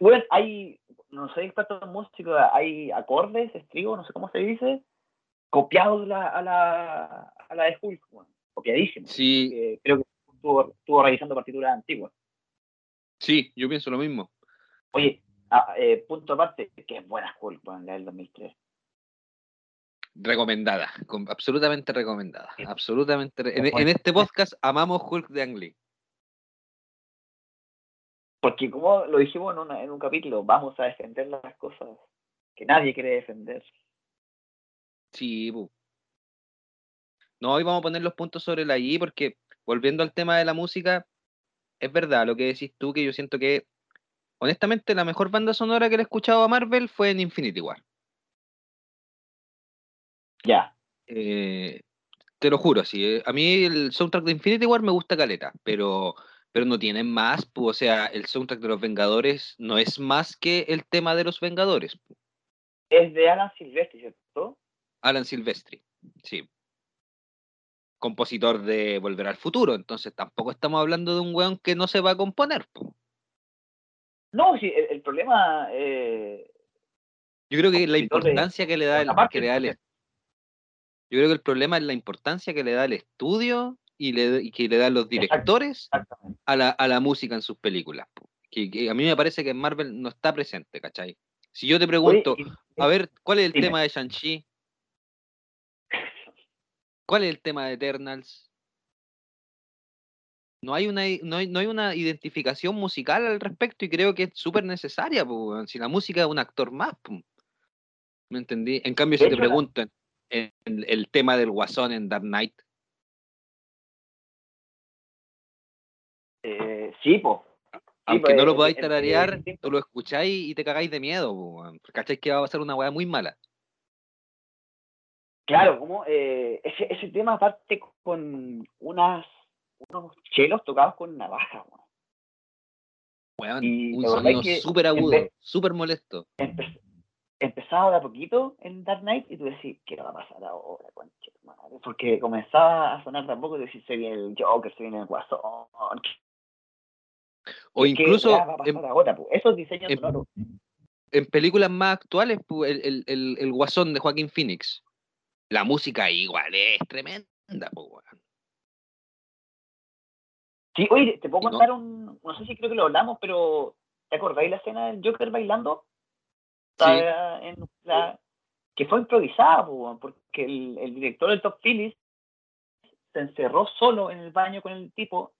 [SPEAKER 1] Weón, hay no soy experto en música, hay acordes, estribos, no sé cómo se dice, copiados a, la, a la de Hulk, copiadísimo.
[SPEAKER 2] Sí.
[SPEAKER 1] creo que estuvo, estuvo, revisando partituras antiguas.
[SPEAKER 2] Sí, yo pienso lo mismo.
[SPEAKER 1] Oye, ah, eh, punto aparte, que buena Hulk, en la del 2003.
[SPEAKER 2] Recomendada, absolutamente recomendada. Absolutamente. En, en, este podcast amamos Hulk de Ang Lee.
[SPEAKER 1] Porque como lo dijimos en, un capítulo, vamos a defender las cosas que nadie quiere defender.
[SPEAKER 2] Sí, no, hoy vamos a poner los puntos sobre la I porque volviendo al tema de la música, es verdad lo que decís tú, que yo siento que honestamente la mejor banda sonora que le he escuchado a Marvel fue en Infinity War.
[SPEAKER 1] Ya.
[SPEAKER 2] Eh, Te lo juro, sí. Eh, a mí el soundtrack de Infinity War me gusta caleta, pero, pero no tienen más. O sea, el soundtrack de los Vengadores no es más que el tema de los Vengadores.
[SPEAKER 1] Es de Alan Silvestri, ¿cierto?
[SPEAKER 2] Alan Silvestri, sí. Compositor de Volver al Futuro, entonces tampoco estamos hablando de un weón que no se va a componer.
[SPEAKER 1] No, sí, el, problema. Eh,
[SPEAKER 2] Yo creo que la importancia que le da el, que le da el, yo creo que el problema es la importancia que le da el estudio y, le, que le dan los directores a la, a la, música en sus películas. Que, a mí me parece que en Marvel no está presente, ¿cachai? Si yo te pregunto, a ver, ¿cuál es el tema de Shang-Chi? ¿Cuál es el tema de Eternals? No hay, una, no, hay, no hay una identificación musical al respecto y creo que es súper necesaria, si la música es un actor más. ¿Me entendí? En cambio, si te preguntan, el, tema del guasón en Dark Knight?
[SPEAKER 1] Eh, sí, po.
[SPEAKER 2] Aunque no lo podáis tararear, lo escucháis y te cagáis de miedo, porque ¿cacháis que va a pasar una weá muy mala?
[SPEAKER 1] Claro, como eh, ese, ese tema parte con unas unos chelos tocados con navaja,
[SPEAKER 2] weón. un sonido súper agudo, súper molesto
[SPEAKER 1] empezaba de a poquito en Dark Knight y tú decís, ¿qué va a pasar ahora, conche, madre? Porque comenzaba a sonar tampoco y decís, se viene el Joker, se viene el Guasón.
[SPEAKER 2] O incluso.
[SPEAKER 1] En, ahora, Esos diseños
[SPEAKER 2] en, En películas más actuales, el, el, el, el, Guasón de Joaquín Phoenix. La música igual es tremenda, pues,
[SPEAKER 1] Sí, oye, te puedo contar un. No sé si creo que lo hablamos, pero ¿te acordáis la escena del Joker bailando? que fue improvisada, porque el, director del Top Phillips se encerró solo en el baño con el tipo,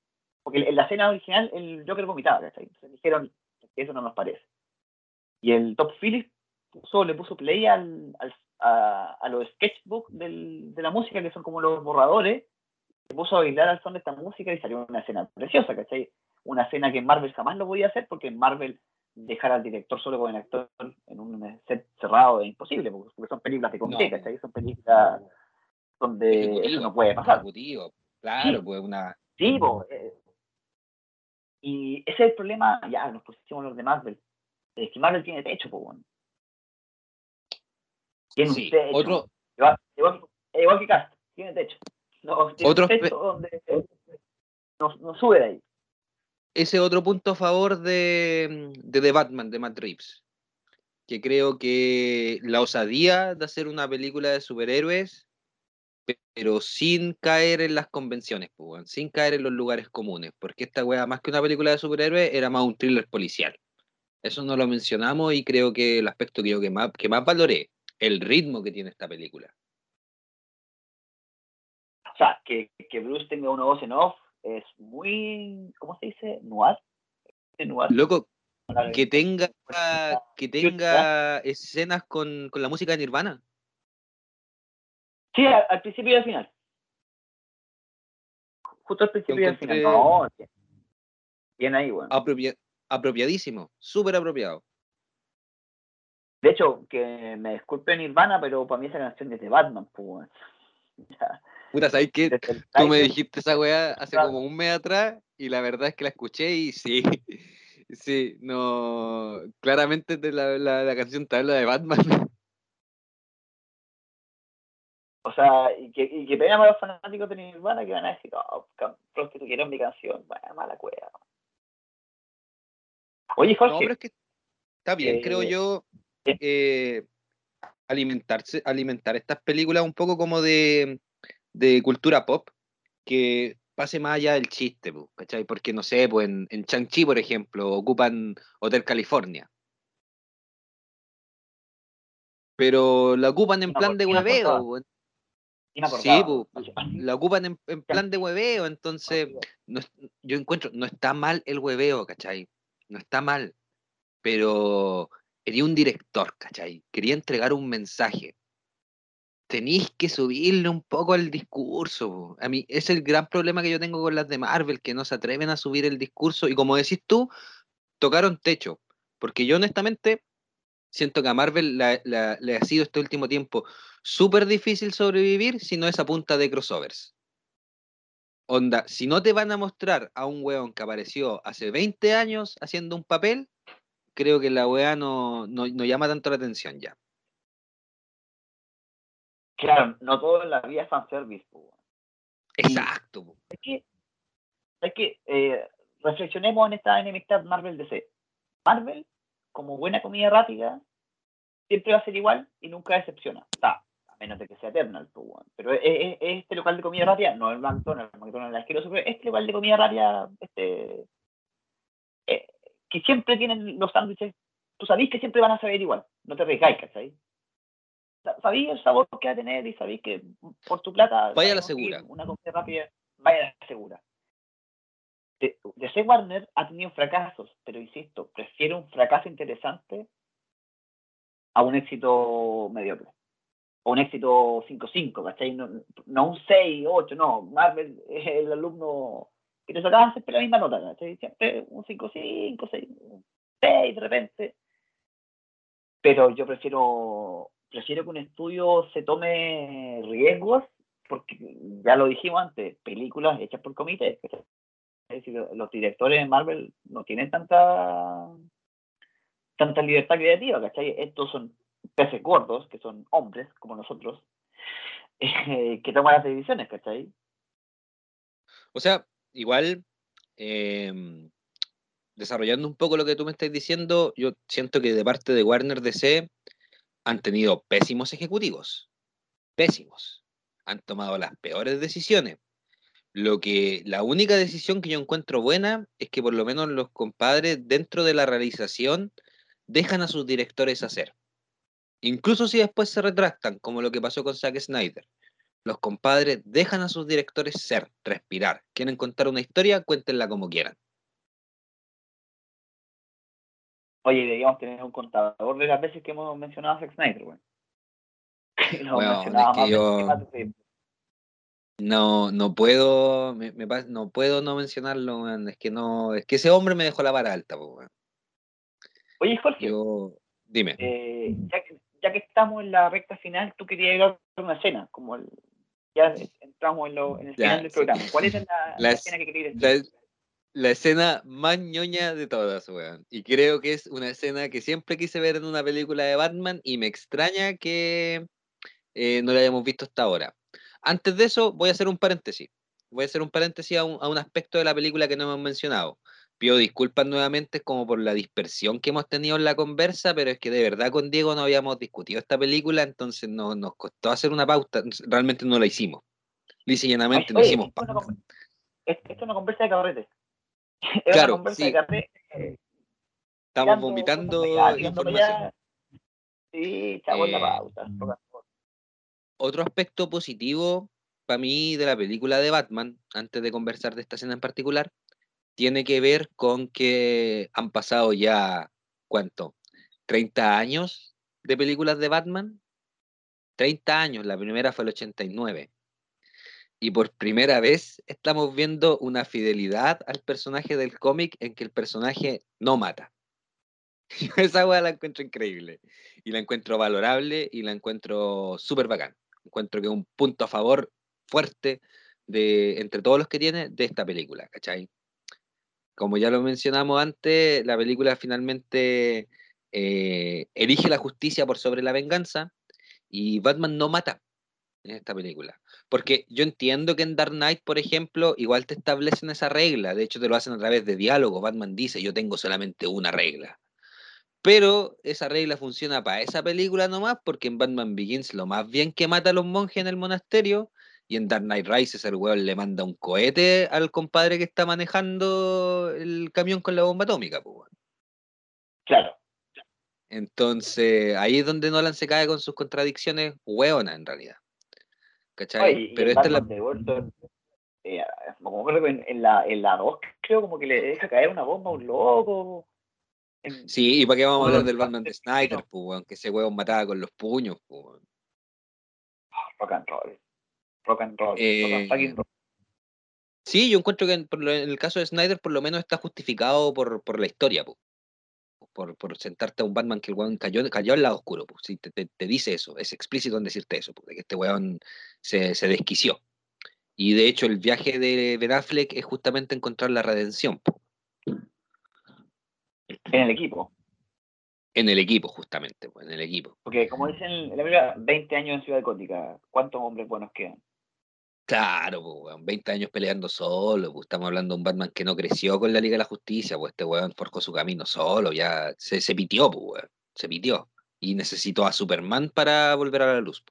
[SPEAKER 1] porque en la escena original el Joker vomitaba, Entonces dijeron, eso no nos parece. Y el Top Phillips puso, le puso play al, a, los sketchbooks de la música, que son como los borradores, se puso a bailar al son de esta música y salió una escena preciosa, ¿cachai? Una escena que Marvel jamás lo podía hacer, porque Marvel dejar al director solo con el actor en un set cerrado es imposible, porque son películas de comité, ¿cachai? Son películas donde eso no puede pasar.
[SPEAKER 2] Claro, pues una...
[SPEAKER 1] Sí, eh, y ese es el problema, ya nos pusimos los de Marvel. Es que Marvel tiene techo, pues bueno. Tiene un techo. Otro... Igual, que Cast, tiene techo. No, tiene un techo donde no sube de ahí
[SPEAKER 2] ese otro punto a favor de, de The Batman de Matt Reeves, que creo que la osadía de hacer una película de superhéroes, pero sin caer en las convenciones, sin caer en los lugares comunes, porque esta wea, más que una película de superhéroes, era más un thriller policial. Eso no lo mencionamos y creo que el aspecto que, que, más, que más valoré, el ritmo que tiene esta película.
[SPEAKER 1] O sea, que, que Bruce tenga una voz en off es muy, ¿cómo se dice? Noir.
[SPEAKER 2] Loco, que tenga, que tenga escenas con, con la música de Nirvana.
[SPEAKER 1] Sí, al, principio y al final. Justo al principio y al final. No, bien ahí, bueno.
[SPEAKER 2] apropiadísimo, súper apropiado.
[SPEAKER 1] De hecho, que me disculpe Nirvana, pero para mí esa canción es de Batman, pues. *laughs*
[SPEAKER 2] Puta, ¿sabes qué? Tú me dijiste esa weá hace como un mes atrás y la verdad es que la escuché y sí, *laughs* sí, no, claramente de la, la, canción te habla de Batman. *laughs*
[SPEAKER 1] O sea, y que, y que pena para los fanáticos de Nirvana que van a decir, oh, prostituyeron mi canción, vaya mala cueva. Oye, Jorge. No, pero
[SPEAKER 2] es que está bien, creo eh, yo, eh, alimentarse, alimentar estas películas un poco como de de cultura pop que pase más allá del chiste, ¿cachai? Porque no sé, pues en, en Chang-Chi, por ejemplo, ocupan Hotel California. Pero la ocupan en plan de hueveo. Sí, la ocupan en, plan de hueveo, entonces yo encuentro, no está mal el hueveo, ¿cachai? No está mal, pero quería un director, ¿cachai? Quería entregar un mensaje tenéis que subirle un poco al discurso. A mí es el gran problema que yo tengo con las de Marvel, que no se atreven a subir el discurso y como decís tú, tocaron techo. Porque yo honestamente siento que a Marvel le ha sido este último tiempo súper difícil sobrevivir si no es a punta de crossovers. Onda, si no te van a mostrar a un weón que apareció hace 20 años haciendo un papel, creo que la weá no, no, llama tanto la atención ya.
[SPEAKER 1] Claro, no todo en la vida es fanservice.
[SPEAKER 2] Exacto.
[SPEAKER 1] Es que, es que eh, reflexionemos en esta enemistad Marvel-DC. Marvel, como buena comida rápida, siempre va a ser igual y nunca decepciona. Está, menos de que sea Eternal, pues, pero es, este local de comida rápida, no el McDonald's, el McDonald's es asqueroso, pero este local de comida rápida, este, eh, que siempre tienen los sándwiches, tú sabés que siempre van a saber igual, no te arriesgáis, ¿cachai? Sabéis el sabor que va a tener y sabéis que por tu plata...
[SPEAKER 2] Vaya a la segura.
[SPEAKER 1] Una comida rápida, vaya a la segura. DC Warner ha tenido fracasos, pero insisto, prefiero un fracaso interesante a un éxito mediocre. Un éxito 5-5, ¿cachai? No, un 6, 8, no. Marvel es el alumno que te sacaba siempre la misma nota, ¿cachai? Siempre un 5-5, 6, 6 de repente. Pero yo prefiero, prefiero que un estudio se tome riesgos, porque ya lo dijimos antes, películas hechas por comités. Es decir, los directores de Marvel no tienen tanta tanta libertad creativa, ¿cachai? Estos son peces gordos, que son hombres como nosotros, *laughs* eh, que toman las decisiones, ¿cachai?
[SPEAKER 2] O sea, igual, em, desarrollando un poco lo que tú me estás diciendo, yo siento que de parte de Warner DC han tenido pésimos ejecutivos, pésimos, han tomado las peores decisiones. Lo que la única decisión que yo encuentro buena es que por lo menos los compadres dentro de la realización dejan a sus directores hacer. Incluso si después se retractan, como lo que pasó con Zack Snyder. Los compadres dejan a sus directores ser, respirar. Quieren contar una historia, cuéntenla como quieran.
[SPEAKER 1] Oye, deberíamos tener un contador de las veces que hemos mencionado a Zack Snyder, güey. *laughs*
[SPEAKER 2] No, no puedo, me, no puedo no mencionarlo, Es que no, es que ese hombre me dejó la vara alta, güey.
[SPEAKER 1] Oye, Jorge.
[SPEAKER 2] dime.
[SPEAKER 1] Eh, ya, que, estamos en la recta final, tú querías ir a una escena, como ya entramos en, lo, en el final del programa. ¿Cuál es la, *laughs* escena que querías decir?
[SPEAKER 2] La, escena más ñoña de todas, weón. Y creo que es una escena que siempre quise ver en una película de Batman y me extraña que eh, no la hayamos visto hasta ahora. Antes de eso, voy a hacer un paréntesis. Voy a hacer un paréntesis a un aspecto de la película que no hemos mencionado pido disculpas nuevamente como por la dispersión que hemos tenido en la conversa, pero es que de verdad con Diego no habíamos discutido esta película, entonces no, nos costó hacer una pauta, realmente no la hicimos. Y llanamente no hicimos
[SPEAKER 1] pauta. Esto es una conversa de carrete. *laughs*
[SPEAKER 2] claro, sí. Eh, Estamos vomitando información.
[SPEAKER 1] Sí, chavo la eh, pauta.
[SPEAKER 2] Otro aspecto positivo para mí de la película de Batman, antes de conversar de esta escena en particular, tiene que ver con que han pasado ya, ¿cuánto? ¿30 años de películas de Batman? 30 años, la primera fue el 89. Y por primera vez estamos viendo una fidelidad al personaje del cómic en que el personaje no mata. *laughs* Esa hueá la encuentro increíble. Y la encuentro valorable y la encuentro súper bacán. Encuentro que es un punto a favor fuerte de, entre todos los que tiene de esta película, ¿cachai? Como ya lo mencionamos antes, la película finalmente eh, la justicia por sobre la venganza y Batman no mata en esta película. Porque yo entiendo que en Dark Knight, por ejemplo, igual te establecen esa regla, de hecho te lo hacen a través de diálogo, Batman dice, yo tengo solamente una regla. Pero esa regla funciona para esa película nomás, porque en Batman Begins lo más bien que mata a los monjes en el monasterio y en Dark Knight Rises el weón le manda un cohete al compadre que está manejando el camión con la bomba atómica, pues,
[SPEAKER 1] Claro.
[SPEAKER 2] Entonces, ahí es donde Nolan se cae con sus contradicciones hueonas, en realidad. ¿Cachai?
[SPEAKER 1] Pero esta es la... De Burton, eh, en, la, en la 2 creo como que le deja caer una bomba a un loco.
[SPEAKER 2] Sí, ¿y para qué vamos a hablar del Batman de Snyder, pues, aunque ese hueón mataba con los puños, pues.
[SPEAKER 1] Rock and roll rock and roll. Eh,
[SPEAKER 2] sí, yo encuentro que en, el caso de Snyder por lo menos está justificado por, la historia, por, por, sentarte a un Batman que el weón cayó, cayó al lado oscuro. Pues, te, te, dice eso, es explícito en decirte eso, porque que este weón se, se, desquició. Y de hecho, el viaje de Ben Affleck es justamente encontrar la redención.
[SPEAKER 1] En el equipo.
[SPEAKER 2] En el equipo, justamente, pues, en el equipo.
[SPEAKER 1] Porque, como dicen en la Biblia, 20 años en Ciudad Gótica. ¿Cuántos hombres buenos quedan?
[SPEAKER 2] Claro, pues, 20 años peleando solo, estamos hablando de un Batman que no creció con la Liga de la Justicia, pues este weón forjó su camino solo, ya se, se pitió, se pitió. Y necesitó a Superman para volver a la luz.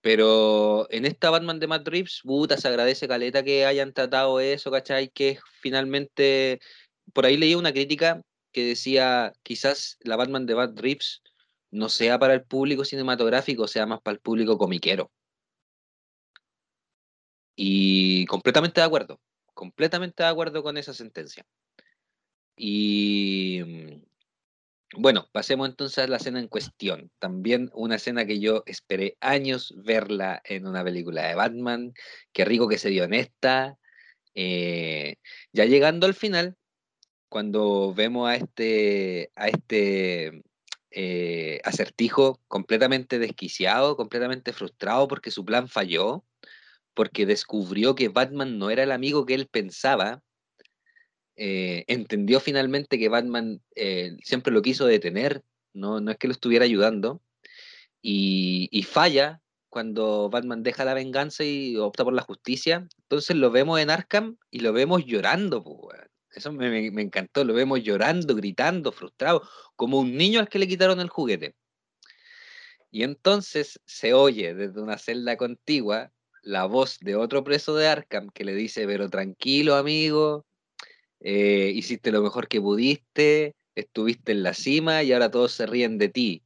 [SPEAKER 2] Pero en esta Batman de Matt Reeves, puta, se agradece caleta que hayan tratado eso, ¿cachai? Que finalmente, por ahí leí una crítica que decía, quizás la Batman de Matt Reeves no sea para el público cinematográfico, sea más para el público comiquero. Y completamente de acuerdo, completamente de acuerdo con esa sentencia. Y mm, bueno, pasemos entonces a la escena en cuestión. También una escena que yo esperé años verla en una película de Batman. Qué rico que se dio en esta. Eh, ya llegando al final, cuando vemos a este, a este eh, acertijo completamente desquiciado, completamente frustrado porque su plan falló, porque descubrió que Batman no era el amigo que él pensaba, eh, entendió finalmente que Batman eh, siempre lo quiso detener, no, no es que lo estuviera ayudando, y, falla cuando Batman deja la venganza y opta por la justicia. Entonces lo vemos en Arkham y lo vemos llorando, Eso me, encantó, lo vemos llorando, gritando, frustrado, como un niño al que le quitaron el juguete. Y entonces se oye desde una celda contigua la voz de otro preso de Arkham que le dice, pero tranquilo amigo, eh, hiciste lo mejor que pudiste, estuviste en la cima y ahora todos se ríen de ti,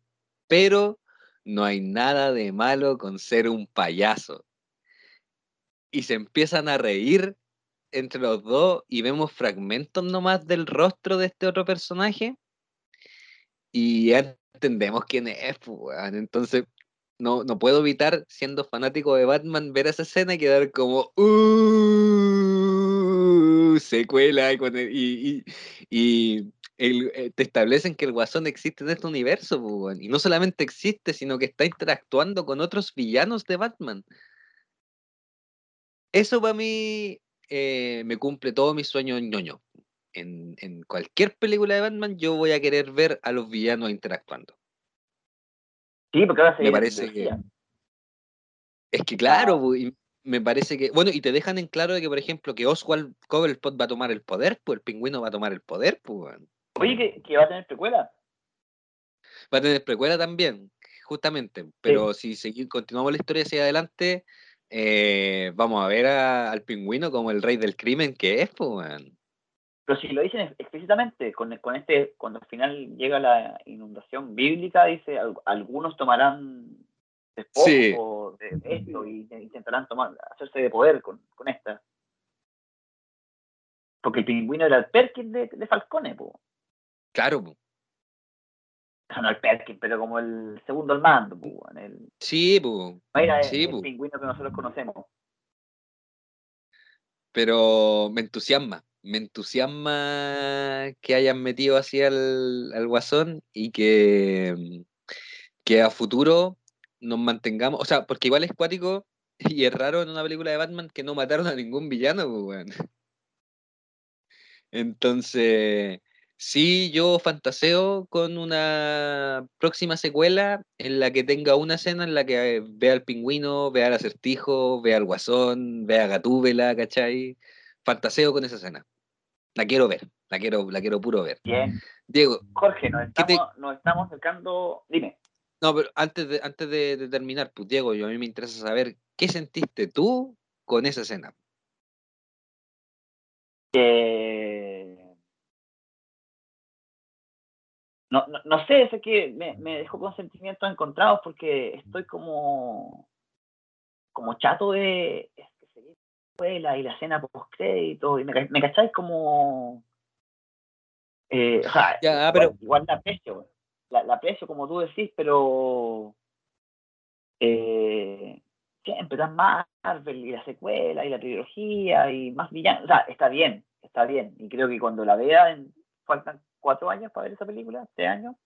[SPEAKER 2] pero no hay nada de malo con ser un payaso. Y se empiezan a reír entre los dos y vemos fragmentos nomás del rostro de este otro personaje y ya entendemos quién es, pues, entonces no, no puedo evitar, siendo fanático de Batman, ver esa escena y quedar como, uh, secuela, y, y, y, eh, te establecen que el Guasón existe en este universo, y no solamente existe, sino que está interactuando con otros villanos de Batman. Eso para mí eh, me cumple todo mi sueño ñoño. En cualquier película de Batman yo voy a querer ver a los villanos interactuando.
[SPEAKER 1] Sí, porque ahora se
[SPEAKER 2] me parece que. Es que claro, me parece que. Bueno, y te dejan en claro de que, por ejemplo, que Oswald Cobblepot va a tomar el poder, pues el pingüino va a tomar el poder, pues.
[SPEAKER 1] Oye, que, va a tener precuela.
[SPEAKER 2] Va a tener precuela también, justamente. Pero si seguimos, continuamos la historia hacia adelante, eh, vamos a ver al pingüino como el rey del crimen que es, pues.
[SPEAKER 1] Pero si lo dicen explícitamente, con, con este, cuando al final llega la inundación bíblica, dice, algunos tomarán despojo de, esto y intentarán tomar, hacerse de poder con, con esta. Porque el pingüino era el Perkin de, de Falcone, po.
[SPEAKER 2] Claro, po.
[SPEAKER 1] no el Perkin, pero como el segundo al mando, po. El,
[SPEAKER 2] sí, po.
[SPEAKER 1] sí, el pingüino que nosotros conocemos.
[SPEAKER 2] Pero me entusiasma me entusiasma que hayan metido así al, guasón y que, que a futuro nos mantengamos, o sea, porque igual es cuático *laughs* y es raro en una película de Batman que no mataron a ningún villano, pues, Entonces, sí, yo fantaseo con una próxima secuela en la que tenga una escena en la que vea al pingüino, vea al acertijo, vea al guasón, vea a Gatúbela, ¿cachai? Fantaseo con esa escena. La quiero ver, la quiero, la quiero puro ver.
[SPEAKER 1] Bien.
[SPEAKER 2] Diego.
[SPEAKER 1] Jorge, nos estamos, nos estamos acercando. Dime.
[SPEAKER 2] No, pero antes de, antes de, terminar, pues Diego, yo, a mí me interesa saber qué sentiste tú con esa escena.
[SPEAKER 1] no, no, no, sé, es que me, me dejó con sentimientos encontrados porque estoy como, como chato de, y la escena post crédito y me, me cacháis como eh, o sea, igual, pero... igual, la aprecio la, la, aprecio como tú decís pero eh, siempre dan Marvel y la secuela y la trilogía y más villanos o sea está bien está bien y creo que cuando la vea faltan cuatro años para ver esa película, este año.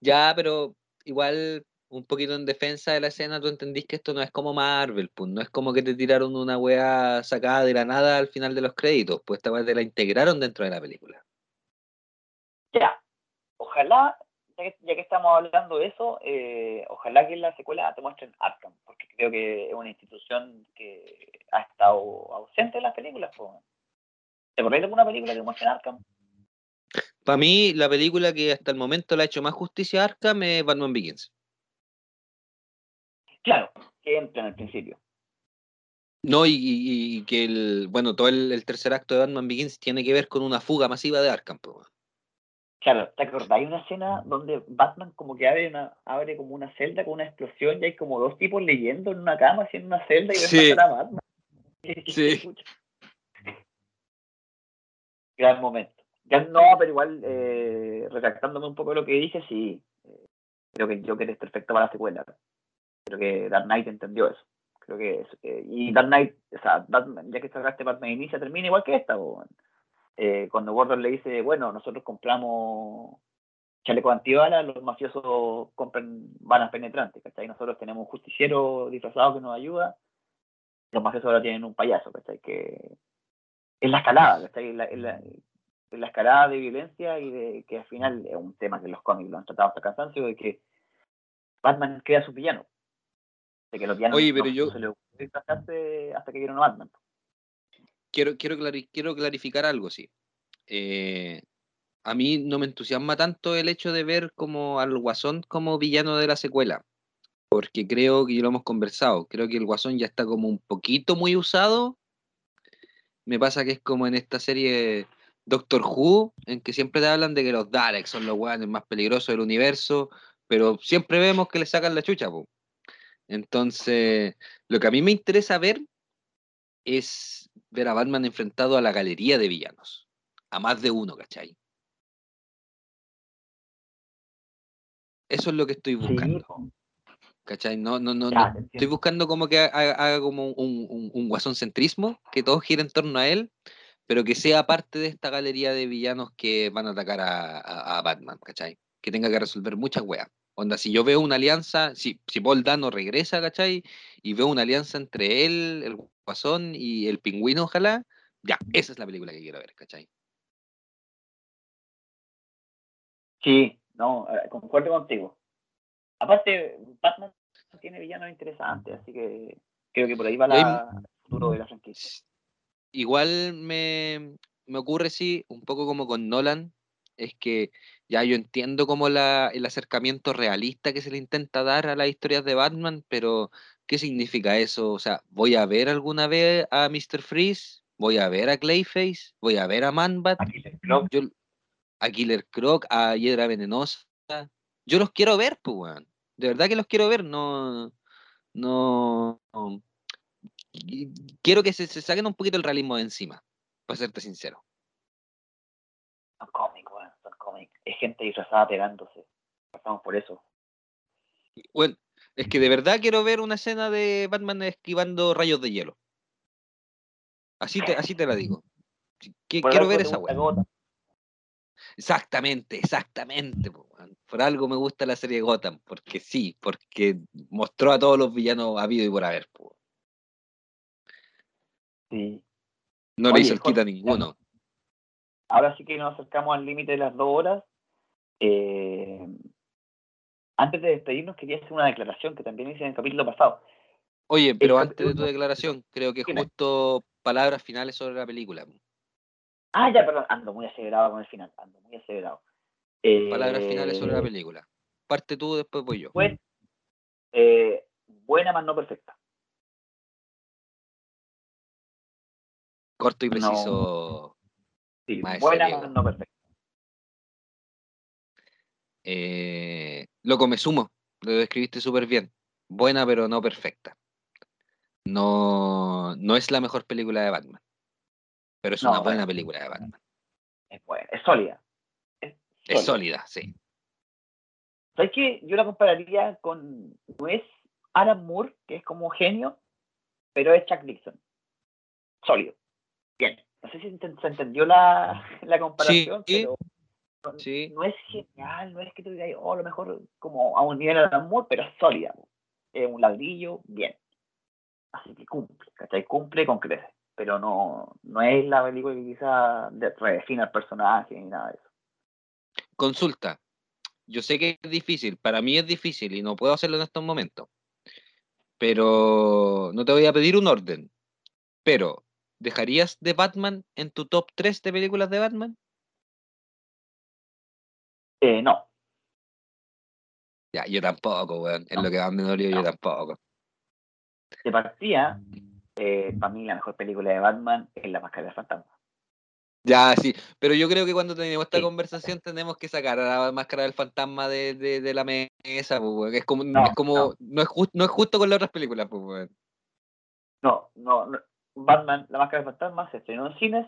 [SPEAKER 2] Ya, pero igual un poquito en defensa de la escena, tú entendís que esto no es como Marvel, pues no es como que te tiraron una weá sacada de la nada al final de los créditos, pues esta vez te la integraron dentro de la película.
[SPEAKER 1] Ya, ojalá, ya que, estamos hablando de eso, eh, ojalá que en la secuela te muestren Arkham, porque creo que es una institución que ha estado ausente en las películas. ¿Te acordáis de alguna película que muestren Arkham?
[SPEAKER 2] Para mí, la película que hasta el momento le ha hecho más justicia a Arkham es Batman Begins.
[SPEAKER 1] Claro, que entra en el principio.
[SPEAKER 2] No, y, que el, bueno, todo el, tercer acto de Batman Begins tiene que ver con una fuga masiva de Arkham.
[SPEAKER 1] Claro, ¿te acordás? Hay una escena donde Batman como que abre una, abre como una celda con una explosión y hay como dos tipos leyendo en una cama haciendo una celda y sí. a Batman. *laughs* Sí. Gran momento. Ya no, pero igual, eh, retractándome un poco de lo que dije, sí. Eh, creo que yo que eres perfecto para la secuela. Creo que Dark Knight entendió eso. Creo que eh, y Dark Knight, o sea, ya que sacaste Batman Inicia, termina igual que esta. Eh, cuando Gordon le dice, bueno, nosotros compramos chalecos antibalas, los mafiosos compran balas penetrantes, ¿cachai? Nosotros tenemos un justiciero disfrazado que nos ayuda, los mafiosos ahora tienen un payaso, ¿cachai? Que es la escalada, ¿cachai? La, la, la escalada de violencia y de que al final es un tema que los cómics lo han tratado hasta cansancio, de que Batman crea su villano que los
[SPEAKER 2] Oye, pero yo...
[SPEAKER 1] hasta que vieron a Batman.
[SPEAKER 2] Quiero, quiero, quiero clarificar algo, sí. Eh, a mí no me entusiasma tanto el hecho de ver como al Guasón como villano de la secuela, porque creo que ya lo hemos conversado, creo que el Guasón ya está como un poquito muy usado. Me pasa que es como en esta serie Doctor Who, en que siempre te hablan de que los Daleks son los guanes más peligrosos del universo, pero siempre vemos que le sacan la chucha, po. Entonces, lo que a mí me interesa ver es ver a Batman enfrentado a la galería de villanos, a más de uno, ¿cachai? Eso es lo que estoy buscando. ¿Cachai? No, no, no, Estoy buscando como que haga, como un, un, guasón centrismo, que todo gire en torno a él, pero que sea parte de esta galería de villanos que van a atacar a, Batman, ¿cachai? Que tenga que resolver muchas weas. Onda, si yo veo una alianza, si, si Paul Dano regresa, ¿cachai? Y veo una alianza entre él, el Guasón y el Pingüino, ojalá, ya, esa es la película que quiero ver, ¿cachai?
[SPEAKER 1] Sí, no, eh, concuerdo contigo. Aparte, Batman tiene villanos interesantes, así que creo que por ahí va el futuro de la franquicia.
[SPEAKER 2] Igual me, me ocurre, sí, un poco como con Nolan, es que ya yo entiendo como la, el acercamiento realista que se le intenta dar a las historias de Batman, pero ¿qué significa eso? O sea, ¿voy a ver alguna vez a Mr. Freeze? ¿Voy a ver a Clayface? ¿Voy a ver a Manbat? A Killer Croc, a, Killer Croc, a Hiedra Venenosa. Yo los quiero ver, pues, weón. De verdad que los quiero ver, no... No... Quiero que se, se saquen un poquito el realismo de encima, para serte sincero
[SPEAKER 1] es gente disfrazada pegándose. Pasamos por eso.
[SPEAKER 2] Bueno, es que de verdad quiero ver una escena de Batman esquivando rayos de hielo. Así te, así te la digo. quiero ver esa weá. Exactamente, exactamente. Por algo me gusta la serie Gotham, porque sí, porque mostró a todos los villanos habido y por haber.
[SPEAKER 1] Sí.
[SPEAKER 2] No le hizo el quita a ninguno.
[SPEAKER 1] Ahora sí que nos acercamos al límite de las dos horas. Eh, antes de despedirnos, quería hacer una declaración que también hice en el capítulo pasado.
[SPEAKER 2] Oye, pero antes de tu declaración, creo que justo palabras finales sobre la película.
[SPEAKER 1] Ah, ya, perdón, ando muy acelerado con el final, ando muy acelerado.
[SPEAKER 2] palabras finales sobre la eh, película. Parte tú, después voy yo.
[SPEAKER 1] Pues, eh, buena, más no perfecta.
[SPEAKER 2] Corto y preciso.
[SPEAKER 1] Sí, buena, más no perfecta.
[SPEAKER 2] Eh, loco, me sumo. Lo describiste súper bien. Buena, pero no perfecta. No, no es la mejor película de Batman. Pero es una buena película de Batman.
[SPEAKER 1] Es buena, es sólida.
[SPEAKER 2] Es, sólida. sí.
[SPEAKER 1] ¿Sabes qué? Yo la compararía con. No es Alan Moore, que es como genio, pero es Chuck Dixon. Sólido. Bien. no sé si se entendió la, *laughs* la comparación, pero no, es genial, no es que tú digas, oh, a lo mejor como a un nivel de amor, pero es sólida. Es un ladrillo, bien. Así que cumple, ¿cachai? Cumple con crece. Pero no, no es la película que quizá redefine al personaje ni nada de eso.
[SPEAKER 2] Consulta. Yo sé que es difícil, para mí es difícil y no puedo hacerlo en estos momentos. Pero no te voy a pedir un orden. Pero, ¿dejarías de Batman en tu top 3 de películas de Batman?
[SPEAKER 1] Eh, no.
[SPEAKER 2] Ya, yo tampoco, weón. Es lo que más me dolió, yo tampoco.
[SPEAKER 1] De partida, eh, para mí la mejor película de Batman es La Máscara del Fantasma.
[SPEAKER 2] Ya, sí, pero yo creo que cuando tenemos esta conversación tenemos que sacar a la máscara del fantasma de, de, la mesa, pues, es como, no, es, como no. es, no es justo con las otras películas, pues,
[SPEAKER 1] no, no, no, Batman, la máscara del fantasma se estrenó en cines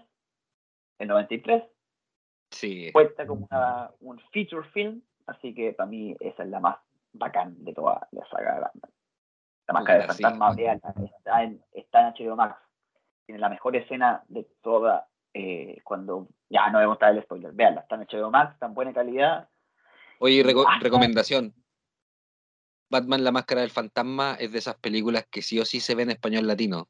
[SPEAKER 1] en 93
[SPEAKER 2] Sí.
[SPEAKER 1] Cuenta como una, un feature film, así que para mí esa es la más bacán de toda la saga de Batman. La máscara del fantasma, está, en, está en HBO Max. Tiene la mejor escena de toda, eh, cuando, ya no voy a mostrar el spoiler, veanla, está en HBO Max, en buena calidad.
[SPEAKER 2] Oye, recomendación. Batman, la máscara del fantasma es de esas películas que sí o sí se ve en español latino.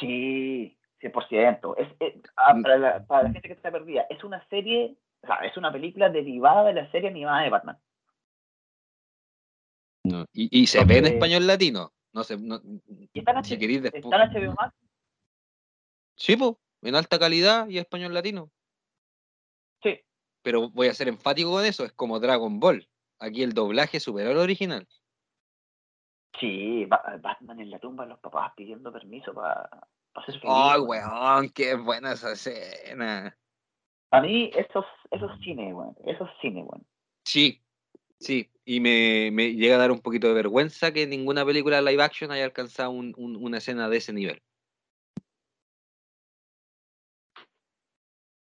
[SPEAKER 1] Sí, 100%. Es, es ah, mm. para, la, para, la, gente que está perdida, es una serie, o sea, es una película derivada de la serie animada de Batman.
[SPEAKER 2] No, y, y, se ve en español latino. No sé, no,
[SPEAKER 1] ¿Y está en, si ¿Está en HBO Max?
[SPEAKER 2] Sí, pues, en alta calidad y español latino.
[SPEAKER 1] Sí.
[SPEAKER 2] Pero voy a ser enfático con eso, es como Dragon Ball. Aquí el doblaje superó al original.
[SPEAKER 1] Sí, Batman en la tumba, los papás pidiendo permiso para
[SPEAKER 2] Ay, weón, qué buena esa escena.
[SPEAKER 1] A mí, eso, eso es cine, weón. Eso es cine, weón.
[SPEAKER 2] Sí, sí. Y me, me, llega a dar un poquito de vergüenza que ninguna película live action haya alcanzado un, un, una escena de ese nivel.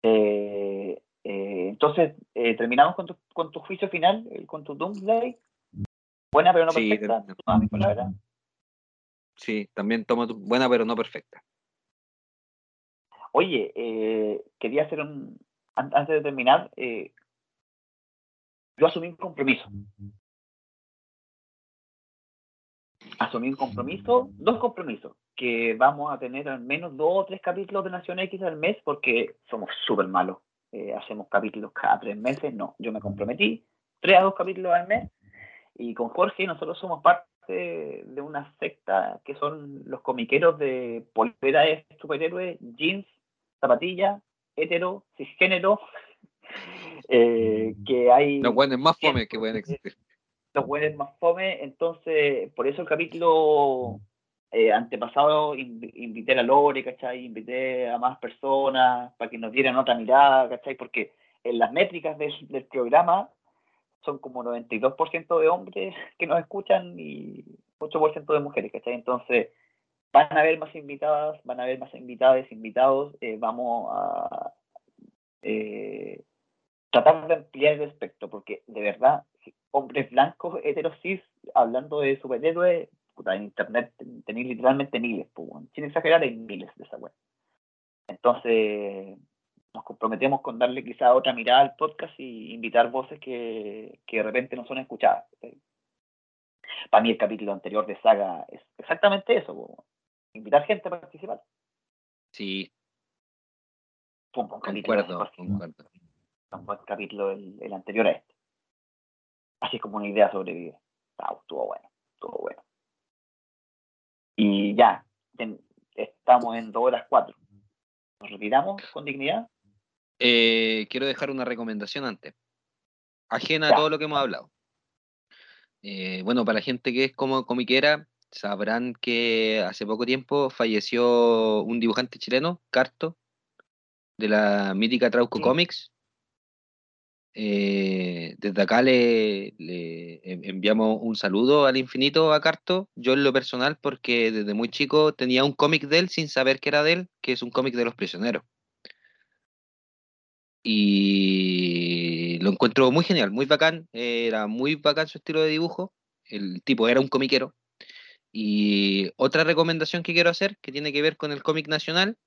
[SPEAKER 1] Eh, eh, entonces, eh, terminamos con tu, con tu juicio final, con tu Doomsday. Buena pero no perfecta.
[SPEAKER 2] Sí, también tomo tu, buena pero no perfecta.
[SPEAKER 1] Oye, eh, quería hacer un. Antes de terminar, eh, yo asumí un compromiso. Asumí un compromiso, dos compromisos, que vamos a tener al menos dos o tres capítulos de Nación X al mes porque somos súper malos. Eh, hacemos capítulos cada tres meses, no, yo me comprometí, tres a dos capítulos al mes, y con Jorge nosotros somos parte de una secta que son los comiqueros de polvera de superhéroes, jeans zapatilla, hetero, cisgénero, *laughs* eh, que hay...
[SPEAKER 2] Los buenos más fome que pueden existir. *laughs*
[SPEAKER 1] Los buenos más fome, entonces, por eso el capítulo eh, antepasado invité a Lore, ¿cachai? Invité a más personas para que nos dieran otra mirada, ¿cachai? Porque en las métricas del, del programa son como 92% de hombres *laughs* que nos escuchan y 8% de mujeres, ¿cachai? Entonces, Van a haber más invitadas, van a haber más invitadas, invitados. Eh, vamos a eh, tratar de ampliar el espectro, porque de verdad, hombres blancos, heterosis, hablando de superhéroes, en internet tenéis literalmente miles, pues, sin exagerar, hay miles de esa web. Entonces, nos comprometemos con darle quizá otra mirada al podcast y invitar voces que, que de repente no son escuchadas. Para mí el capítulo anterior de Saga es exactamente eso invitar gente a participar.
[SPEAKER 2] Sí.
[SPEAKER 1] Fue un buen capítulo. Un buen capítulo el, anterior a este. Así como una idea sobrevive. Ah, estuvo bueno, estuvo bueno. Y ya, estamos en dos horas cuatro. ¿Nos retiramos con dignidad?
[SPEAKER 2] Eh, quiero dejar una recomendación antes. Ajena a todo lo que hemos hablado. Eh, bueno, para la gente que es como comiquera, sabrán que hace poco tiempo falleció un dibujante chileno, Carto, de la mítica Trauco Comics. Eh, desde acá le, enviamos un saludo al infinito a Carto, yo en lo personal, porque desde muy chico tenía un cómic de él sin saber que era de él, que es un cómic de los prisioneros. Y lo encuentro muy genial, muy bacán, era muy bacán su estilo de dibujo, el tipo era un comiquero, y otra recomendación que quiero hacer, que tiene que ver con el cómic nacional,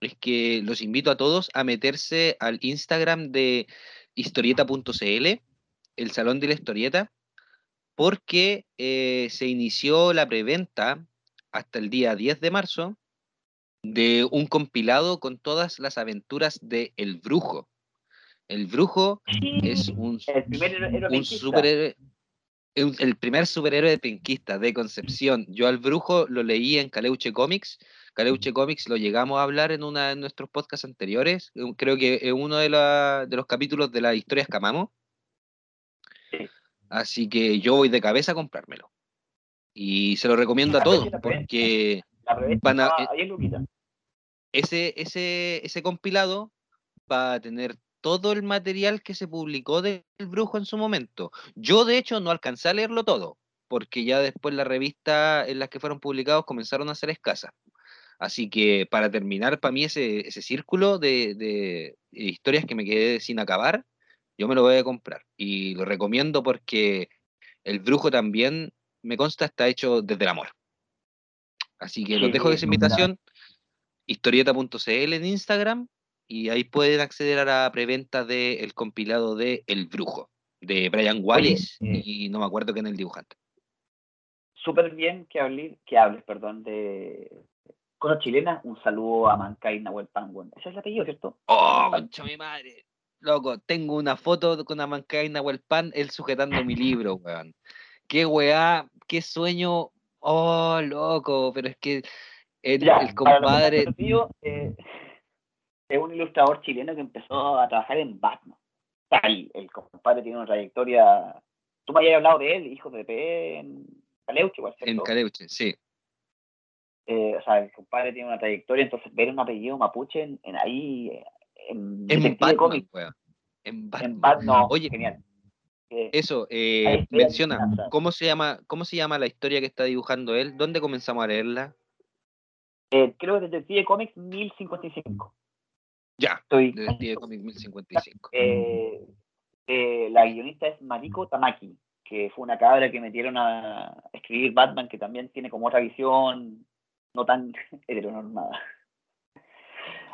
[SPEAKER 2] es que los invito a todos a meterse al Instagram de historieta.cl, el Salón de la Historieta, porque eh, se inició la preventa hasta el día 10 de marzo de un compilado con todas las aventuras de El Brujo. El Brujo es un, un superhéroe, el primer superhéroe penquista de Concepción. Yo al Brujo lo leí en Caleuche Comics. Caleuche Comics lo llegamos a hablar en uno de nuestros podcasts anteriores. Creo que en uno de, de los capítulos de las historias que amamos. Así que yo voy de cabeza a comprármelo. Y se lo recomiendo a todos, porque van a, ese, ese, ese compilado va a tener todo el material que se publicó del brujo en su momento. Yo, de hecho, no alcancé a leerlo todo, porque ya después las revistas en las que fueron publicados comenzaron a ser escasas. Así que para terminar, para mí ese, ese círculo de, de, historias que me quedé sin acabar, yo me lo voy a comprar. Y lo recomiendo porque el brujo también, me consta, está hecho desde el amor. Así que los dejo de esa invitación historieta.cl en Instagram y ahí pueden acceder a la preventa del compilado de El Brujo, de Brian Wallis eh, y no me acuerdo quién es el dibujante.
[SPEAKER 1] Súper bien que hables, que hables, perdón, de cosa chilena. Un saludo a Mancay Nahuel Panguan. Ese es el apellido, ¿cierto?
[SPEAKER 2] Oh, concha mi madre. Loco, tengo una foto con Amancay Nahuel Pan, él sujetando mi libro, weón. Qué weá, qué sueño. Oh, loco, pero es que el, compadre.
[SPEAKER 1] Eh, es un ilustrador chileno que empezó a trabajar en Batman. Tal, el compadre tiene una trayectoria. Tú me habías hablado de él, hijo de P en Caleuche, igual,
[SPEAKER 2] En Caleuche, sí.
[SPEAKER 1] Eh, o sea, el compadre tiene una trayectoria, entonces ver un apellido mapuche en, en ahí.
[SPEAKER 2] En, en Batman, En Batman. Oye, genial. Eh, eso, menciona, ¿cómo se, llama, ¿cómo se llama la historia que está dibujando él? ¿Dónde comenzamos a leerla?
[SPEAKER 1] Eh, creo que Detective Comics 1055.
[SPEAKER 2] Ya, Estoy, Detective Comics 1055.
[SPEAKER 1] Eh, eh, la guionista es Mariko Tamaki, que fue una cabra que metieron a escribir Batman, que también tiene como otra visión no tan *laughs* heteronormada.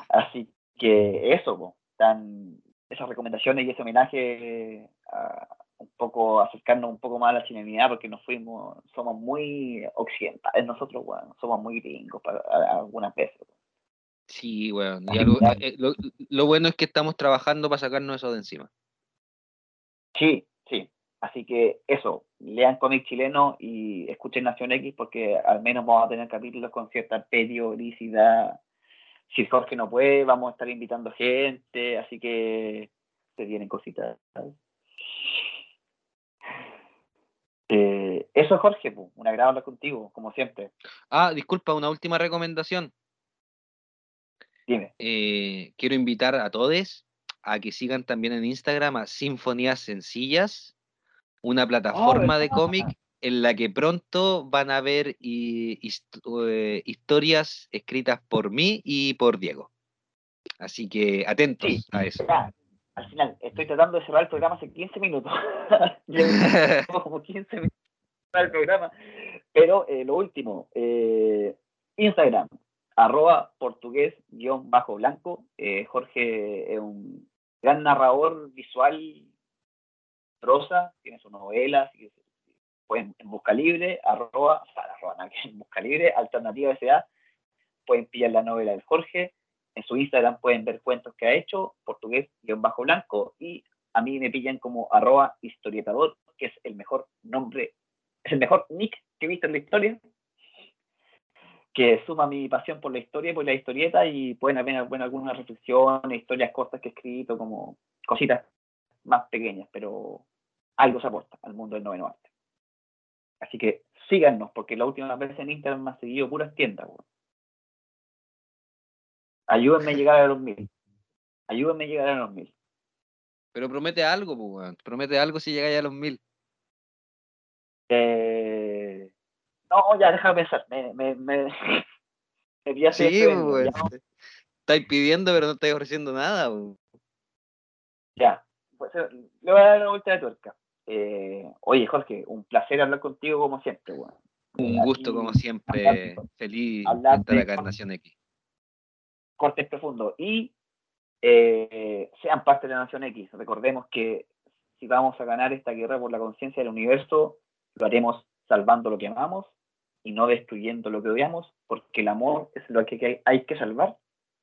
[SPEAKER 1] Así que eso, tan, esas recomendaciones y ese homenaje a, un poco acercarnos un poco más a la chilenidad porque nos fuimos, somos muy occidentales nosotros, bueno, somos muy gringos para, algunas veces.
[SPEAKER 2] Sí, bueno, eh, lo, bueno es que estamos trabajando para sacarnos eso de encima.
[SPEAKER 1] Sí, sí. Así que eso, lean cómic chileno y escuchen Nación X porque al menos vamos a tener capítulos con cierta periodicidad. Si Jorge no puede, vamos a estar invitando gente, así que se vienen cositas. Eh, eso, Jorge, un agrado hablar contigo, como siempre.
[SPEAKER 2] Ah, disculpa, una última recomendación.
[SPEAKER 1] Dime.
[SPEAKER 2] Eh, quiero invitar a todos a que sigan también en Instagram a Sinfonías Sencillas, una plataforma de cómic en la que pronto van a ver eh, historias escritas por mí y por Diego. Así que atentos a eso
[SPEAKER 1] al final, estoy tratando de cerrar el programa hace 15 minutos. *laughs* *laughs* como 15 minutos el programa. Pero eh, lo último, eh, Instagram, arroba portugués guion bajo blanco. Eh, Jorge es un gran narrador visual, prosa, tiene su novela, así que pueden en busca libre, arroba, o sea, arroba, en busca libre, alternativa SA, pueden pillar la novela del Jorge en su Instagram pueden ver cuentos que ha hecho, portugués-blanco, y a mí me pillan como arroba historietador, que es el mejor nombre, es el mejor nick que he visto en la historia, que suma mi pasión por la historia y por la historieta, y pueden ver bueno, algunas reflexiones, historias cortas que he escrito, como cositas más pequeñas, pero algo se aporta al mundo del noveno arte. Así que síganos, porque la última vez en Instagram me ha seguido puras tiendas. Ayúdenme a llegar a los mil. Ayúdenme a llegar a los mil.
[SPEAKER 2] Pero promete algo, pues, Promete algo si llegáis a los mil.
[SPEAKER 1] Eh... No, ya deja de pensar. Me, me, me, *laughs*
[SPEAKER 2] me sí, pues, Estáis pidiendo, pero no estáis ofreciendo nada.
[SPEAKER 1] Ya. Pues, eh, le voy a dar una vuelta de tuerca. Eh, oye, Jorge, un placer hablar contigo como siempre.
[SPEAKER 2] Un gusto como siempre. Feliz de estar acá en Nación X
[SPEAKER 1] cortes profundos y eh, sean parte de la Nación X. Recordemos que si vamos a ganar esta guerra por la conciencia del universo, lo haremos salvando lo que amamos y no destruyendo lo que odiamos, porque el amor es lo que hay que salvar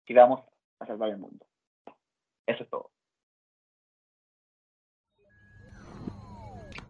[SPEAKER 1] si vamos a salvar el mundo. Eso es todo.